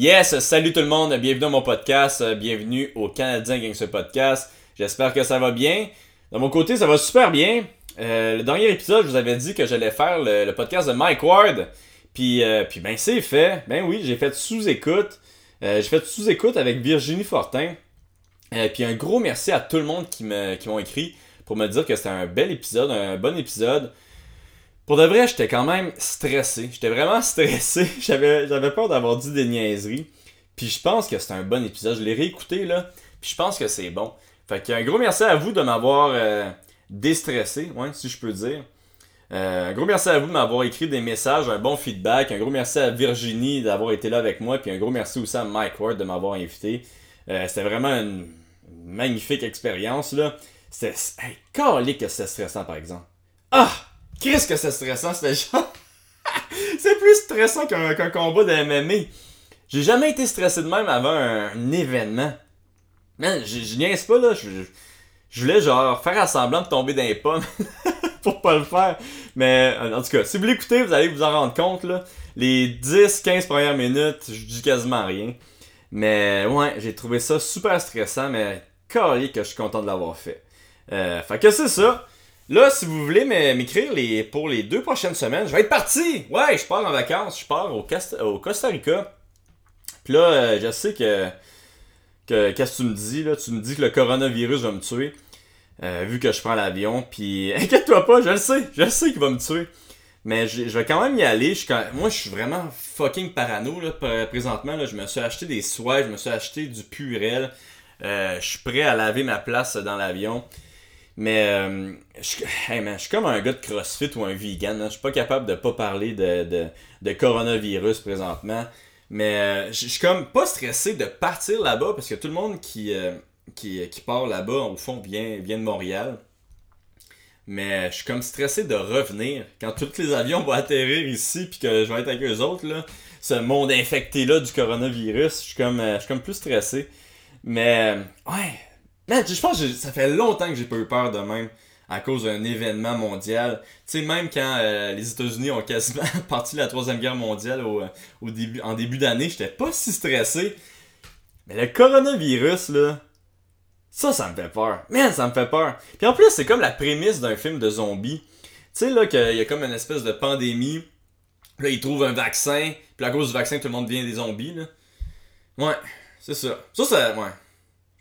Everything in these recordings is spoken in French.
Yes, salut tout le monde, bienvenue dans mon podcast, bienvenue au Canadien Gangster Podcast. J'espère que ça va bien. De mon côté, ça va super bien. Euh, le dernier épisode, je vous avais dit que j'allais faire le, podcast de Mike Ward. Puis, euh, puis ben c'est fait. Ben oui, j'ai fait sous-écoute. Euh, j'ai fait sous-écoute avec Virginie Fortin. puis un gros merci à tout le monde qui m'ont qui écrit pour me dire que c'était un bel épisode, un bon épisode. Pour de vrai, j'étais quand même stressé. J'étais vraiment stressé. J'avais, j'avais peur d'avoir dit des niaiseries. Puis je pense que c'était un bon épisode. Je l'ai réécouté là. Puis je pense que c'est bon. Fait qu'un gros merci à vous de m'avoir euh, déstressé, ouais, si je peux dire. Euh, un gros merci à vous de m'avoir écrit des messages, un bon feedback. Un gros merci à Virginie d'avoir été là avec moi. Puis un gros merci aussi à Mike Ward de m'avoir invité. Euh, c'était vraiment une magnifique expérience. là. C'était. Hey, que c'était stressant par exemple. Ah! Qu'est-ce que c'est stressant, c'était genre? c'est plus stressant qu'un combat de MMA. J'ai jamais été stressé de même avant un, événement. Man, je niaise pas là. Je, voulais genre faire semblant de tomber dans les pommes pour pas le faire. Mais en tout cas, si vous l'écoutez, vous allez vous en rendre compte là. Les 10-15 premières minutes, je dis quasiment rien. Mais ouais, j'ai trouvé ça super stressant, mais carré que je suis content de l'avoir fait. Euh, fait que c'est ça. Là, si vous voulez m'écrire pour les deux prochaines semaines, je vais être parti! Ouais, je pars en vacances, je pars au, Costa Rica. Puis là, euh, je sais que. Qu'est-ce que tu me dis là? Tu me dis que le coronavirus va me tuer. Euh, vu que je prends l'avion. Puis inquiète-toi pas, je le sais. Je le sais qu'il va me tuer. Mais je, vais quand même y aller. moi, je suis vraiment fucking parano là, présentement. Là, je me suis acheté des soies, je me suis acheté du purel. Euh, je suis prêt à laver ma place dans l'avion. Mais euh, je, je suis comme un gars de CrossFit ou un vegan. Je suis pas capable de pas parler de, de, coronavirus présentement. Mais euh, je suis comme pas stressé de partir là-bas parce que tout le monde qui, euh, qui, part là-bas, au fond, vient, vient de Montréal. Mais je suis comme stressé de revenir quand tous les avions vont atterrir ici puis que je vais être avec eux autres. Là, ce monde infecté-là du coronavirus. Je suis comme, je suis comme plus stressé. Mais ouais, je pense que ça fait longtemps que j'ai pas eu peur de même à cause d'un événement mondial. Tu sais, même quand euh, les États-Unis ont quasiment parti la Troisième Guerre mondiale au, au début, en début d'année, j'étais pas si stressé. Mais le coronavirus, là, ça, ça me fait peur. Man, ça me fait peur. Puis en plus, c'est comme la prémisse d'un film de zombies. Tu sais, là, qu'il y a comme une espèce de pandémie. Là, ils trouvent un vaccin. Puis à cause du vaccin, tout le monde devient des zombies, là. Ouais, c'est ça. Ça, ça, ouais.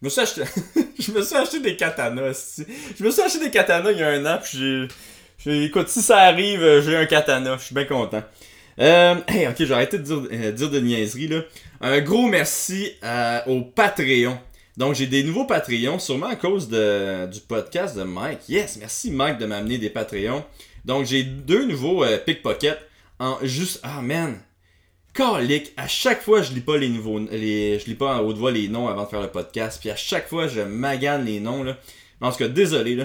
Je me suis acheté, je me suis acheté des katanas. Je me suis acheté des katanas il y a un an, puis j'ai, écoute, si ça arrive, euh, j'ai un katana. Je suis bien content. Euh, ok, j'ai arrêté de dire, euh, dire, de niaiserie là. Un gros merci euh, au Patreon. Donc j'ai des nouveaux Patreons, sûrement à cause de, du podcast de Mike. Yes, merci Mike de m'amener des Patreons. Donc j'ai deux nouveaux pickpockets en juste. Ah man, calique, à chaque fois je lis pas les nouveaux je lis pas en haute voix les noms avant de faire le podcast, puis à chaque fois je magane les noms là. En tout cas, désolé.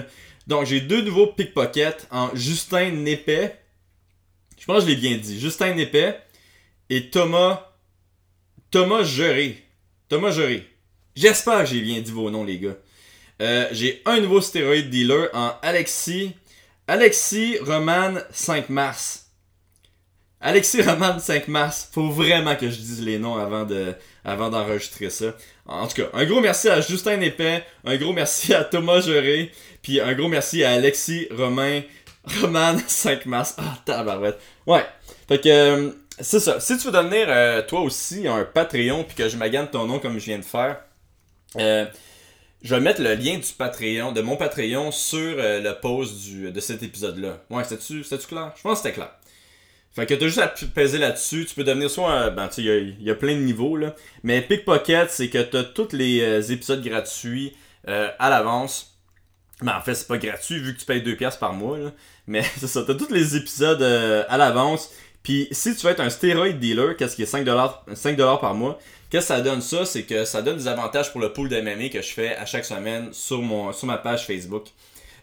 Donc j'ai deux nouveaux pickpockets en Justin Népais. Je pense que je l'ai bien dit. Justin Népais et Thomas Thomas. Thomas Geré. J'espère que j'ai bien dit vos noms les gars. Euh, j'ai un nouveau stéroïde dealer en Alexis Alexis Roman 5 mars. Alexis Roman 5 mars. Faut vraiment que je dise les noms avant de avant d'enregistrer ça. En tout cas, un gros merci à Justin Épais, un gros merci à Thomas Juré, puis un gros merci à Alexis Romain Roman 5 mars. Ah, tabarouette. Ouais. Fait que euh, c'est ça. Si tu veux devenir euh, toi aussi un Patreon puis que je magane ton nom comme je viens de faire, euh, je vais mettre le lien du Patreon, de mon Patreon sur le post de cet épisode-là. Ouais, c'était-tu clair? Je pense que c'était clair. Fait que t'as juste à peser là-dessus. Tu peux devenir soit un. Ben, tu sais, il y, a plein de niveaux, là. Mais Pickpocket, c'est que t'as tous les euh, épisodes gratuits euh, à l'avance. Mais ben, en fait, c'est pas gratuit vu que tu payes 2$ par mois, là. Mais c'est ça, t'as tous les épisodes euh, à l'avance. Puis si tu veux être un stéroid dealer, qu'est-ce qui est 5$, 5 par mois, qu'est-ce que ça donne ça? C'est que ça donne des avantages pour le pool de MMA que je fais à chaque semaine sur, mon, sur ma page Facebook.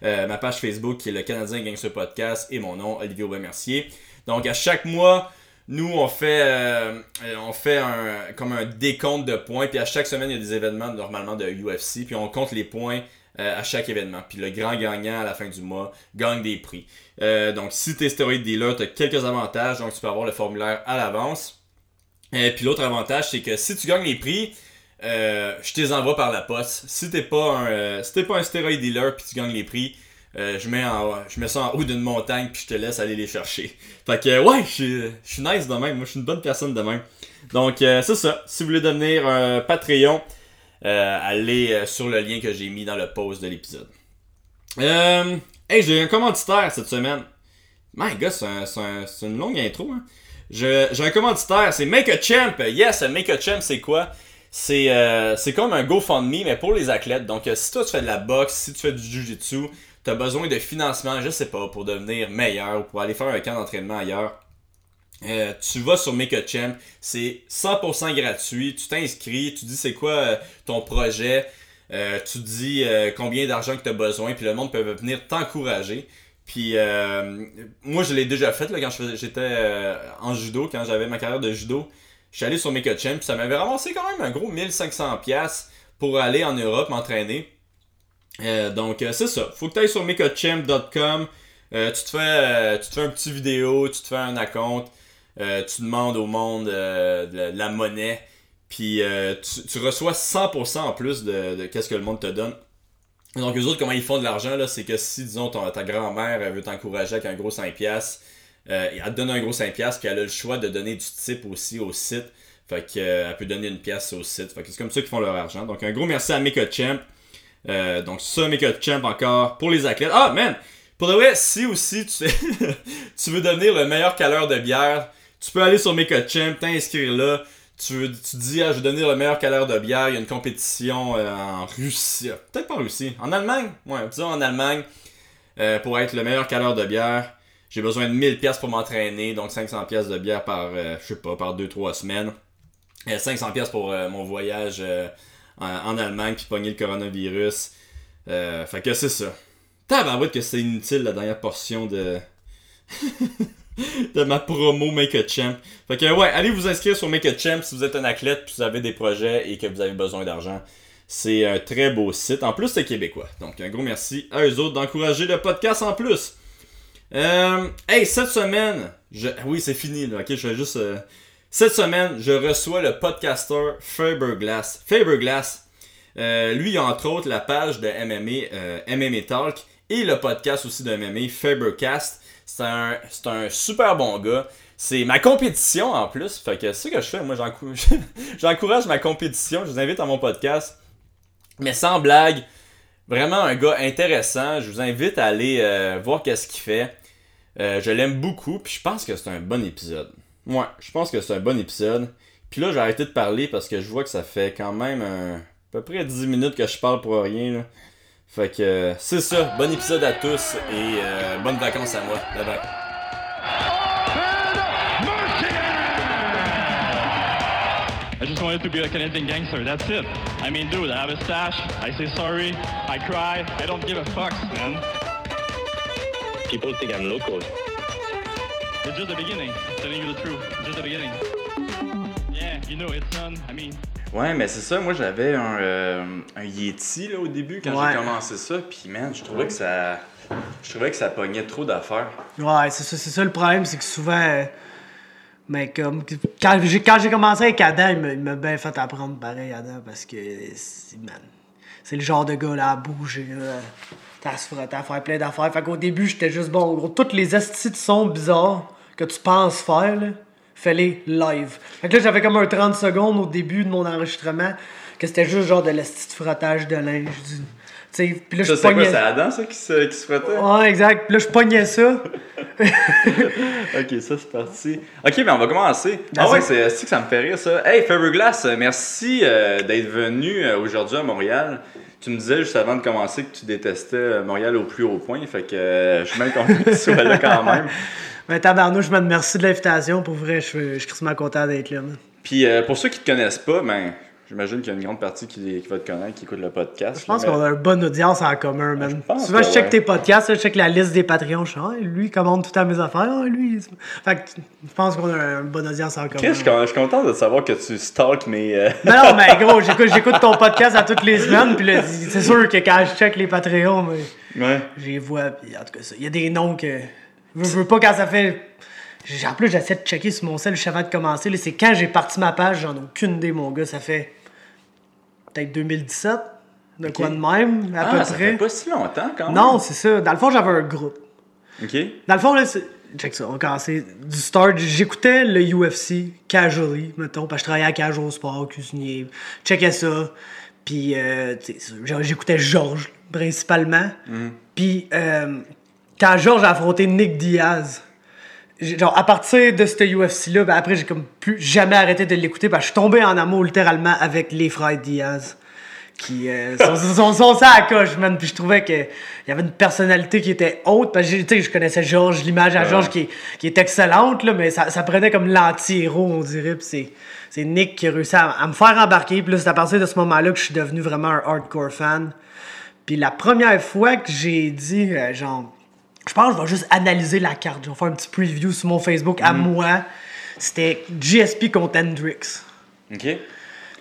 ma page Facebook qui est le Canadien Gangster Podcast et mon nom, Olivier Aubin-Mercier. Donc à chaque mois, nous on fait euh, on fait un comme un décompte de points puis à chaque semaine il y a des événements normalement de UFC puis on compte les points euh, à chaque événement. Puis le grand gagnant à la fin du mois gagne des prix. Euh, donc si tu es steroid dealer, tu as quelques avantages donc tu peux avoir le formulaire à l'avance. Et puis l'autre avantage, c'est que si tu gagnes les prix, euh, je te les envoie par la poste. Si t'es pas un, euh, si pas un stéroïde dealer puis tu gagnes les prix, euh, je, mets en, je ça en haut d'une montagne puis je te laisse aller les chercher. Fait que ouais, je suis, nice de même. Moi, je suis une bonne personne de même. Donc c'est ça. Si vous voulez devenir un Patreon, allez sur le lien que j'ai mis dans le post de l'épisode. hey, j'ai un commanditaire cette semaine. My god, c'est une longue intro. Hein. J'ai un commanditaire, c'est Make a Champ. Yes, Make a Champ, c'est quoi? C'est euh, comme un GoFundMe, mais pour les athlètes. Donc, euh, si toi tu fais de la boxe, si tu fais du Jiu-Jitsu, tu as besoin de financement, je sais pas, pour devenir meilleur ou pour aller faire un camp d'entraînement ailleurs. Euh, tu vas sur Make a Champ, c'est 100% gratuit, tu t'inscris, tu dis c'est quoi ton projet, tu dis combien d'argent que tu as besoin, puis le monde peut venir t'encourager. Puis moi je l'ai déjà fait là, quand j'étais en judo, quand j'avais ma carrière de judo. Je suis allé sur Champ, ça m'avait ramassé quand même un gros 1500$ pour aller en Europe m'entraîner. Euh, donc, euh, c'est ça. Faut que tu ailles sur mecachamp.com. Euh, tu, te fais, tu un petit vidéo, tu te fais un account. tu demandes au monde de, la monnaie. Puis tu, reçois 100% en plus de, qu'est-ce que le monde te donne. Donc, eux autres, comment ils font de l'argent, là, c'est que si, disons, ta grand-mère veut t'encourager avec un gros 5$, euh, elle te donne un gros 5$, puis elle a le choix de donner du type aussi au site. Fait qu'elle peut donner une pièce au site. Fait c'est comme ça qu'ils font leur argent. Donc un gros merci à Mika Champ. Euh, donc ça, Mika Champ encore pour les athlètes. Ah man! Pour de vrai, si aussi tu, tu veux devenir le meilleur caleur de bière, tu peux aller sur Mika Champ, t'inscrire là. Tu, tu dis, ah, je veux devenir le meilleur caleur de bière. Il y a une compétition en Russie. Peut-être pas en Russie. En Allemagne? Ouais, disons en Allemagne. pour être le meilleur caleur de bière j'ai besoin de 1000 pièces pour m'entraîner, donc 500 pièces de bière par, euh, je sais pas, par 2-3 semaines. Et 500 pièces pour euh, mon voyage euh, en, Allemagne, puis pogner le coronavirus. fait que c'est ça. Tabarouette que c'est inutile la dernière portion de... de ma promo Make a Champ. Fait que ouais, allez vous inscrire sur Make a Champ si vous êtes un athlète, puis vous avez des projets et que vous avez besoin d'argent. C'est un très beau site. En plus, c'est québécois. Donc, un gros merci à eux autres d'encourager le podcast en plus. Euh, hey, cette semaine, je... oui, c'est fini, là, ok, je vais juste. Euh, cette semaine, je reçois le podcaster Faberglass. Faberglass, euh, lui, entre autres la page de MMA, euh, MMA Talk et le podcast aussi de MMA, Fabercast. C'est un, un super bon gars. C'est ma compétition en plus. Fait que c'est ce que je fais. Moi, j'encourage ma compétition. Je vous invite à mon podcast. Mais sans blague, vraiment un gars intéressant. Je vous invite à aller euh, voir qu'est-ce qu'il fait. Euh, je l'aime beaucoup, puis je pense que c'est un bon épisode. Ouais, je pense que c'est un bon épisode. Puis là, j'ai arrêté de parler parce que je vois que ça fait quand même à peu près 10 minutes que je parle pour rien. Là. Fait que c'est ça. Bon épisode à tous et euh, bonnes vacances à moi. Bye bye. I just wanted to be a Canadian gangster, that's it. I mean, dude, I have a stash, I say sorry, I cry, I don't give a fuck, man. people think I'm local. It's just the beginning. Telling you the truth. It's just the beginning. Yeah, you know, it's done. I mean. Ouais, mais c'est ça. Moi, j'avais un, euh, un Yeti là, au début quand j'ai commencé ça. Puis, man, je trouvais que ça. Je trouvais que ça pognait trop d'affaires. Ouais, c'est ça, c'est ça le problème, c'est que souvent. Mais comme. Quand j'ai, quand j'ai commencé avec Adam, il m'a, bien fait apprendre pareil, Adam, parce que. C'est, man, c'est le genre de gars là à bouger. Là t'as à faire plein d'affaires. Fait qu'au début, j'étais juste bon. En gros, toutes les astuces de son bizarres que tu penses faire, fais-les live. Fait que là, j'avais comme un 30 secondes au début de mon enregistrement que c'était juste genre de l'astuce de frottage de linge. Puis là, je pognais... c'est Adam, ça, qui se, qui se frottait? Ouais, exact. Puis là, je pognais ça. ok, ça, c'est parti. Ok, mais on va commencer. Ah ouais, c'est que ça me fait rire, ça. Hey, Faberglass, merci euh, d'être venu euh, aujourd'hui à Montréal. Tu me disais juste avant de commencer que tu détestais euh, Montréal au plus haut point, fait que euh, je suis même content que tu sois là quand même. Ben, tabarnouche, je me remercie de l'invitation. Pour vrai, je, je suis tellement content d'être là. Puis euh, pour ceux qui te connaissent pas, ben, J'imagine qu'il y a une grande partie qui, va te connaître, qui écoute le podcast. Je pense qu'on a une bonne audience en commun, man. Souvent, je check tes podcasts, je check la liste des Patreons. Je suis, ah, lui, il commande toutes mes affaires. Ah, lui. Fait que je pense qu'on a une bonne audience en commun. je, suis content de savoir que tu stalks mes. Euh, non, non, mais gros, j'écoute ton podcast à toutes les semaines. Puis c'est sûr que quand je check les Patreons, mais. Ouais. J'y vois. Puis en tout cas, il y a des noms que. Je veux pas quand ça fait En plus, j'essaie de checker sur mon sel avant de commencer. C'est quand j'ai parti ma page, j'en ai aucune idée, mon gars. Ça fait peut-être 2017, de quoi de même, à Ah, peu ça près. fait pas si longtemps quand même. Non, c'est ça. Dans le fond, j'avais un groupe. Ok. Dans le fond, là, c'est- check ça, on commencer du start. J'écoutais le UFC casually, mettons, parce que je travaillais à Casual Sport, cuisinier. Checkais ça. Puis, euh, j'écoutais Georges, principalement. Puis, euh, quand Georges a affronté Nick Diaz, genre, à partir de ce UFC-là, ben après, j'ai comme plus jamais arrêté de l'écouter parce que je suis tombé en amour littéralement avec les frères Diaz. Qui euh, sont, sont, sont ça à la coche, man. Puis je trouvais qu'il y avait une personnalité qui était haute. Parce que, tu sais, je connaissais Georges, l'image à Georges qui, est- qui est excellente, là, mais ça, ça prenait comme l'anti-héros, on dirait. Puis c'est, c'est Nick qui a réussi à, à me faire embarquer. Puis là, c'est à partir de ce moment-là que je suis devenu vraiment un hardcore fan. Puis la première fois que j'ai dit, euh, genre, je pense que je vais juste analyser la carte. Je vais faire un petit preview sur mon Facebook à moi. C'était GSP contre Hendrix. Ok.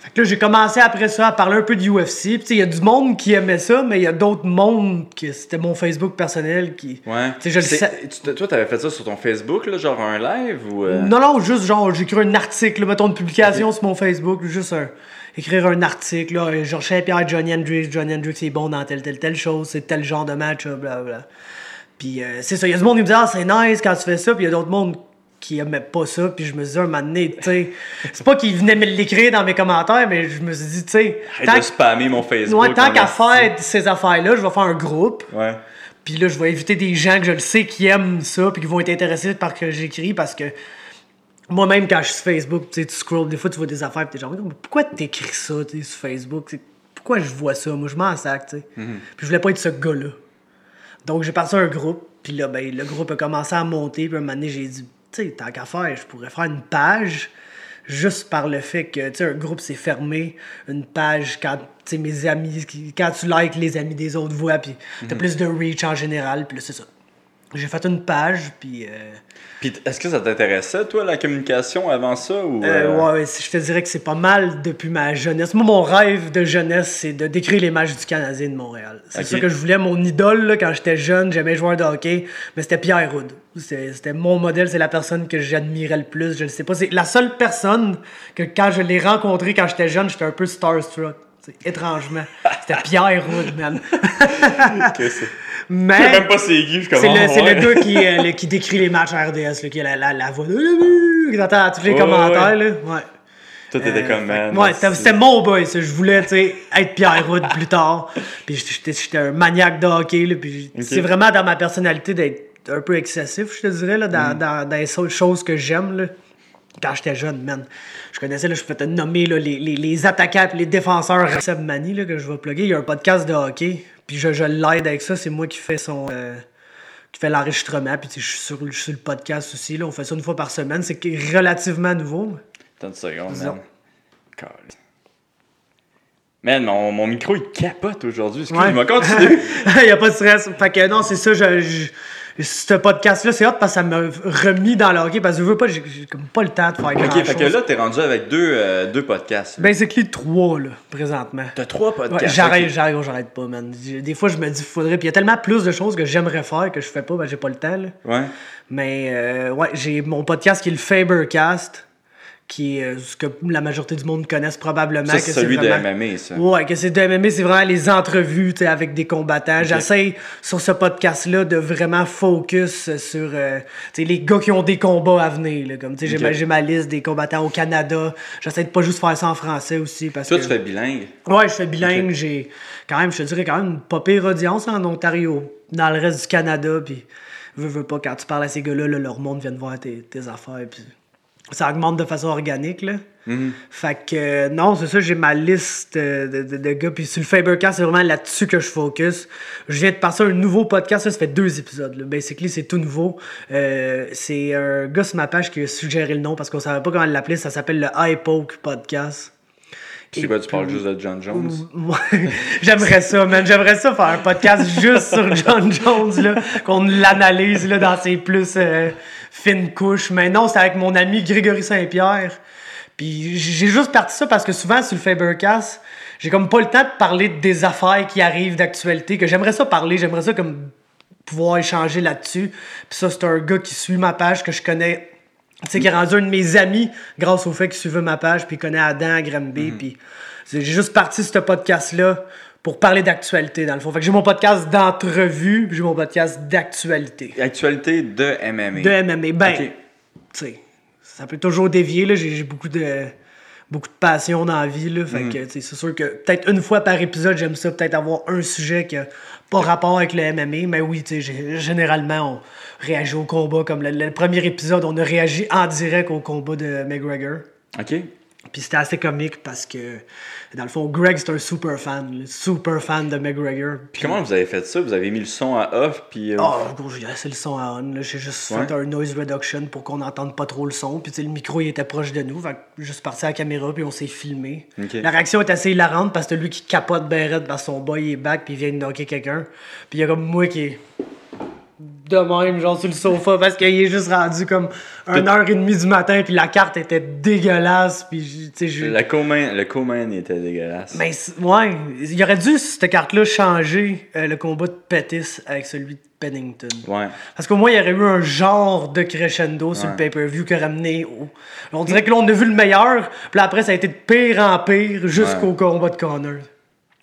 Fait que là, j'ai commencé après ça à parler un peu de UFC. Il y a du monde qui aimait ça, mais il y a d'autres mondes que c'était mon Facebook personnel qui. Ouais. Tu sais, je sais. tu toi, t'avais fait ça sur ton Facebook, là, genre un live ou. euh, Non, non, juste genre, j'écris un article, mettons une publication sur mon Facebook, juste un- écrire un article, là, genre Saint-Pierre, Johnny Hendrix, Johnny Hendrix est bon dans telle, telle, telle chose, c'est tel genre de match, blablabla. Puis euh, c'est ça, il y a du monde qui me dit, ah, c'est nice quand tu fais ça, puis il y a d'autres mondes qui aimaient pas ça, puis je me disais, un moment donné, tu sais, c'est pas qu'ils venaient me l'écrire dans mes commentaires, mais je me suis dit, tu sais, Arrête tant de que- spammer mon Facebook. Ouais, tant qu'à faire ces affaires-là, je vais faire un groupe. Ouais. Puis là, je vais inviter des gens que je le sais qui aiment ça, puis qui vont être intéressés par ce que j'écris, parce que moi-même, quand je suis sur Facebook, tu sais, tu scrolls, des fois, tu vois des affaires, puis t'es genre, pourquoi t'écris ça, tu sais, sur Facebook? Pourquoi je vois ça? Moi, je m'en sac, tu sais. Puis je voulais pas être ce gars-là. Donc, j'ai parti un groupe, puis là, ben, le groupe a commencé à monter, puis un moment donné, j'ai dit, tu sais, tant qu'à faire, je pourrais faire une page juste par le fait que, tu sais, un groupe, c'est fermé. Une page, quand, tu sais, mes amis, quand tu likes les amis des autres voix, puis t'as plus de reach en général, puis là, c'est ça. J'ai fait une page, puis... euh, Puis est-ce que ça t'intéressait, toi, la communication avant ça ou. Euh, euh, ouais, je te dirais que c'est pas mal depuis ma jeunesse. Moi, mon rêve de jeunesse, c'est de décrire les matchs du Canadien de Montréal. C'est Ok. ça que je voulais. Mon idole, là, quand j'étais jeune, j'aimais jouer de hockey, mais c'était Pierre Houd. C'était mon modèle, c'est la personne que j'admirais le plus. Je ne sais pas, c'est la seule personne que quand je l'ai rencontré quand j'étais jeune, j'étais un peu starstruck. étrangement. C'était Pierre Houd, man. ok, c'est- Mais... Je sais même pas c'est qui, je C'est le, c'est ouais. le gars qui, euh, le- qui décrit les matchs à RDS, là, qui a la, la, la voix de t'entends tous les commentaires. ouais. Là. Ouais. Toi, t'étais Euh, comme, man. Ouais, c'était, mon boy, ça. Je voulais, tu sais, être Pierre Houd plus tard. Puis j'étais, un maniaque de hockey, là. Puis c'est vraiment dans ma personnalité d'être un peu excessif, je te dirais, là, Mm. dans, dans, dans les choses que j'aime, là. Quand j'étais jeune, man. Je connaissais, là, je peux te nommer là, les, les, les attaquants et les défenseurs. Seb Mani, là, que je vais plugger, il y a un podcast de hockey. Puis je, je l'aide avec ça. C'est moi qui fais son. euh, qui fait l'enregistrement. Puis tu sais, je suis sur, je suis sur le podcast aussi. Là. On fait ça une fois par semaine. C'est relativement nouveau. Attends une seconde, man. Man, mon, mon micro, il capote aujourd'hui. Ouais. Excuse-moi, continue. Il a pas de stress. Fait que non, c'est ça. Je, je- ce podcast-là, c'est hot parce que ça m'a remis dans le hockey. Parce que je veux pas, j'ai comme pas le temps de faire grand ok, fait que là, t'es rendu avec deux, euh, deux podcasts. là. Basically, trois, là, présentement. T'as trois Ouais, podcasts. j'arrête, ok. j'arrête, j'arrête pas, man. Des fois, je me dis, faudrait. Puis il y a tellement plus de choses que j'aimerais faire que je fais pas, ben j'ai pas le temps, là. Ouais. Mais, euh, ouais, j'ai mon podcast qui est le Fabercast, qui est euh, ce que la majorité du monde connaissent probablement. Ça, c'est celui vraiment- de MMA, ça. Ouais, que c'est de MMA, c'est vraiment les entrevues avec des combattants. J'essaie sur ce podcast-là de vraiment focus sur euh, les gars qui ont des combats à venir. Là, comme, j'ai, ma, j'ai ma liste des combattants au Canada. J'essaie de pas juste faire ça en français aussi. Parce Toi, que... tu fais bilingue. Ouais, je fais bilingue. J'ai quand même, je te dirais, quand même une pas pire audience en Ontario, dans le reste du Canada. Puis, veux, veux pas, quand tu parles à ces gars-là, là, leur monde vient de voir tes, tes affaires. Puis, ça augmente de façon organique. Là. Fait que, euh, non, c'est ça, j'ai ma liste euh, de, de, de gars. Puis, sur le Fabercast, c'est vraiment là-dessus que je focus. Je viens de passer un nouveau podcast. Ça, ça fait deux épisodes. Là. Basically, c'est tout nouveau. Euh, c'est un gars sur ma page qui a suggéré le nom parce qu'on savait pas comment l'appeler. Ça s'appelle le iPoke Podcast. Tu parles juste de John Jones? J'aimerais ça, man. J'aimerais ça faire un podcast juste sur John Jones, là, qu'on l'analyse là, dans ses plus euh, fines couches. Mais non, c'est avec mon ami Grégory Saint-Pierre. Puis j'ai juste parti ça parce que souvent sur le Fabercast, j'ai comme pas le temps de parler des affaires qui arrivent d'actualité, que j'aimerais ça parler, j'aimerais ça comme pouvoir échanger là-dessus. Puis ça, c'est un gars qui suit ma page, que je connais Tu sais, qui est rendu un de mes amis grâce au fait qu'il suivait ma page, puis il connaît Adam, Granby, Mhm. puis j'ai juste parti ce podcast-là pour parler d'actualité, dans le fond. Fait que j'ai mon podcast d'entrevue, puis j'ai mon podcast d'actualité. Actualité de MMA. De MMA. Ben, tu sais, ça peut toujours dévier, là. J'ai beaucoup de beaucoup de passion dans la vie, là. Fait Mhm. que, tu sais, c'est sûr que peut-être une fois par épisode, j'aime ça, peut-être avoir un sujet qui a pas rapport avec le MMA. Mais oui, généralement, on réagit au combat. Comme le, le premier épisode, on a réagi en direct au combat de McGregor. Ok. Puis c'était assez comique parce que, dans le fond, Greg, c'est un super fan, super fan de McGregor. Puis- Comment vous avez fait ça? Vous avez mis le son à off, puis... euh, gros, j'ai laissé le son à on. J'ai juste Ouais. fait un noise reduction pour qu'on n'entende pas trop le son. Puis, le micro, il était proche de nous. Fait que juste parti à la caméra, puis on s'est filmé. La réaction est assez hilarante parce que lui qui capote raide parce que son boy il est back, puis il vient de knocker quelqu'un. Puis il y a comme moi qui est de même, genre sur le sofa, parce qu'il est juste rendu comme 1h30 du matin, puis la carte était dégueulasse. Puis, tu sais, je. La co-main, le était dégueulasse. C'est- ouais, il aurait dû, cette carte-là, changer euh, le combat de Pettis avec celui de Pennington. Ouais. Parce qu'au moins, il y aurait eu un genre de crescendo sur le pay-per-view qui aurait mené au. On dirait que là, on a vu le meilleur, puis après, ça a été de pire en pire jusqu'au Ouais. combat de Connor.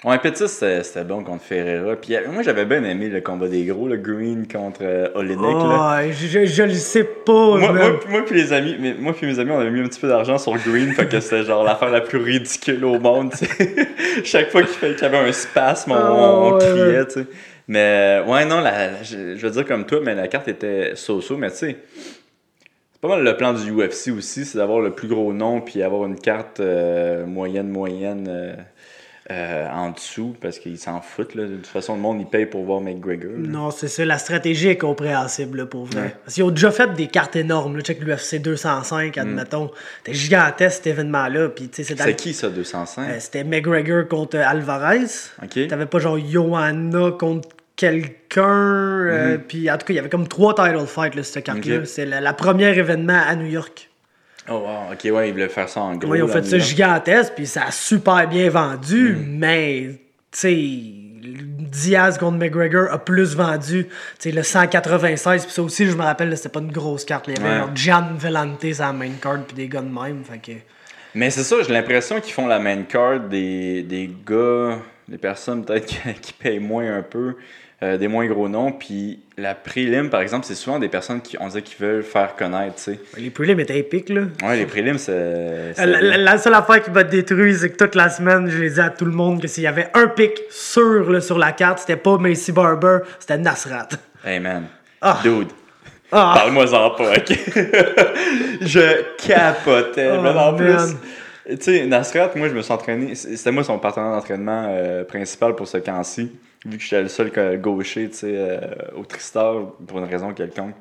Ouais, Petit, c'était c'était bon contre Ferreira. Puis euh, moi, j'avais bien aimé le combat des gros, le Green contre euh, Olenek. là. Je, je, je le sais pas, Moi, moi, moi puis les amis, mais moi puis mes amis, on avait mis un petit peu d'argent sur Green, fait que c'était genre l'affaire la plus ridicule au monde. Chaque fois qu'il y avait un spasme, on, on Ah, ouais, criait, ouais. tu sais. Mais ouais, non, la, la- je, je veux dire comme toi, mais la carte était so-so, mais tu sais. C'est pas mal le plan du UFC aussi, c'est d'avoir le plus gros nom puis avoir une carte euh, moyenne, moyenne euh, euh, en dessous parce qu'ils s'en foutent. Là. De toute façon, le monde il paye pour voir McGregor. là. Non, c'est ça, la stratégie est compréhensible là, pour vrai. Ouais. Parce qu'ils ont déjà fait des cartes énormes. Là. Check l'UFC 205, admettons. C'était gigantesque cet événement-là. Le- qui ça, 205 Euh, C'était McGregor contre Alvarez. Ok. T'avais pas genre Johanna contre quelqu'un. euh, Puis en tout cas, il y avait comme trois title fights, cette carte-là. C'est la première événement à New York. Oh wow, ok, ouais, ils voulaient faire ça en gros. Moi, ils ont fait ça gigantesque, puis ça a super bien vendu, Mhm. mais, tu sais, Diaz contre McGregor a plus vendu. Tu sais, le 196, puis ça aussi, je me rappelle, c'était pas une grosse carte. avait Ouais. Gian Velante sur la main card, puis des gars de même. Fait que. Mais c'est ça, j'ai l'impression qu'ils font la main card des, des gars, des personnes peut-être qui, qui payent moins un peu, euh, des moins gros noms. Puis la prélim, par exemple, c'est souvent des personnes qui, on dirait, qui veulent faire connaître, tu sais. Les prelims étaient épiques, là. Ouais, les prélims, c'est. La, la- la seule affaire qui m'a détruit, c'est que toute la semaine, je l'ai dit à tout le monde que s'il y avait un pic sûr là, sur la carte, c'était pas Macy Barber, c'était Nasrat. Hey man. Ah. Dude. Ah, Parle-moi-en pas, ok? je capotais. Oh, mais en man. plus, tu sais, Nasrat, moi, je me suis entraîné. C'était moi son partenaire d'entraînement euh, principal pour ce camp-ci. Vu que j'étais le seul gaucher, tu sais, euh, au Tristar, pour une raison quelconque.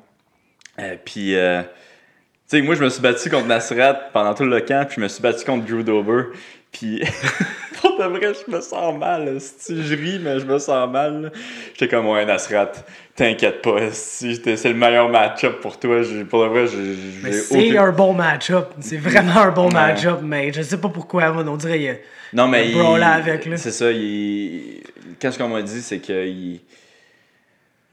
Euh, puis, euh, tu sais, moi, je me suis battu contre Nasrat pendant tout le camp, puis je me suis battu contre Drew Dober. Puis, pour de vrai, je me sens mal. Si je ris, mais je me sens mal. J'étais comme, ouais, Nasrat, t'inquiète pas. C'est le meilleur match-up pour toi. Pour de vrai, j'ai c'est aucun- un bon match-up. C'est vraiment un bon Ouais. match-up, mais je sais pas pourquoi, on dirait. il- Non, mais il- avec. C'est ça, il... Qu'est-ce qu'on m'a dit, c'est qu'il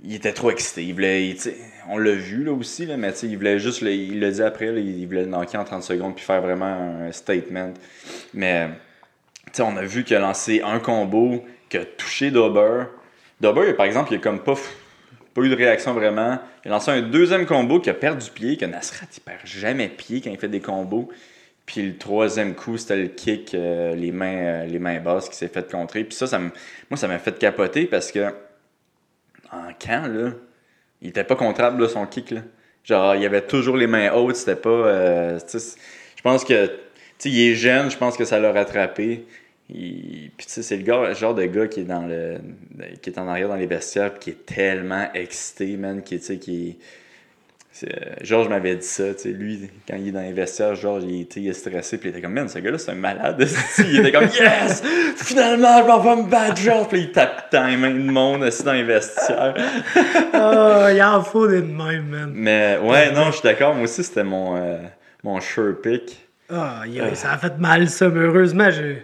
il était trop excité. Il voulait, il- on l'a vu là aussi, là, mais il voulait juste, le- il l'a dit après, il voulait le knocker en 30 secondes puis faire vraiment un statement. Mais on a vu qu'il a lancé un combo, qui a touché Dober. Dober, par exemple, il a comme pas, pas eu de réaction vraiment. Il a lancé un deuxième combo qui a perdu pied, que Nasrat, il perd jamais pied quand il fait des combos. Puis le troisième coup, c'était le kick, euh, les, mains, euh, les mains basses qui s'est fait contrer. Puis ça, ça moi, ça m'a fait capoter parce que en camp, là, il était pas contrable, là, son kick. Là. Genre, il avait toujours les mains hautes, c'était pas. euh, je pense que. Tu il est jeune, je pense que ça l'a rattrapé. Il- Puis tu sais, c'est le genre de gars qui est dans le. qui est en arrière dans les vestiaires, qui est tellement excité, man, qui, qui est. euh, Georges m'avait dit ça, tu sais, lui, quand il est dans les vestiaires, Georges, il, était- il est stressé, puis il était comme, man, ce gars-là, c'est un malade. il était comme, yes! Finalement, je m'en vais me battre, Georges! Puis il tape dans les mains de monde assis dans les vestiaires. Ah, il en faut des de même, man. Mais ouais, non, je suis d'accord, moi aussi, c'était mon, euh, mon sure pick. Ah, yeah, ça a fait mal, ça, mais heureusement, je.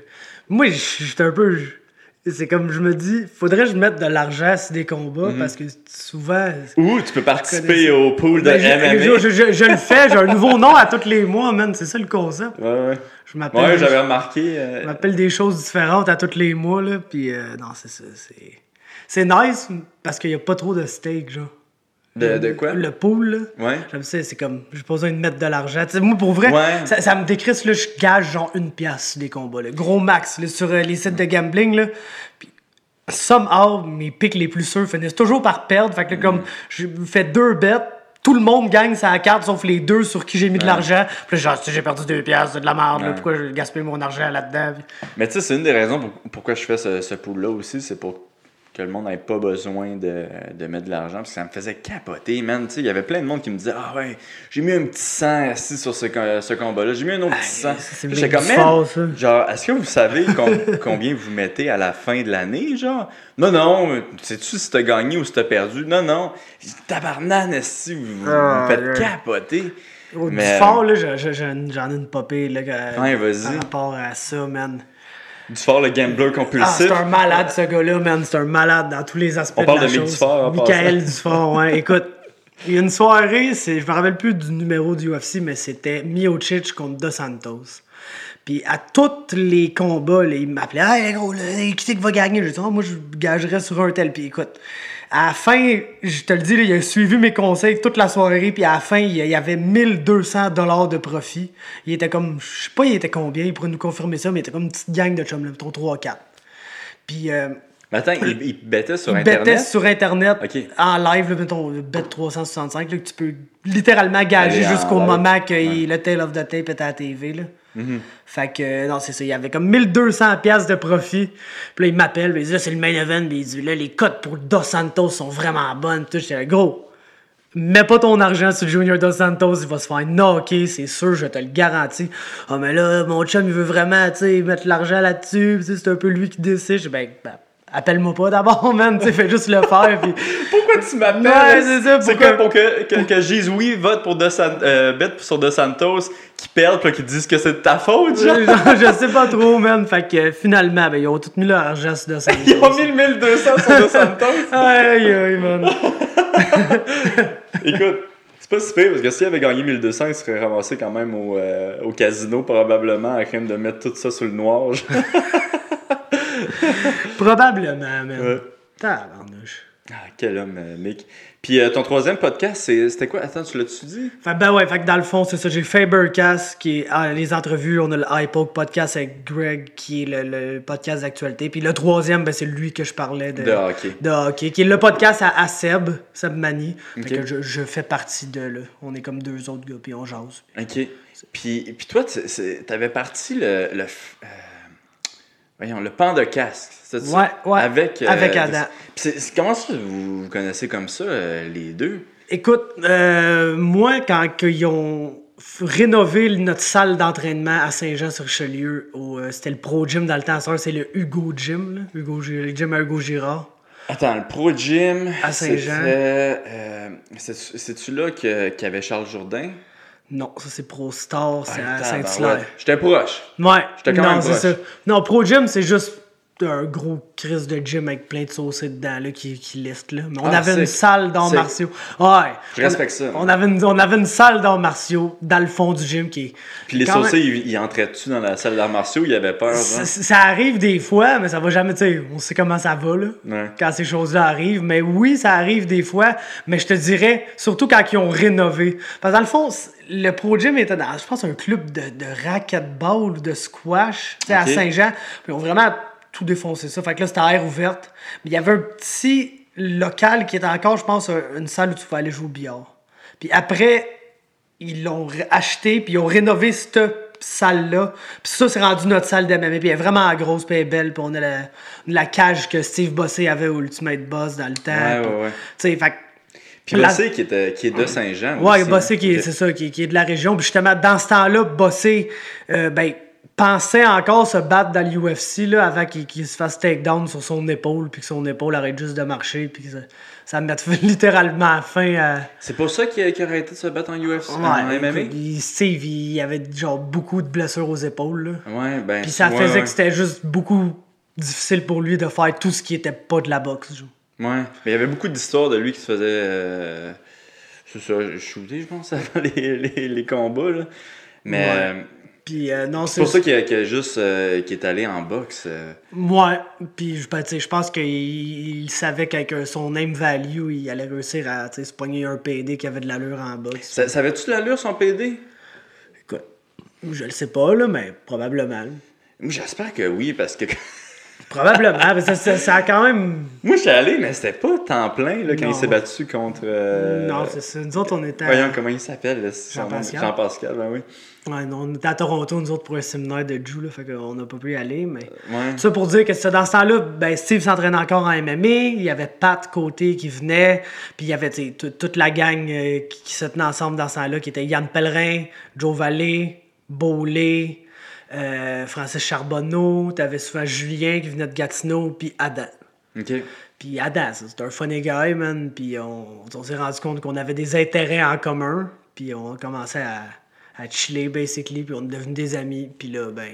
Moi, j'étais un peu. C'est comme je me dis, faudrait que je mette de l'argent sur des combats parce que souvent. Ou tu peux participer au pool de Ben, je, MMA. je- je- je le fais, j'ai un nouveau nom à tous les mois, man. C'est ça le concept. Ouais, ouais. Je m'appelle. Ouais, j'avais remarqué. euh, Je m'appelle des choses différentes à tous les mois, là. Puis, euh, non, c'est ça. C'est, c'est nice parce qu'il n'y a pas trop de steak, genre. De, de quoi? Le pool, là. Ouais. J'aime ça, c'est comme, j'ai pas besoin de mettre de l'argent. Tu sais, moi, pour vrai, Ouais. ça, ça me décrisse, là, je gage genre une pièce des combats, là. Gros max, là, sur euh, les sites de gambling, là. Puis, somehow, mes pics les plus sûrs finissent toujours par perdre. Fait que, là, comme, je fais deux bêtes, tout le monde gagne sa carte sauf les deux sur qui j'ai mis de l'argent. Puis là, genre, si j'ai perdu deux pièces, c'est de la merde, là. Pourquoi je gaspille mon argent là-dedans? Puis- Mais tu sais, c'est une des raisons pour- pourquoi je fais ce, ce pool-là aussi, c'est pour que le monde n'ait pas besoin de, de mettre de l'argent, parce que ça me faisait capoter, man. Tu sais, il y avait plein de monde qui me disait Ah ouais, j'ai mis un petit sang assis sur ce, ce combat-là, j'ai mis un autre petit sang. ça, c'est J'étais comme, man, genre, est-ce que vous savez com- combien vous mettez à la fin de l'année, genre? Non, non, sais-tu si t'as gagné ou si t'as perdu? Non, non. Tabarnane, si vous, vous Ah, me faites capoter? Au Mais- fort, là, je- je- j'en ai une popée, là, Ouais, vas-y. par rapport à ça, man. Du fort, le gambler Ah, compulsif. c'est un malade, ce gars-là, man. C'est un malade dans tous les aspects On parle de la de chose. Dufort, en Michael passant. Dufort, ouais. Écoute, il y a une soirée, c'est, je me rappelle plus du numéro du UFC, mais c'était Miocic contre Dos Santos. Puis à tous les combats, là, il m'appelait « Hey, gros, là, qui c'est qui va gagner? » J'ai dit Ah, Moi, je gagerais sur un tel. » Puis écoute, à la fin, je te le dis, là, il a suivi mes conseils toute la soirée, puis à la fin, il y avait 1200 dollars de profit. Il était comme, je sais pas, il était combien, il pourrait nous confirmer ça, mais il était comme une petite gang de chums, là, mettons 3-4. Puis... euh, Mais attends, il, il bêtait sur il Internet? bettait sur Internet en live, là, mettons, bet 365, là, que tu peux littéralement gager jusqu'au moment que Ouais. le tail of the tape était à la TV. Là. Fait que, non, c'est ça. Il y avait comme 1200$ piastres de profit. Puis là, il m'appelle, puis il dit, là, c'est le main event. Puis il dit, là, les cotes pour Dos Santos sont vraiment bonnes. Tout, j'étais gros. Mets pas ton argent sur Junior Dos Santos, il va se faire knocker, c'est sûr, je te le garantis. Ah, mais là, mon chum, il veut vraiment, tu sais, mettre l'argent là-dessus, puis c'est un peu lui qui décide. Je ben, ben, appelle-moi pas d'abord, man, tu fais juste le faire, puis. Pourquoi tu m'appelles? Ouais, c'est ça, pourquoi- quoi pour que, que, que oui, vote pour San- euh, sur Dos Santos, qui perdent, puis qu'ils disent que c'est de ta faute, genre? Genre, je sais pas trop, man. Fait que euh, finalement, ben, ils ont tout mis leur argent sur Dos Santos. Ils ont mis le 1200 sur Dos Santos. Aïe, aïe, man. Écoute, c'est pas si pire, parce que s'il avait gagné 1200, il serait ramassé quand même au, euh, au casino, probablement, à crainte de mettre tout ça sur le noir. Probablement, man. Ouais. Tabarnouche. Ah, quel homme, euh, Mick. Puis euh, ton troisième podcast, c'était quoi? Attends, tu l'as-tu dit? Fait, ben ouais, fait que dans le fond, c'est ça. J'ai Fabercast, qui est ah, les entrevues. On a le iPoke podcast avec Greg, qui est le, le podcast d'actualité. Puis le troisième, ben, c'est lui que je parlais de, De hockey. de hockey, qui est le podcast à, à Seb, Seb Mani. Fait que je, je fais partie de là. On est comme deux autres gars, puis on jase. OK. Puis, puis toi, t'avais parti le... euh, voyons, le pan de casque, c'est ça? Ouais, ouais. Avec, euh, Avec Adam. Comment ça vous vous connaissez comme ça, euh, les deux? Écoute, euh, moi, quand ils ont rénové notre salle d'entraînement à Saint-Jean-sur-Richelieu, c'était le Pro Gym dans le temps, c'est le Hugo Gym, là. Hugo, le gym à Hugo Girard. Attends, le Pro Gym... À Saint-Jean. C'est-tu là qu'il y avait Charles Jourdain? Non, ça c'est Pro Star, c'est Ah, à tabarouette. Saint-Hilaire. J'étais proche. Ouais, J'étais quand non, même proche. ça. Non, Pro Gym, c'est juste un gros crise de gym avec plein de saucés dedans là, qui, qui liste. Là. Mais on Ah, avait une salle d'arts martiaux. Ouais. Je respecte ça. On avait, une, on avait une salle d'arts martiaux dans le fond du gym qui. Puis les quand même- saucés, ils, ils entraient-tu dans la salle d'arts martiaux? Ils avaient peur, Ça, genre? ça arrive des fois, mais ça va jamais, tu sais, on sait comment ça va, là. Ouais. Quand ces choses-là arrivent. Mais oui, ça arrive des fois, mais je te dirais, surtout quand ils ont rénové. Parce que dans le fond, le Pro Gym était dans, je pense, un club de, de racquetball ou de squash, à. Saint-Jean. Puis ils ont vraiment tout défoncé ça. Fait que là, c'était à air ouverte. Mais il y avait un petit local qui était encore, je pense, un- une salle où tu pouvais aller jouer au billard. Puis après, ils l'ont acheté, puis ils ont rénové cette salle-là. Puis ça, c'est rendu notre salle d'MMA. Puis elle est vraiment grosse, puis elle est belle. Puis on a la, la cage que Steve Bossé avait au Ultimate Boss dans le temps. Ouais, ouais, ouais. Tu sais, fait Puis La- Bossé, qui, était, qui est de Saint-Jean. Ouais, aussi, Bossé, hein. qui est, c'est ça, qui, qui est de la région. Puis justement, dans ce temps-là, Bossé, euh, ben, pensait encore se battre dans l'UFC, là, avant qu'il se fasse takedown sur son épaule, puis que son épaule arrête juste de marcher, puis que ça, ça mette littéralement fin à. C'est pour ça qu'il a, arrêté de se battre en UFC, en Ouais, MMA? écoute, il- Steve, il avait genre beaucoup de blessures aux épaules, là. Ouais, ben. Puis ça ouais, faisait ouais. que c'était juste beaucoup difficile pour lui de faire tout ce qui était pas de la boxe. genre. Ouais. Mais il y avait beaucoup d'histoires de lui qui se faisait. euh, c'est ça, shooter, je pense, avant les, les, les combats. Là. Mais Ouais. euh, Puis euh, non, c'est pour ça qu'il a, qu'il a juste. euh, qu'il est allé en boxe. euh. Ouais, puis je ben, je pense qu'il il savait qu'avec son name value, il allait réussir à se pogner un PD qui avait de l'allure en boxe. Ça, ça avait-tu de l'allure son PD? Écoute, je le sais pas, là, mais probablement. Moi, j'espère que oui, parce que. Probablement, mais ça, ça, ça a quand même. Moi, j'étais allé, mais c'était pas temps plein là, quand Non. il s'est battu contre. euh, Non, c'est ça. Nous autres, on était. à- Voyons comment il s'appelle. Jean-Pascal. Jean-Pascal, ben oui. Ouais, non, on était à Toronto, nous autres, pour un séminaire de Jew, là, fait qu'on n'a pas pu y aller, mais. Ouais. Ça pour dire que ça, dans ce temps-là, ben, Steve s'entraînait encore en MMA, il y avait Pat Côté qui venait, puis il y avait toute la gang euh, qui, qui se tenait ensemble dans ce temps-là, qui était Yann Pellerin, Joe Vallée, Beaulé, euh, Francis Charbonneau, t'avais souvent Julien qui venait de Gatineau, puis Adam. Ok. Puis Adam, c'est un funny guy, man, puis on, on s'est rendu compte qu'on avait des intérêts en commun, puis on a commencé à, à chiller, basically, puis on est devenus des amis, puis là, ben,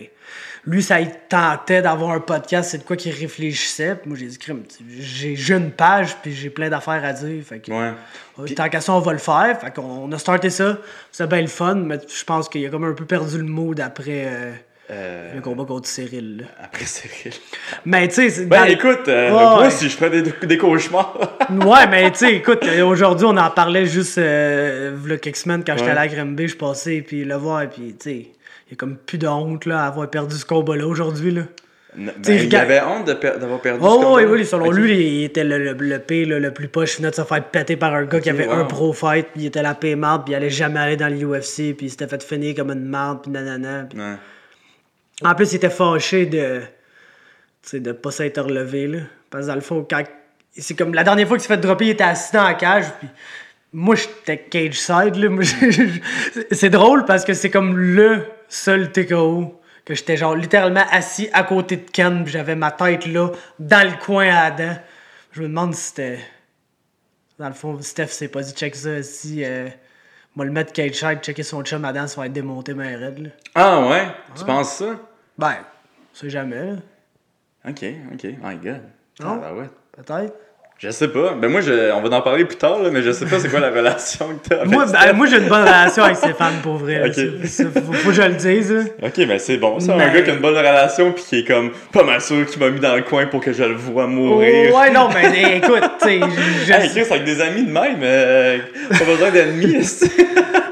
lui, ça il tentait d'avoir un podcast, c'est de quoi qu'il réfléchissait, puis moi, j'ai dit, crime, j'ai une page, puis j'ai plein d'affaires à dire, fait que, Ouais. euh, tant qu'à ça, on va le faire, fait qu'on on a starté ça, c'est bien le fun, mais je pense qu'il a comme un peu perdu le mood après euh, Euh, le combat contre Cyril, là. Après Cyril. Mais, tu sais, Ben écoute, euh, Ouais, moi ouais. si je ferais des, des cauchemars. Ouais, mais tu sais, écoute, aujourd'hui, on en parlait juste euh, v'là quelques semaines quand j'étais Ouais. à Grimby, je passais, puis le voir, puis tu sais, il y a comme plus de honte là, à avoir perdu ce combat-là aujourd'hui. Là. ben, il avait honte per- d'avoir perdu ce Oh, oui, combat. oui, selon Ok. lui, il était le, le, le le plus poche, il venait de se faire péter par un gars qui avait wow. un pro fight, puis il était la paix marde, puis il allait jamais aller dans l'UFC, puis il s'était fait finir comme une marde, puis nanana. En plus, il était fâché de. Tu sais, de pas s'être relevé, là. Parce que dans le fond, quand. C'est comme la dernière fois qu'il s'est fait dropper, il était assis dans la cage, puis. Moi, j'étais cage side, là. C'est drôle parce que c'est comme le seul TKO que j'étais genre littéralement assis à côté de Ken, puis j'avais ma tête là, dans le coin à Adam. Je me demande si c'était. Dans le fond, Steph s'est pas dit check ça, si. Euh... Moi, le mettre cage side, checker son chum Adam, ça va être démonté, mais raide, là. Ah ouais? Tu penses ça? Ben, on sait jamais, là. Ok, ok. My god. Non? Ah, ouais. Peut-être. Je sais pas. Ben moi, je... on va en parler plus tard, là, mais je sais pas c'est quoi la relation que t'as avec Moi, ben, moi j'ai une bonne relation avec Stéphane, pour vrai. Ça, ça, faut, faut que je le dise. là. Ok, ben c'est bon. Ça, un gars qui a une bonne relation puis qui est comme pas mal sûr qu'il m'a mis dans le coin pour que je le vois mourir. Oh, ouais, non, mais écoute, tu sais, je- Hey, Chris, avec des amis de même, euh, pas besoin d'ennemis.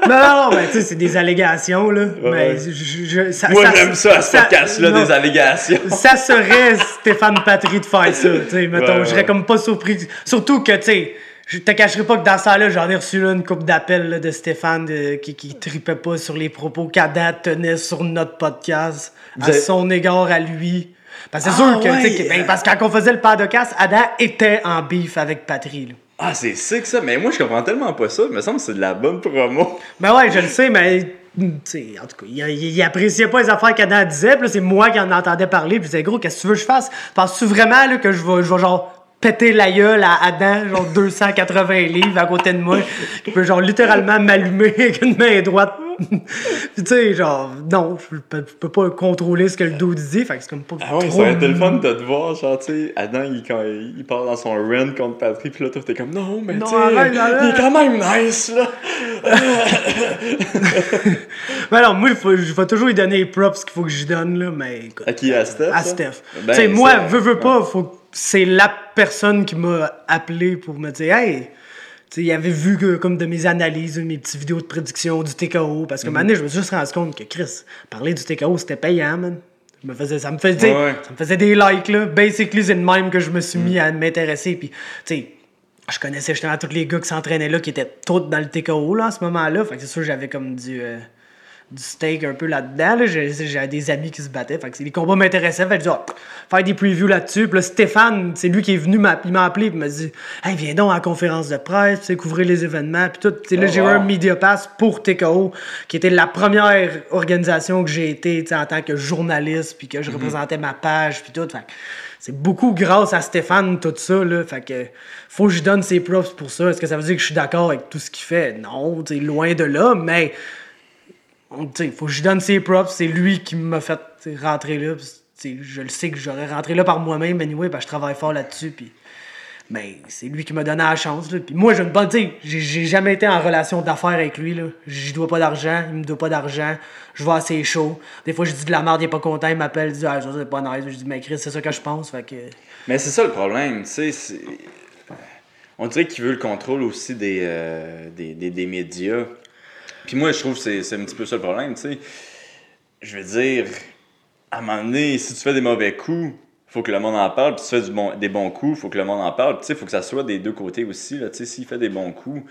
Non, non, non, mais tu sais, c'est des allégations, là. mais ouais. je, ça, Moi, j'aime ça, à ce podcast-là, des allégations. Ça serait Stéphane Patry de faire ça, tu sais, mettons. Ouais. Je serais comme pas surpris. Surtout que, tu sais, je te cacherai pas que dans ça là j'en ai reçu là, une coupe d'appels de Stéphane de- qui, qui tripait pas sur les propos qu'Adam tenait sur notre podcast à avez- son égard à lui. Parce que c'est Ah, sûr que, ouais. ben, parce que quand on faisait le podcast, Adam était en beef avec Patry, là. Ah, c'est sick ça, mais moi je comprends tellement pas ça. Il me semble que c'est de la bonne promo. Ben ouais, je le sais, mais. tu sais, en tout cas, il, il- il appréciait pas les affaires qu'Adam disait, puis c'est moi qui en entendais parler, puis c'est gros, qu'est-ce que tu veux que je fasse? Penses-tu vraiment là, que je vais, je vais genre péter la gueule à Adam, genre 280 livres à côté de moi, qui peut genre littéralement m'allumer avec une main droite? Tu sais, genre, non, je peux, je peux pas contrôler ce que le dos dit, fait que c'est comme pas. Ah ouais, ça aurait été le fun de te voir, genre, tu sais, Adam, il, quand il, il part dans son run contre Patrick, puis là, toi, t'es comme, non, mais tu sais, il est quand même nice, là. Ben non, moi, je vais toujours lui donner les props qu'il faut que je donne, là, mais écoute. À qui, à Steph? à ça? Steph. Ben, tu sais, moi, veux, veux pas, faut c'est la personne qui m'a appelé pour me dire, hey, tu sais, il avait vu que, comme de mes analyses, mes petites vidéos de prédiction du TKO, parce que maintenant, je me suis juste rendu compte que Chris, parler du TKO, c'était payant, man. Je me faisais, ça me faisait, Ouais, ouais. ça me faisait des likes, là. Basically, c'est de même que je me suis mis à m'intéresser, puis, tu sais, je connaissais justement tous les gars qui s'entraînaient là, qui étaient tous dans le TKO, là, à ce moment-là. Fait que c'est sûr, j'avais comme du, euh, du steak un peu là-dedans. Là. J'ai, j'ai des amis qui se battaient. Fait que les combats m'intéressaient. Fait que j'ai dit, Ah, faire des previews là-dessus. Puis là, Stéphane, c'est lui qui est venu, il m'a appelé. Puis m'a dit, hey, viens donc à la conférence de presse, tu sais, couvrir les événements. Puis tout. Là, Oh, j'ai eu wow. un Media Pass pour TKO, qui était la première organisation que j'ai été en tant que journaliste. Puis que je représentais ma page. Puis tout. Fait c'est beaucoup grâce à Stéphane, tout ça. Là. Fait que faut que je donne ses props pour ça. Est-ce que ça veut dire que je suis d'accord avec tout ce qu'il fait? Non, sais, loin de là. Mais il faut que je donne ses props. C'est lui qui m'a fait rentrer là. je le sais que j'aurais rentré là par moi-même, anyway, parce que je travaille fort là-dessus. Mais c'est lui qui m'a donné la chance. Là. Puis moi, j'ai une bonne. J'ai jamais été en relation d'affaires avec lui. Je dois pas d'argent, il me doit pas d'argent. Je vais ses shows. Des fois, je dis de la merde, il est pas content, il m'appelle, il dit Ah, ça, c'est pas nice. Je dis Mais Chris, c'est ça que je pense. Mais c'est ça le problème, tu sais. On dirait qu'il veut le contrôle aussi des, euh, des, des, des médias. Puis moi, je trouve que c'est c'est un petit peu ça le problème, tu sais. Je veux dire, à un moment donné, si tu fais des mauvais coups, faut que le monde en parle. Puis si tu fais du bon, des bons coups, faut que le monde en parle. Puis tu sais, faut que ça soit des deux côtés aussi, là. Tu sais, s'il fait des bons coups,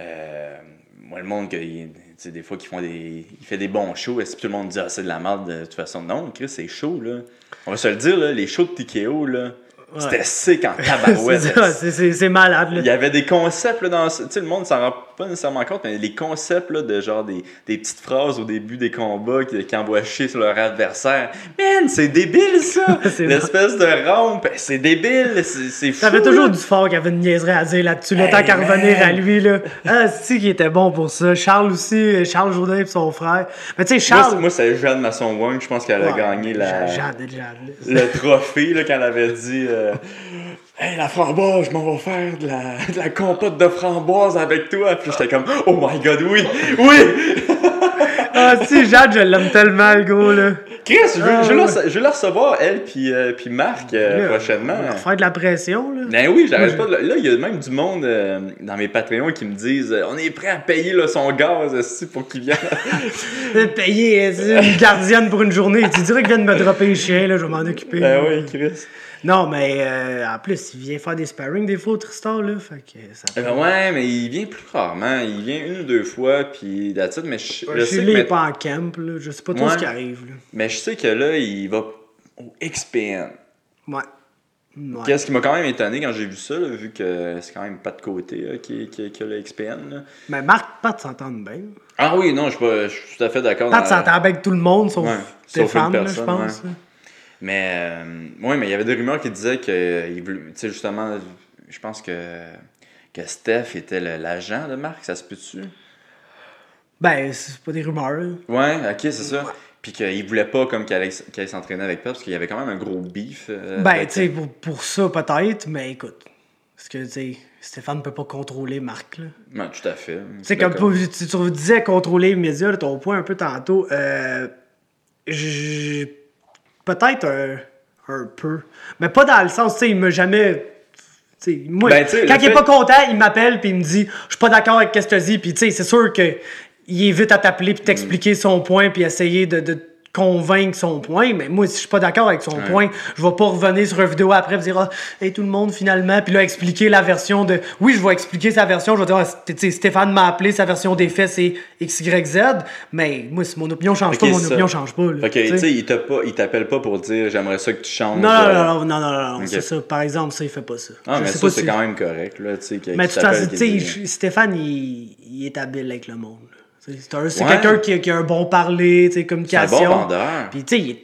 euh, moi, le monde, que, tu sais, des fois, qu'ils font des, il fait des bons shows, est-ce que tout le monde dit, ah, c'est de la merde de toute façon? Non, Chris, c'est chaud, là. On va se le dire, là, les shows de TKO, là, c'était sick en tabarouette. c'est ça, c'est- c'est c'est malade. Là. Il y avait des concepts là, dans ce- tu sais le monde s'en rend pas nécessairement compte mais les concepts là, de genre des, des petites phrases au début des combats qui, qui envoient chier sur leur adversaire. Man, c'est débile ça. L'espèce de rampe, c'est débile, c'est fou. T'avais toujours du fort qui avait une niaiserie à dire là-dessus, le Hey, temps qu'à revenir à lui. Là. Ah, c'est qui était bon pour ça. Charles aussi, Charles Jourdain et son frère. Mais tu sais, Moi, Charles. c'est- moi c'est Jeanne Masson Wang, je pense qu'elle a Ouais, gagné la Jeanne, Jeanne, Jeanne. le trophée là, quand elle avait dit euh, Hey la framboise, je m'en vais faire de la, de la compote de framboise avec toi. Puis j'étais comme Oh my god, oui, oui! Ah, si, Jeanne, je l'aime tellement, le gros, là. Chris, je veux, Ah, je veux la, ouais. je veux la recevoir, elle, puis, euh, puis Marc, euh, Là, prochainement. on va faire de la pression, là. Ben oui, j'arrête pas. de- Là, il y a même du monde euh, dans mes Patreons qui me disent On est prêt à payer là, son gaz aussi pour qu'il vienne. Payer une gardienne pour une journée. Tu dirais qu'il vient de me dropper le chien, là, je vais m'en occuper. ben oui, Chris. Non, mais euh, en plus, il vient faire des sparring des fois au Tristar, là. Fait que ça Eh ben ouais, mais il vient plus rarement. Il vient une ou deux fois, puis it, mais je, je Je sais il pas en camp, là. Je sais pas trop Ouais. ce qui arrive, là. mais je sais que là, il va au XPN. Ouais. Ouais. Qu'est-ce qui m'a quand même étonné quand j'ai vu ça, là, vu que c'est quand même pas de côté là, qui, qui, qui a le XPN. là. Mais Marc, Pat s'entendent bien. Ah oui, non, je suis pas- je suis tout à fait d'accord. Pat s'entend bien avec tout le monde, sauf Ouais, sauf une je pense. Mais, euh, ouais, mais il y avait des rumeurs qui disaient que, tu sais, justement, je pense que, que Steph était l'agent de Marc, ça se peut-tu? Ben, c'est pas des rumeurs. Ouais, ok, c'est ça. Puis qu'il voulait pas comme qu'elle allait s'entraîner avec Pep, parce qu'il y avait quand même un gros beef. euh, Ben, tu sais, pour, pour ça, peut-être, mais écoute. Parce que, tu sais, Stéphane peut pas contrôler Marc, là. Ouais, tout à fait. Tu sais, comme tu, tu disais contrôler les médias, là, ton point un peu tantôt, euh, j- peut-être un, un peu. Mais pas dans le sens, tu sais, il m'a jamais. tu sais, moi, Ben, quand il est fait- pas content, il m'appelle puis il me dit Je suis pas d'accord avec ce que tu as dit. Puis, tu sais, c'est sûr que il est vite à t'appeler puis t'expliquer son point puis essayer de, convaincre son point. Mais moi, si je suis pas d'accord avec son point, je vais pas revenir sur une vidéo après et dire Ah, hey, tout le monde finalement. Puis là, expliquer la version de. Oui, je vais expliquer sa version. Je vais dire Ah, tu sais, Stéphane m'a appelé, sa version des faits, c'est XYZ. Mais moi, si mon opinion change Ok, pas, mon c'est opinion ça. change pas. là, que, tu sais. il t'a pas- il t'appelle pas pour dire j'aimerais ça que tu changes. non, non, euh, non, non, non, non, Ok. c'est ça. Par exemple, ça, il fait pas ça. Ah, Je mais sais ça, c'est si- quand même correct, là, tu sais. Mais Stéphane, il, il est habile avec le monde. là. C'est Ouais. quelqu'un qui, a- qui a un bon parler, sais, C'est un communication. bon vendeur. Puis, tu sais, il est,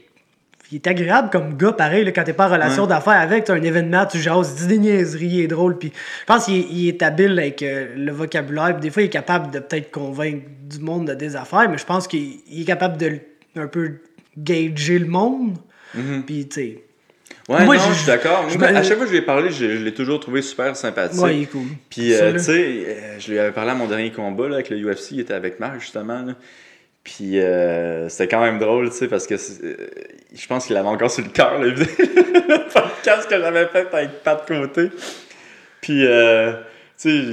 il est agréable comme gars, pareil, là, quand t'es pas en relation Ouais. d'affaires avec, un événement, tu jases, dis des niaiseries, il est drôle. Puis, je pense qu'il est, il est habile avec euh, le vocabulaire. Des fois, il est capable de peut-être convaincre du monde de des affaires, mais je pense qu'il il est capable de un peu gager le monde. Mhm. Puis, tu sais, Ouais, Moi, non, je- je suis d'accord. Moi, À chaque fois que je lui ai parlé, je, je l'ai toujours trouvé super sympathique. ouais, il est cool. Puis, euh, tu sais, euh, je lui avais parlé à mon dernier combat là, avec le UFC, il était avec Marc, justement. là. Puis, euh, c'était quand même drôle, tu sais, parce que euh, je pense qu'il avait encore sur le cœur, le, le podcast que j'avais fait avec Pat Côté. Puis, euh, tu sais,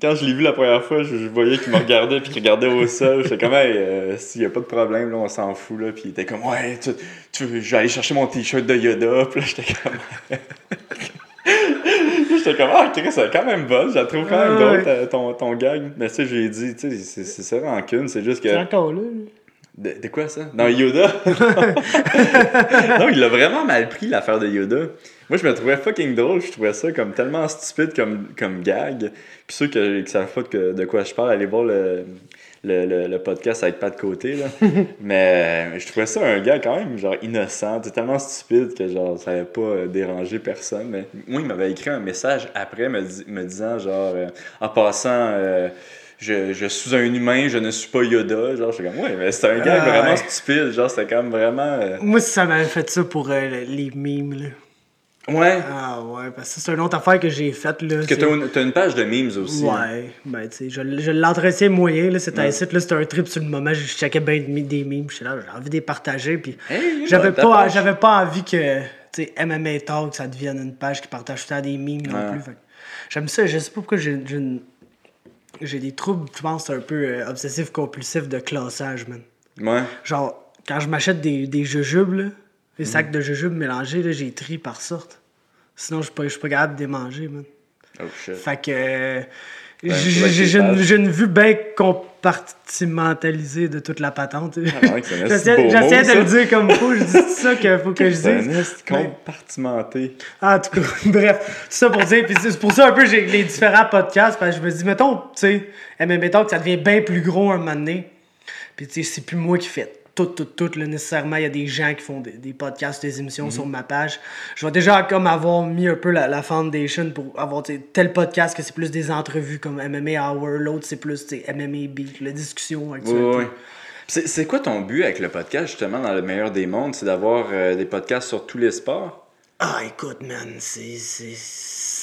quand je l'ai vu la première fois, je, je voyais qu'il me regardait, puis qu'il regardait au sol. J'étais comme, hey, euh, s'il n'y a pas de problème, là, on s'en fout, là. Puis, il était comme, ouais, tu, tu, je vais aller chercher mon t-shirt de Yoda. Puis là, j'étais comme. J'étais comme, ah, Chris, c'est quand même bonne, je la trouve quand même Ouais, drôle, ouais. ta- ton, ton gag. Mais ça, j'ai dit, tu sais, c'est- c'est ça rancune, c'est juste que. C'est encore là. De, de quoi ça? Dans Yoda? Non, il a vraiment mal pris l'affaire de Yoda. Moi, je me trouvais fucking drôle, je trouvais ça comme tellement stupide comme, comme gag. Puis ceux que, qui savent pas de, de quoi je parle, allez voir le, le, le, le podcast avec pas de côté. Là. Mais je trouvais ça un gars quand même genre innocent, tellement stupide que genre ça avait pas euh, dérangé personne. Mais moi, il m'avait écrit un message après me, di- me disant genre euh, en passant. euh, je, je suis un humain, je ne suis pas Yoda. Genre, j'étais comme, ouais, mais c'était un gars Ah, vraiment ouais. stupide. Genre, c'était comme vraiment. euh, Moi, si ça m'avait fait ça pour euh, les memes, là. Ouais. Ah ouais, parce que c'est une autre affaire que j'ai faite, là. Parce que t'as une, t'as une page de memes aussi. hein. Ouais, ben tu sais, je, je l'entretiens moyen, là, c'était Ouais. un site, là, c'était un trip sur le moment, je checkais bien de- des memes, j'étais là, j'ai envie de les partager, puis Hey, j'avais pas, j'avais pas envie que, tu sais, MMA Talk, ça devienne une page qui partage tout le temps des memes non plus, fait j'aime ça, je sais pas pourquoi j'ai j'ai une- j'ai des troubles, je pense, un peu euh, obsessif-compulsif de classage, man. Ouais. Genre, quand je m'achète des, des jujubes, là, des Mhm. sacs de jujubes mélangés, là, j'ai tri par sorte. Sinon, je suis pas, je suis pas capable de les manger, man. Oh shit. Fait que. euh, j'ai- que une, vue bien compartimentalisée de toute la patente. Ah, J'essaie de le dire comme faut, je dis ça qu'il faut que je dise. compartimenté. Ah, en tout cas, bref, ça pour dire, puis c'est pour ça un peu j'ai les différents podcasts, parce que je me dis, mettons, tu sais, MMA Talk, ça devient bien plus gros un moment donné, puis tu sais, c'est plus moi qui fais tout, tout, tout, là, nécessairement, il y a des gens qui font des, des podcasts, des émissions sur ma page. Je vais déjà comme avoir mis un peu la, la foundation pour avoir, tel podcast que c'est plus des entrevues comme MMA Hour, l'autre c'est plus, MMA Beat, la discussion actuelle. C'est c'est quoi ton but avec le podcast, justement, dans le meilleur des mondes? C'est d'avoir euh, des podcasts sur tous les sports? Ah, écoute, man, c'est,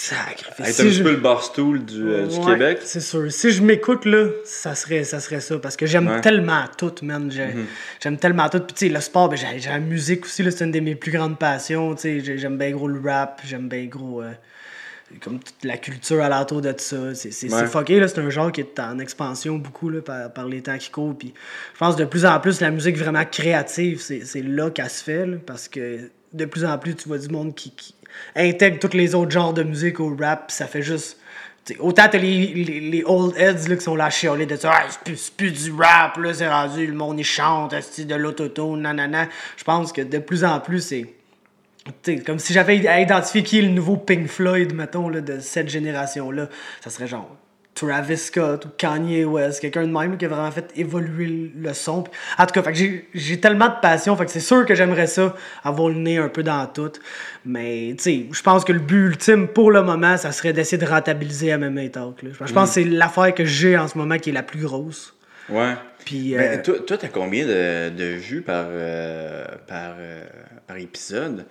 Si un peu le barstool du, euh, du Ouais, Québec? C'est sûr. Si je m'écoute, là, ça serait, ça serait ça. Parce que j'aime Ouais. tellement tout, man. Mhm. J'aime tellement tout. Puis, tu sais, le sport, ben, j'ai la musique aussi, c'est une de mes plus grandes passions. Tu sais, j'ai- j'aime bien gros le rap, j'aime bien gros. euh, comme toute la culture alentour de ça. C'est Ouais. fucké, là. C'est un genre qui est en expansion beaucoup, là, par, par les temps qui courent. Puis, je pense de plus en plus, la musique vraiment créative, c'est c'est là qu'elle se fait, là, parce que de plus en plus, tu vois du monde qui, qui intègre tous les autres genres de musique au rap, puis ça fait juste. t'sais, autant t'as les, les, les old heads là, qui sont là à chialer de ça, Ah, c'est plus, plus du rap, là, c'est rendu, le monde il chante, c'est de l'autotune, nanana. Je pense que de plus en plus, c'est. t'sais, comme si j'avais à identifier qui est le nouveau Pink Floyd, mettons, là, de cette génération-là, ça serait genre Travis Scott ou Kanye West, quelqu'un de même qui a vraiment fait évoluer le- son. En tout cas, j'ai- tellement de passion, fait que c'est sûr que j'aimerais ça, avoir le nez un peu dans tout. Mais tu sais, je pense que le but ultime pour le moment, ça serait d'essayer de rentabiliser MMA Talk. Je pense que c'est l'affaire que j'ai en ce moment qui est la plus grosse. Ouais. Puis, Ben, euh, toi, toi, t'as combien de, de vues par, euh, par, euh, par épisode?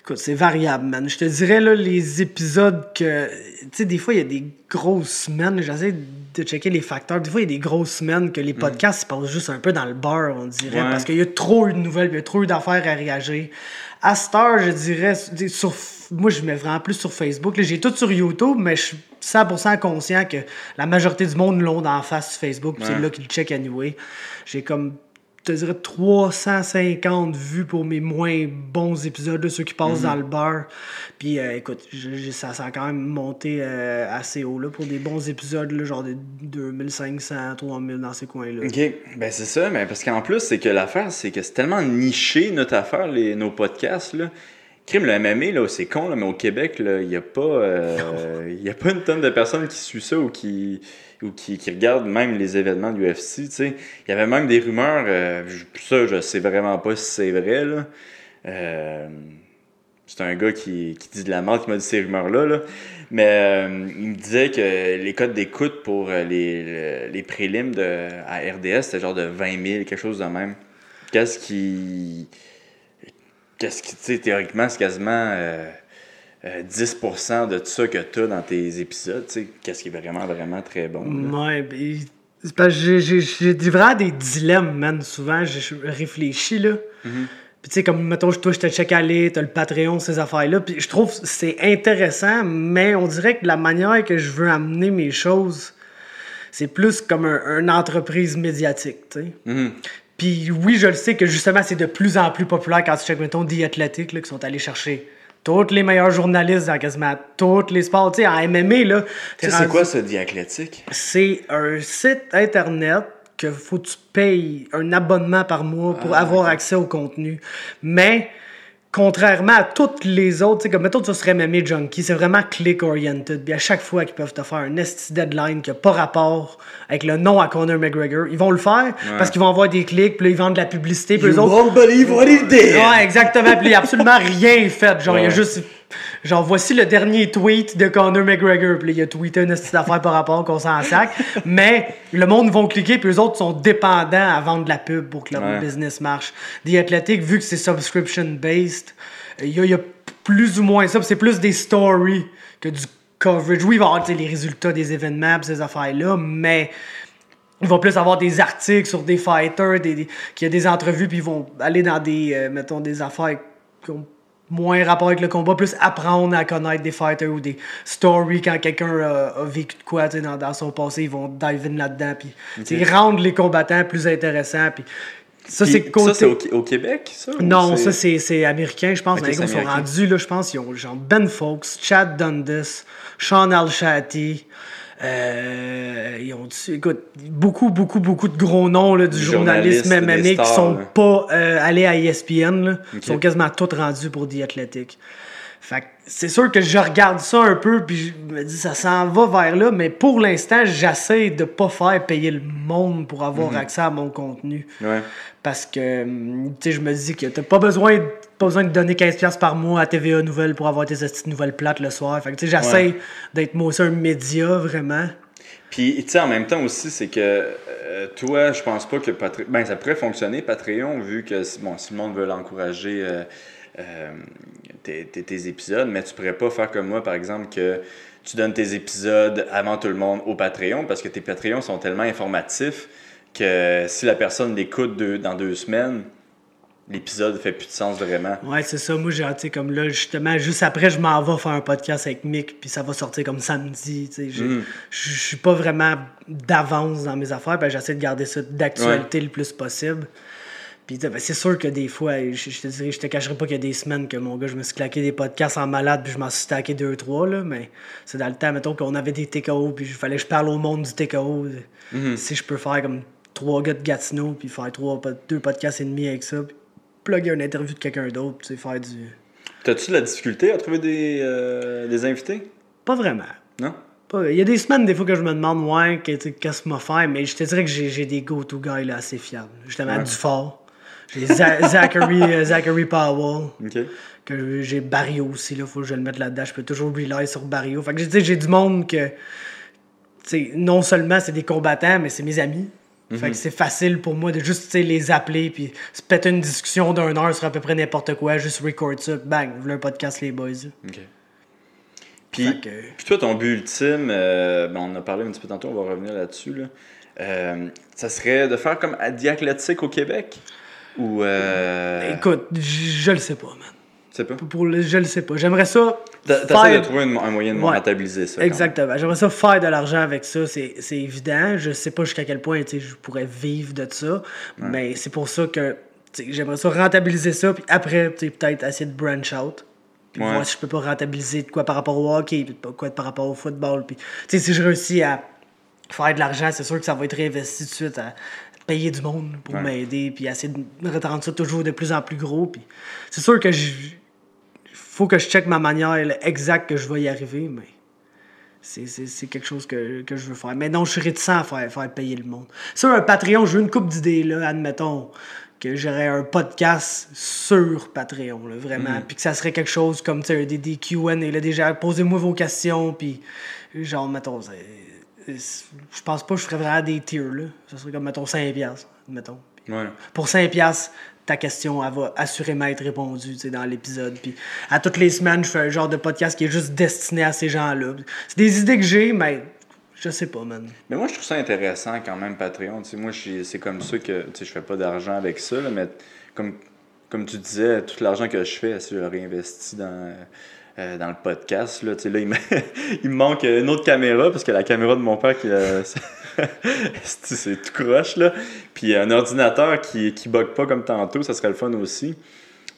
Écoute, c'est variable, man. Je te dirais, là, les épisodes que. Tu sais, des fois, il y a des grosses semaines. J'essaie de checker les facteurs. Des fois, il y a des grosses semaines que les podcasts se passent juste un peu dans le beurre, on dirait. Ouais. Parce qu'il y a trop eu de nouvelles, il y a trop eu d'affaires à réagir. À cette heure, je dirais. Sur, moi, je mets vraiment plus sur Facebook. là. J'ai tout sur YouTube, mais je suis 100% conscient que la majorité du monde l'ont d'en face sur Facebook. puis Ouais. c'est là qu'ils le check anyway. J'ai comme te dirais 350 vues pour mes moins bons épisodes, là, ceux qui passent dans le bar. Puis euh, écoute, je- ça, ça a quand même monté euh, assez haut là, pour des bons épisodes, là, genre de 2500, 3000 dans ces coins-là. Ok, ben c'est ça, mais parce qu'en plus, c'est que l'affaire, c'est que c'est tellement niché notre affaire, les, nos podcasts, là. Crime, le MMA, là, c'est con, là, mais au Québec, il n'y a pas euh, y a pas une tonne de personnes qui suivent ça ou qui ou qui, qui regardent même les événements de l'UFC, tu sais. Il y avait même des rumeurs, euh, je- ça, je sais vraiment pas si c'est vrai, là. Euh, c'est un gars qui, qui dit de la merde qui m'a dit ces rumeurs-là, là. Mais euh, il me disait que les codes d'écoute pour les, le- les prélims de, à RDS, c'était genre de 20 000, quelque chose de même. Qu'est-ce qui. Qu'est-ce qui, tu sais, théoriquement, c'est quasiment euh, euh, 10% de tout ça que tu as dans tes épisodes, tu sais. Qu'est-ce qui est vraiment, vraiment très bon. là. Ouais, ben, c'est parce que j'ai- j'ai j'ai des- vraiment des dilemmes, man. Souvent, je réfléchis, là. Puis tu sais, comme, mettons, toi, je te check aller, t'as le Patreon, ces affaires-là. Puis je trouve que c'est intéressant, mais on dirait que la manière que je veux amener mes choses, c'est plus comme un- une entreprise médiatique, tu sais. Mhm. Puis oui, je le sais que justement, c'est de plus en plus populaire quand tu checkes, mettons, The Athletic, là, qui sont allés chercher tous les meilleurs journalistes dans quasiment tous les sports. Tu sais, en MMA, là... Tu sais, c'est quoi ce diathlétique? c'est un site internet que faut que tu payes un abonnement par mois pour Ah, avoir accès au contenu. Mais contrairement à toutes les autres, tu sais, comme mettons tu serais MMA Junkie, c'est vraiment click-oriented. Puis à chaque fois qu'ils peuvent te faire un esti deadline qui n'a pas rapport avec le nom à Conor McGregor, ils vont le faire parce qu'ils vont avoir des clics, puis là, ils vendent de la publicité, puis les autres. believe what he did! Ouais, exactement. Puis il n'y a absolument rien fait. Genre, il y a juste genre, voici le dernier tweet de Conor McGregor. Puis là, il a tweeté une petite affaire par rapport qu'on s'en sac. Mais le monde vont cliquer, puis eux autres sont dépendants à vendre de la pub pour que leur Ouais. business marche. The Athletic, vu que c'est subscription-based, il y, a- il y a plus ou moins ça. C'est plus des stories que du coverage. Oui, il va y avoir les résultats des événements, ces affaires-là, mais il va plus avoir des articles sur des fighters, des, des- qu'il y a des entrevues, puis ils vont aller dans des, euh, mettons, des affaires qui ont moins rapport avec le combat, plus apprendre à connaître des fighters ou des stories quand quelqu'un a, a vécu de quoi dans, dans son passé, ils vont dive in là-dedans, puis sais, rendre les combattants plus intéressants, puis ça, c'est côté... c'est au, au Québec, ça? Non, ça c'est américain, je pense. Ok, mais c'est ils sont rendus, là, je pense, ils ont genre Ben Folks, Chad Dundas, Sean Alshati. Euh, ils ont, écoute, beaucoup, beaucoup, beaucoup de gros noms là, du journalisme MMA qui sont là. pas euh, allés à ESPN. Ils sont quasiment tous rendus pour The Athletic. Fait c'est sûr que je regarde ça un peu, puis je me dis, ça s'en va vers là, mais pour l'instant, j'essaie de pas faire payer le monde pour avoir accès à mon contenu. Ouais. Parce que, hum, tu sais, je me dis que t'as pas besoin, pas besoin de donner 15$ par mois à TVA Nouvelles pour avoir tes petites nouvelles plates le soir. Fait que, tu sais, j'essaie Ouais. d'être moi aussi un média, vraiment. Puis, tu sais, en même temps aussi, c'est que euh, toi, je pense pas que Patreon. Ben, ça pourrait fonctionner, Patreon, vu que si- bon, si le monde veut l'encourager, euh, euh, tes, tes- tes épisodes, mais tu pourrais pas faire comme moi, par exemple, que tu donnes tes épisodes avant tout le monde au Patreon, parce que tes Patreons sont tellement informatifs que si la personne l'écoute deux- dans deux semaines, l'épisode fait plus de sens vraiment. Ouais, c'est ça. Moi, j'ai, comme là, justement, juste après, je m'en vais faire un podcast avec Mick, puis ça va sortir comme samedi. Mm. je je suis pas vraiment d'avance dans mes affaires, ben, j'essaie de garder ça d'actualité le plus possible. Puis ben, c'est sûr que des fois, je, je te dirais, je te cacherai pas qu'il y a des semaines que mon gars, je me suis claqué des podcasts en malade, puis je m'en suis stacké deux, trois, là, mais c'est dans le temps, mettons, qu'on avait des TKO, puis il fallait que je parle au monde du TKO. Mm-hmm. Si je peux faire comme trois gars de Gatineau, puis faire trois, deux podcasts et demi avec ça, puis plugger une interview de quelqu'un d'autre, puis faire du... T'as-tu de la difficulté à trouver des, euh, des invités? Pas vraiment. Non? Pas- Il y a des semaines, des fois, que je me demande, ouais, que- qu'est-ce qu'il m'a fait, mais je te dirais que j'ai j'ai des go-to guys là, assez fiables. Justement, Ouais. du fort. J'ai Za- Zachary, euh, Zachary Powell. Que j'ai Barrio aussi, là, faut que je le mette là-dedans. Je peux toujours rely sur Barrio. Fait que, tu sais, j'ai du monde que, non seulement c'est des combattants, mais c'est mes amis. Fait que c'est facile pour moi de juste, les appeler, puis se péter une discussion d'une heure sur à peu près n'importe quoi, juste record ça, bang, vous voulez un podcast, les boys. Puis, que- puis toi, ton but ultime, euh, ben, on en a parlé un petit peu tantôt, on va revenir là-dessus. Là. Euh, ça serait de faire comme à Diathlétique au Québec? Ou. Euh, Écoute, je le sais pas, man. tu sais pas? Pour le, je le sais pas. J'aimerais ça. T'essaies faire- de trouver un, un moyen de Ouais. rentabiliser ça. Exactement. J'aimerais ça faire de l'argent avec ça, c'est c'est évident. Je sais pas jusqu'à quel point je pourrais vivre de ça, mais c'est pour ça que j'aimerais ça rentabiliser ça, puis après, peut-être essayer de branch out. Puis Ouais. voir si je peux pas rentabiliser de quoi par rapport au hockey, puis de quoi par rapport au football. Puis, si je réussis à faire de l'argent, c'est sûr que ça va être réinvesti tout de suite à payer du monde pour Ouais. m'aider, puis essayer de rendre ça toujours de plus en plus gros. Puis c'est sûr que je faut que je check ma manière là, exacte que je vais y arriver, mais c'est, c'est, c'est quelque chose que, que je veux faire. Mais non, je suis réticent à faire, faire payer le monde. Sur un Patreon, j'ai une coupe d'idées, là, admettons que j'aurais un podcast sur Patreon, là, vraiment. Puis que ça serait quelque chose comme, tu sais, des, des Q&A, là, déjà, posez-moi vos questions, puis genre, mettons, je pense pas que je ferais vraiment des tiers, là. Ça serait comme, mettons, 5$, piastres, mettons. Ouais. Pour 5$, piastres, ta question, elle va assurément être répondue tu sais, dans l'épisode. Puis à toutes les semaines, je fais un genre de podcast qui est juste destiné à ces gens-là. C'est des idées que j'ai, mais je sais pas, man. Mais moi, je trouve ça intéressant quand même, Patreon. Tu sais, moi, je- c'est comme ça que tu sais, je fais pas d'argent avec ça, là, mais comme, comme tu disais, tout l'argent que je fais, si je le réinvestis dans, euh, dans le podcast, là, il, me... il me manque une autre caméra, parce que la caméra de mon père, qui, euh, c'est tout croche, là. Puis un ordinateur qui, qui bug pas comme tantôt, ça serait le fun aussi.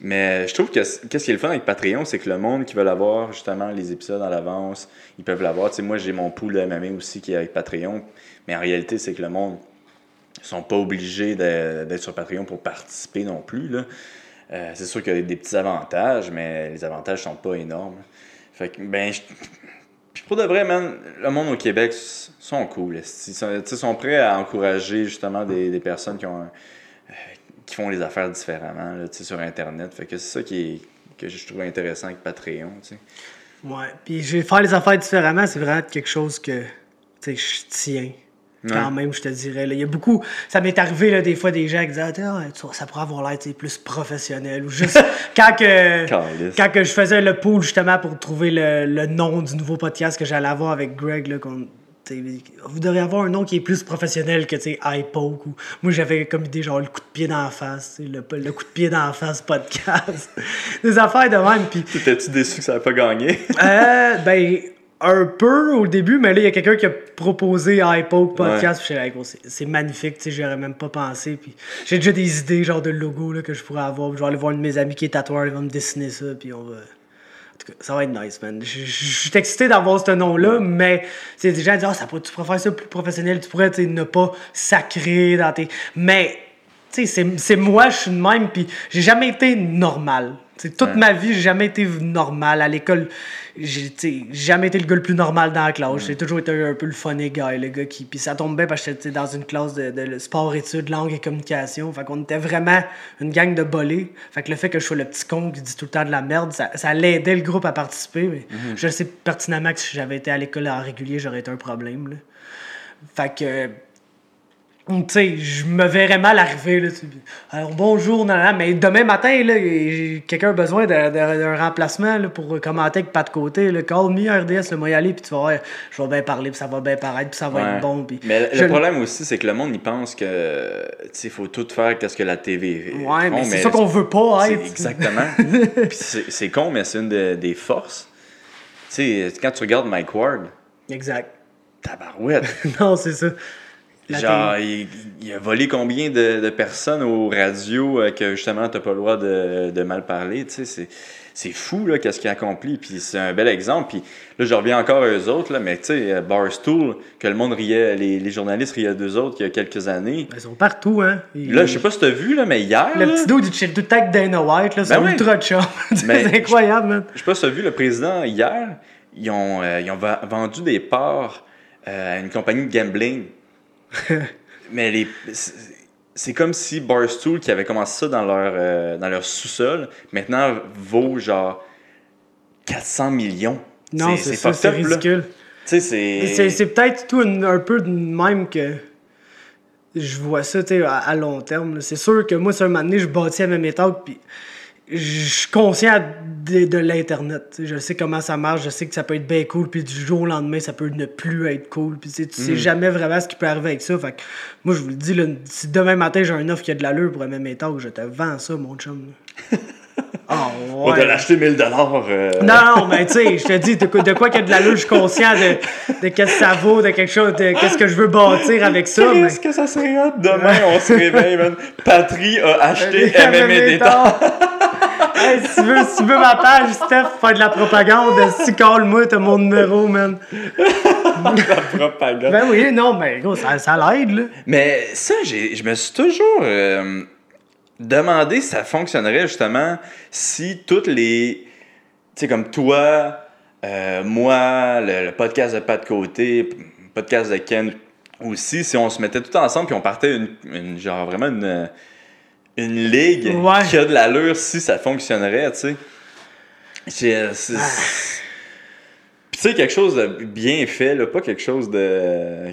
Mais je trouve que qu'est-ce qui est le fun avec Patreon, c'est que le monde qui veut avoir justement les épisodes à l'avance, ils peuvent l'avoir. Tu moi, j'ai mon pool de MMA aussi qui est avec Patreon. Mais en réalité, c'est que le monde ne sont pas obligés d'être sur Patreon pour participer non plus. là. Euh, c'est sûr qu'il y a des petits avantages, mais les avantages sont pas énormes. Fait que, ben, je- Puis pour de vrai, man, le monde au Québec sont cool. Ils sont, sont prêts à encourager justement des, des personnes qui ont euh, qui font les affaires différemment sur Internet. Fait que c'est ça qui est, que je trouve intéressant avec Patreon, tu sais. Ouais. Puis faire les affaires différemment, c'est vraiment quelque chose que je tiens. Quand Ouais. même, je te dirais. là. Il y a beaucoup. Ça m'est arrivé là, des fois des gens qui disaient Ah, ça pourrait avoir l'air plus professionnel. Ou juste quand que. Quand que je faisais le pool justement pour trouver le, le nom du nouveau podcast que j'allais avoir avec Greg, là, vous devriez avoir un nom qui est plus professionnel que iPoke. Ou... Moi, j'avais comme idée genre le coup de pied d'en face, le, le coup de pied d'en face podcast. Des affaires de même. Puis, T'étais-tu déçu que ça n'avait pas gagné? euh, ben, un peu au début, mais là, il y a quelqu'un qui a proposé iPoke podcast. Puis, j'étais like, oh, c'est c'est magnifique, tu sais, j'aurais même pas pensé. Puis, j'ai déjà des idées, genre de logo là, que je pourrais avoir. Puis, je vais aller voir un de mes amis qui est tatoueur, il va me dessiner ça. Puis, on va. En tout cas, ça va être nice, man. Je je- je suis excité d'avoir ce nom-là, mais c'est des gens disent, ah, ça tu pourrais faire ça plus professionnel, tu pourrais ne pas sacrer dans tes. Mais, tu sais, c'est- moi, je suis de même, puis j'ai jamais été normal. Tu sais, toute Ouais. ma vie, j'ai jamais été normal. À l'école, j'ai jamais été le gars le plus normal dans la classe. J'ai toujours été un peu le funny guy, le gars qui. Puis ça tombe bien parce que j'étais dans une classe de, de sport-études, langue et communication. Fait qu'on était vraiment une gang de bolés. Fait que le fait que je sois le petit con qui dit tout le temps de la merde, ça, ça l'aidait le groupe à participer. Mais je sais pertinemment que si j'avais été à l'école en régulier, j'aurais été un problème. Là. Fait que. Tu sais, je me verrais mal arriver, là. tu. Alors, bonjour, nan, nan, mais demain matin, là, quelqu'un a besoin d'un- remplacement, là, pour commenter avec pas de côté, là. Call me RDS, moi y aller, puis tu vas voir, je vais bien parler, puis ça va bien paraître, puis ça va Ouais. être bon, puis... Mais le problème aussi, c'est que le monde, il pense que, tu sais, faut tout faire qu'est-ce que la TV Ouais, mais font, c'est ça qu'on veut pas être. Exactement. Puis c'est c'est con, mais c'est une de- des forces. Tu sais, quand tu regardes Mike Ward, Exact. tabarouette. non, c'est ça. La Genre, il, il a volé combien de, de personnes aux radios euh, que justement t'as pas le droit de, de mal parler, tu sais, c'est, fou là qu'est-ce qu'il a accompli, puis c'est un bel exemple, puis là je reviens encore à eux autres là, mais tu sais, euh, Barstool, que le monde riait, les, les journalistes riaient d'eux autres il y a quelques années. Ils sont partout, hein. Ils- Là, je sais pas si t'as vu là, mais hier, Le là, petit dos du temps avec Dana White, là, c'est Ben ultra c'est incroyable, man. je sais pas si t'as vu le président hier, ils ont, euh, ils ont vendu des parts euh, à une compagnie de gambling. Mais les, c'est- comme si Barstool, qui avait commencé ça dans leur, euh, dans leur sous-sol, maintenant vaut genre 400 millions. Non, c'est ça, c'est ridicule. Tu sais, C'est, c'est. c'est peut-être tout un, un peu de même que je vois ça tu sais, à, à long terme. C'est sûr que moi, sur un moment donné, je bâtis à même état, puis je suis conscient de, de l'Internet. sais. Je sais comment ça marche, je sais que ça peut être bien cool, puis du jour au lendemain, ça peut ne plus être cool. Puis tu sais, tu Mm. sais jamais vraiment ce qui peut arriver avec ça. Fait que moi, je vous le dis, là, si demain matin, j'ai un offre qui a de l'allure pour un même je te vends ça, mon chum. va ouais. te l'acheter 1000 dollars. euh, Non, non, mais tu sais, je te dis, de quoi, de quoi qu'il y a de la lutte, je suis conscient de, de qu'est-ce que ça vaut, de quelque chose, de qu'est-ce que je veux bâtir avec ça. Mais... Qu'est-ce que ça serait hot? Demain, on se réveille, man. Patrie a acheté Détente. Hey, si, tu veux, si tu veux ma page, Steph, faire de la propagande, si call-moi, t'as mon numéro, man. Propagande. Ben oui, non, mais gros, ça, ça l'aide, là. Mais ça, je me suis toujours euh, demandé si ça fonctionnerait justement si toutes les. Tu sais, comme toi, euh, moi, le, le podcast de Pat de Côté, podcast de Ken aussi, si on se mettait tout ensemble puis on partait une, une- genre vraiment une, une ligue Ouais. qui a de l'allure si ça fonctionnerait, tu sais. C'est- c'est- Puis tu sais, quelque chose de bien fait, là, pas quelque chose de.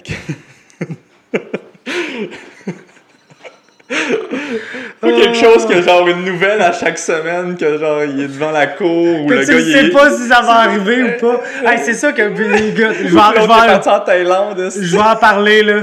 Pas quelque chose que genre une nouvelle à chaque semaine, que genre il est devant la cour ou Que le tu gars il sais est. pas si ça va arriver ou pas. Hey, c'est ça que, les gars, je vais en- je vais en parler, là.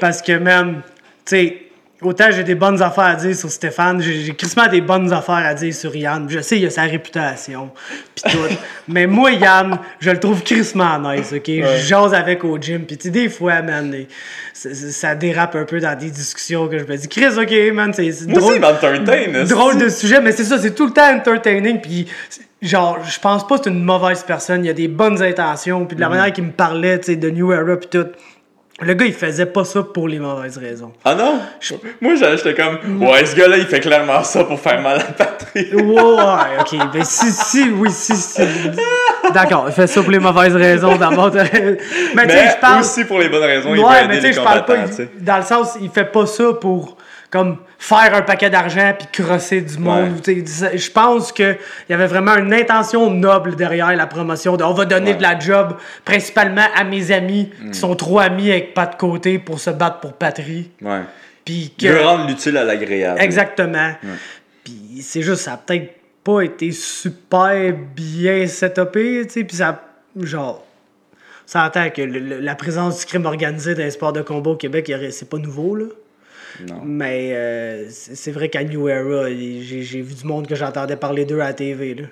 Parce que, même, tu sais, autant j'ai des bonnes affaires à dire sur Stéphane, j'ai crissement des bonnes affaires à dire sur Yann. Je sais, il a sa réputation, pis tout. mais moi, Yann, je le trouve crissement nice, OK? Je jase avec au gym, pis tu des fois, man, les- ça, dérape un peu dans des discussions que je me dis, Chris, OK, man, c'est aussi, drôle. Drôle de sujet, mais c'est ça, c'est tout le temps entertaining. Puis, genre, je pense pas que c'est une mauvaise personne. Il y a des bonnes intentions. Puis, de la manière qu'il me parlait, tu sais, de New Era, puis tout. Le gars, il faisait pas ça pour les mauvaises raisons. Ah non? Moi j'ai- j'étais comme, ouais, ce gars-là il fait clairement ça pour faire mal à la patrie. Ouais, ok. Ben, si, si, oui, si, si. D'accord, il fait ça pour les mauvaises raisons d'abord. Mais, tu sais, Mais je parle. aussi pour les bonnes raisons, il Ouais, veut mais aider tu sais, les je parle pas. Dans le sens, il fait pas ça pour comme faire un paquet d'argent puis crosser du monde. Ouais. Je pense qu'il y avait vraiment une intention noble derrière la promotion. De, on va donner Ouais. de la job principalement à mes amis Mm. qui sont trop amis avec pas de côté pour se battre pour patrie. Ouais. Puis Je que... veux rendre l'utile à l'agréable. Exactement. Puis c'est juste, ça a peut-être pas été super bien setupé, tu sais, puis ça, genre, ça entend que le- le- la présence du crime organisé dans les sports de combat au Québec, c'est pas nouveau, là. Non. Mais euh, c'est vrai qu'à New Era, j'ai vu du monde que j'entendais parler d'eux à la TV, là.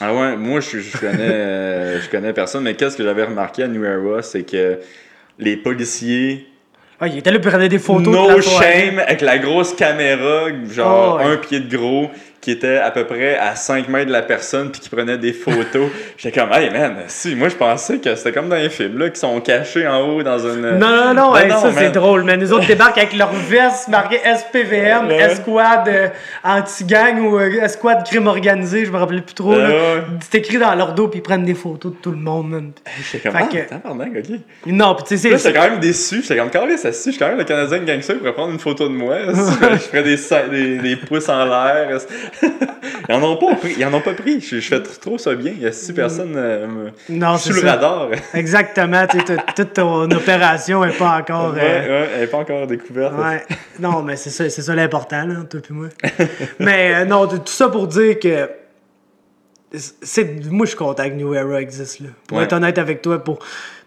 Ah ouais, moi je, je connais euh, je connais personne, mais qu'est-ce que j'avais remarqué à New Era, c'est que les policiers Ah, il était là pour regarder des photos de no la soirée. shame avec la grosse caméra, genre Oh, ouais. un pied de gros, qui était à peu près à 5 mètres de la personne puis qui prenait des photos. J'étais comme hey man, si moi je pensais que c'était comme dans les films là qui sont cachés en haut dans une Non, non, non, Ben hey, ça c'est drôle, mais nous autres débarquent avec leur veste marquée SPVM. Escouade euh, anti-gang ou euh, Escouade crime organisé, je me rappelais plus trop. Là. C'est écrit dans leur dos, puis ils prennent des photos de tout le monde. man. J'étais comme ah, que- ok. Non, puis tu sais, c'est. j'étais quand même déçu. J'étais comme, quand ça je suis quand même le Canadien gangster, il pourrait prendre une photo de moi. je ferais- des, des, des pouces en l'air. Ils en ont pas pris. Ils en ont pas pris. Je, je fais tr- trop ça bien. Il y a six personnes euh, me- Non, sous le ça. radar. Exactement, toute ton opération est pas encore. Ouais, euh, ouais, elle est pas encore découverte. Ouais. Non, mais c'est ça, c'est ça l'important, là, toi puis moi. mais euh, non, tout ça pour dire que. C'est, moi, je suis content que New Era existe, là. Pour être honnête avec toi, pour,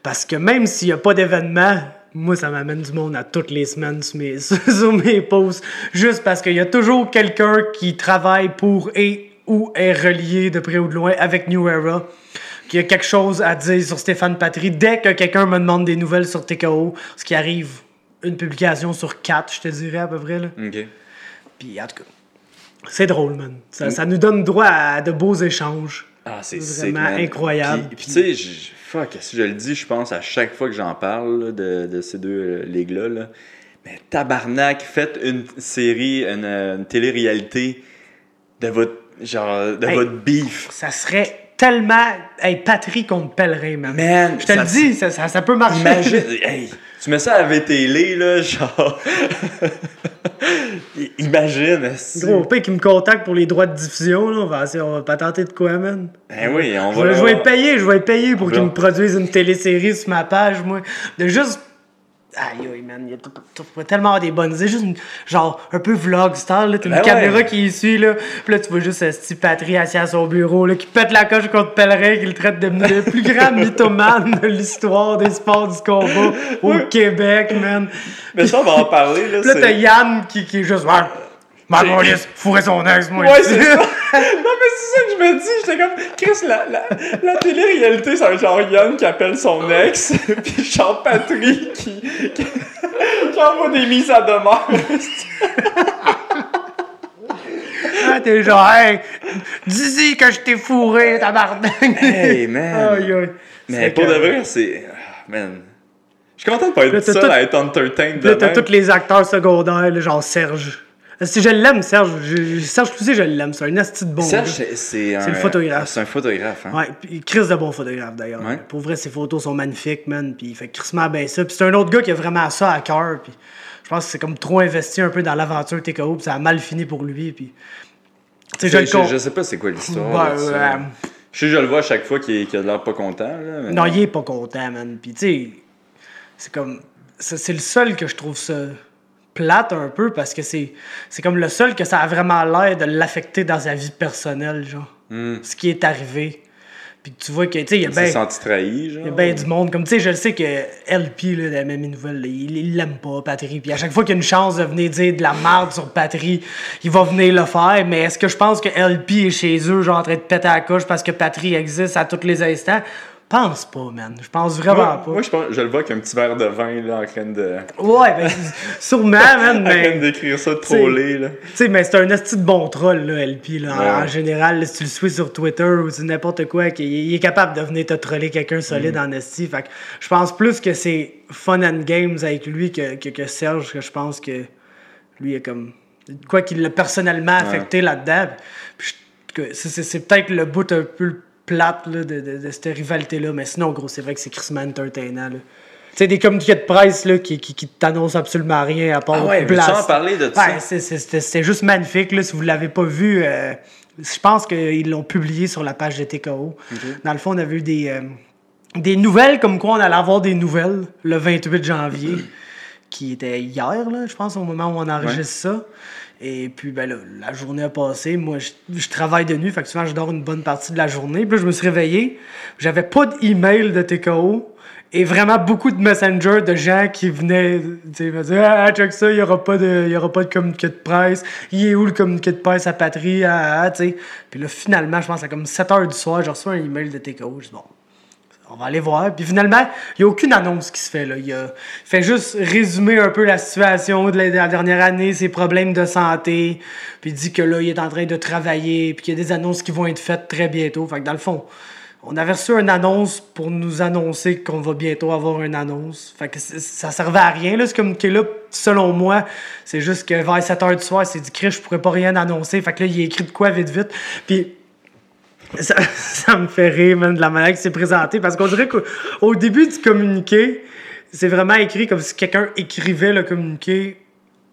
parce que même s'il n'y a pas d'événement, moi, ça m'amène du monde à toutes les semaines sur mes, sur mes posts. Juste parce qu'il y a toujours quelqu'un qui travaille pour et ou est relié de près ou de loin avec New Era. Qui a quelque chose à dire sur Stéphane Patry. Dès que quelqu'un me demande des nouvelles sur TKO, ce qui arrive une publication sur quatre, je te dirais à peu près. Là. Ok. Puis en tout cas, c'est drôle, man. Ça, ça nous donne droit à de beaux échanges. Ah, c'est Vraiment sick, incroyable. Puis, puis tu sais, fuck, si je le dis, je pense à chaque fois que j'en parle là, de, de ces deux euh, ligues-là. là. Mais tabarnak, faites une série, une, euh, une télé-réalité de votre, genre, de Hey. votre beef. Ça serait tellement. Hey, Patry contre Pèlerin, man. Man, je te le dis, ça, ça, ça peut marcher. Imagine, hey, tu mets ça à VTL, là, genre. Imagine, Gros, pas qui me contacte pour les droits de diffusion, là. On va, essayer- on va pas tenter de quoi, man. Ben oui, on Je va. vais, je vais payer, je vais payer pour qu'ils me produisent une télésérie sur ma page, moi. De juste. Aïe, aïe, man, il y a tout- tout- tout- tellement avoir des bonnes idées. Juste, une- genre, un peu vlog style, là. T'as une Ben caméra qui suit, là. Puis là, tu vois juste ce petit Patry assis à son bureau, là, qui pète la coche contre Pèlerin, qui le traite de le plus grand mythomane de l'histoire des sports du combat au Québec, man. Mais ça, on va en parler, là. Puis là, t'as Yann qui, qui est juste. Ouais, Margolis, fourrer son ex, moi. Ouais, c'est ça. non, mais c'est ça que je me dis. J'étais comme, Chris, la, la, la télé-réalité, ça va être genre Yann qui appelle son ex, puis genre Patrick qui, qui, qui envoie des mises à demeure. Ah, t'es genre, hey, dis-y que je t'ai fourré, tabarnak. Hey, man. Aïe, aïe. Mais C'est pour de vrai, c'est. ah, Man. Je suis content de pas être seul tout- à être entertained là, de t'as tous les acteurs secondaires, genre Serge. Si je l'aime, Serge. Je- Serge Cloutier, je l'aime. C'est un asti de bon. Serge, c'est c'est un. le photographe. C'est un photographe, hein. Ouais, puis Chris de bon photographe d'ailleurs. Ouais. Pour vrai, ses photos sont magnifiques, man. Puis il fait crissement bien ça. Puis c'est un autre gars qui a vraiment ça à cœur. Puis je pense que c'est comme trop investi un peu dans l'aventure TKO. Puis ça a mal fini pour lui. Puis. Je Je, con- je sais pas c'est quoi l'histoire. Ben, euh, Je sais je le vois à chaque fois qu'il a l'air pas content. Là, mais- Non, il est pas content, man. Puis, tu sais, c'est comme. C'est c'est le seul que je trouve ça plate un peu parce que c'est c'est comme le seul que ça a vraiment l'air de l'affecter dans sa vie personnelle, genre. Ce qui est arrivé. Puis tu vois que, tu sais, il y a bien. senti trahi, genre. Il y a bien du monde. Comme tu sais, je le sais que LP, là, de la même nouvelle, là, il l'aime pas, Patry. Puis à chaque fois qu'il y a une chance de venir dire de la merde sur Patry, il va venir le faire. Mais est-ce que je pense que LP est chez eux, genre en train de péter la couche parce que Patry existe à tous les instants? Pense pas, man. Je pense vraiment Moi, pas. moi, je, pense, je le vois avec un petit verre de vin là, en train de. Ouais, ben, sûrement, man. En train Mais, d'écrire ça, de troller. Là. tu sais, mais c'est un esti de bon troll, là, LP. Là, en- Ouais. En général, là, si tu le suis sur Twitter ou sur n'importe quoi, qu'il- il est capable de venir te troller quelqu'un solide Mm. en esti. Fait que je pense plus que c'est fun and games avec lui que, que, que Serge, que je pense que lui est comme. Quoi qu'il l'a personnellement affecté là-dedans. Puis c'est- peut-être le bout un peu plate là, de, de, de cette rivalité-là. Mais sinon, gros, c'est vrai que c'est Chris entertainant. Là. sais, des communiqués de presse là, qui, qui, qui t'annoncent absolument rien à part Ah ouais, en parler de? Ouais, c'était juste magnifique. Là, si vous ne l'avez pas vu, euh, je pense qu'ils l'ont publié sur la page de TKO. Dans le fond, on avait eu des, euh, des nouvelles, comme quoi on allait avoir des nouvelles le 28 janvier, qui était hier, là, je pense, au moment où on enregistre ça. Et puis, ben là, la journée a passé. Moi, je, travaille de nuit, fait que souvent, je dors une bonne partie de la journée. Puis là, je me suis réveillé. J'avais pas d'email de TKO. Et vraiment beaucoup de messengers de gens qui venaient me dire Ah, check ça, il n'y aura, pas de- y aura pas de communiqué de presse. Il est où le communiqué de presse à Patrie? Ah, ah, tu sais. Puis là, finalement, je pense à comme 7 h du soir, j'ai reçu un email de TKO. Je dis Bon, on va aller voir. Puis finalement, il n'y a aucune annonce qui se fait. Là. Il, fait juste résumer un peu la situation de la, de la dernière année, ses problèmes de santé. Puis il dit que là, il est en train de travailler. Puis qu'il y a des annonces qui vont être faites très bientôt. Fait que dans le fond, on avait reçu une annonce pour nous annoncer qu'on va bientôt avoir une annonce. Fait que ça servait à rien, là, ce communiqué-là, selon moi. C'est juste que vers 7 h du soir, il s'est dit, Chris, je pourrais pas rien annoncer. Fait que là, il écrit de quoi vite, vite. Puis ça, ça me fait rire, man, de la manière que c'est présenté. Parce qu'on dirait qu'au au début du communiqué, c'est vraiment écrit comme si quelqu'un écrivait le communiqué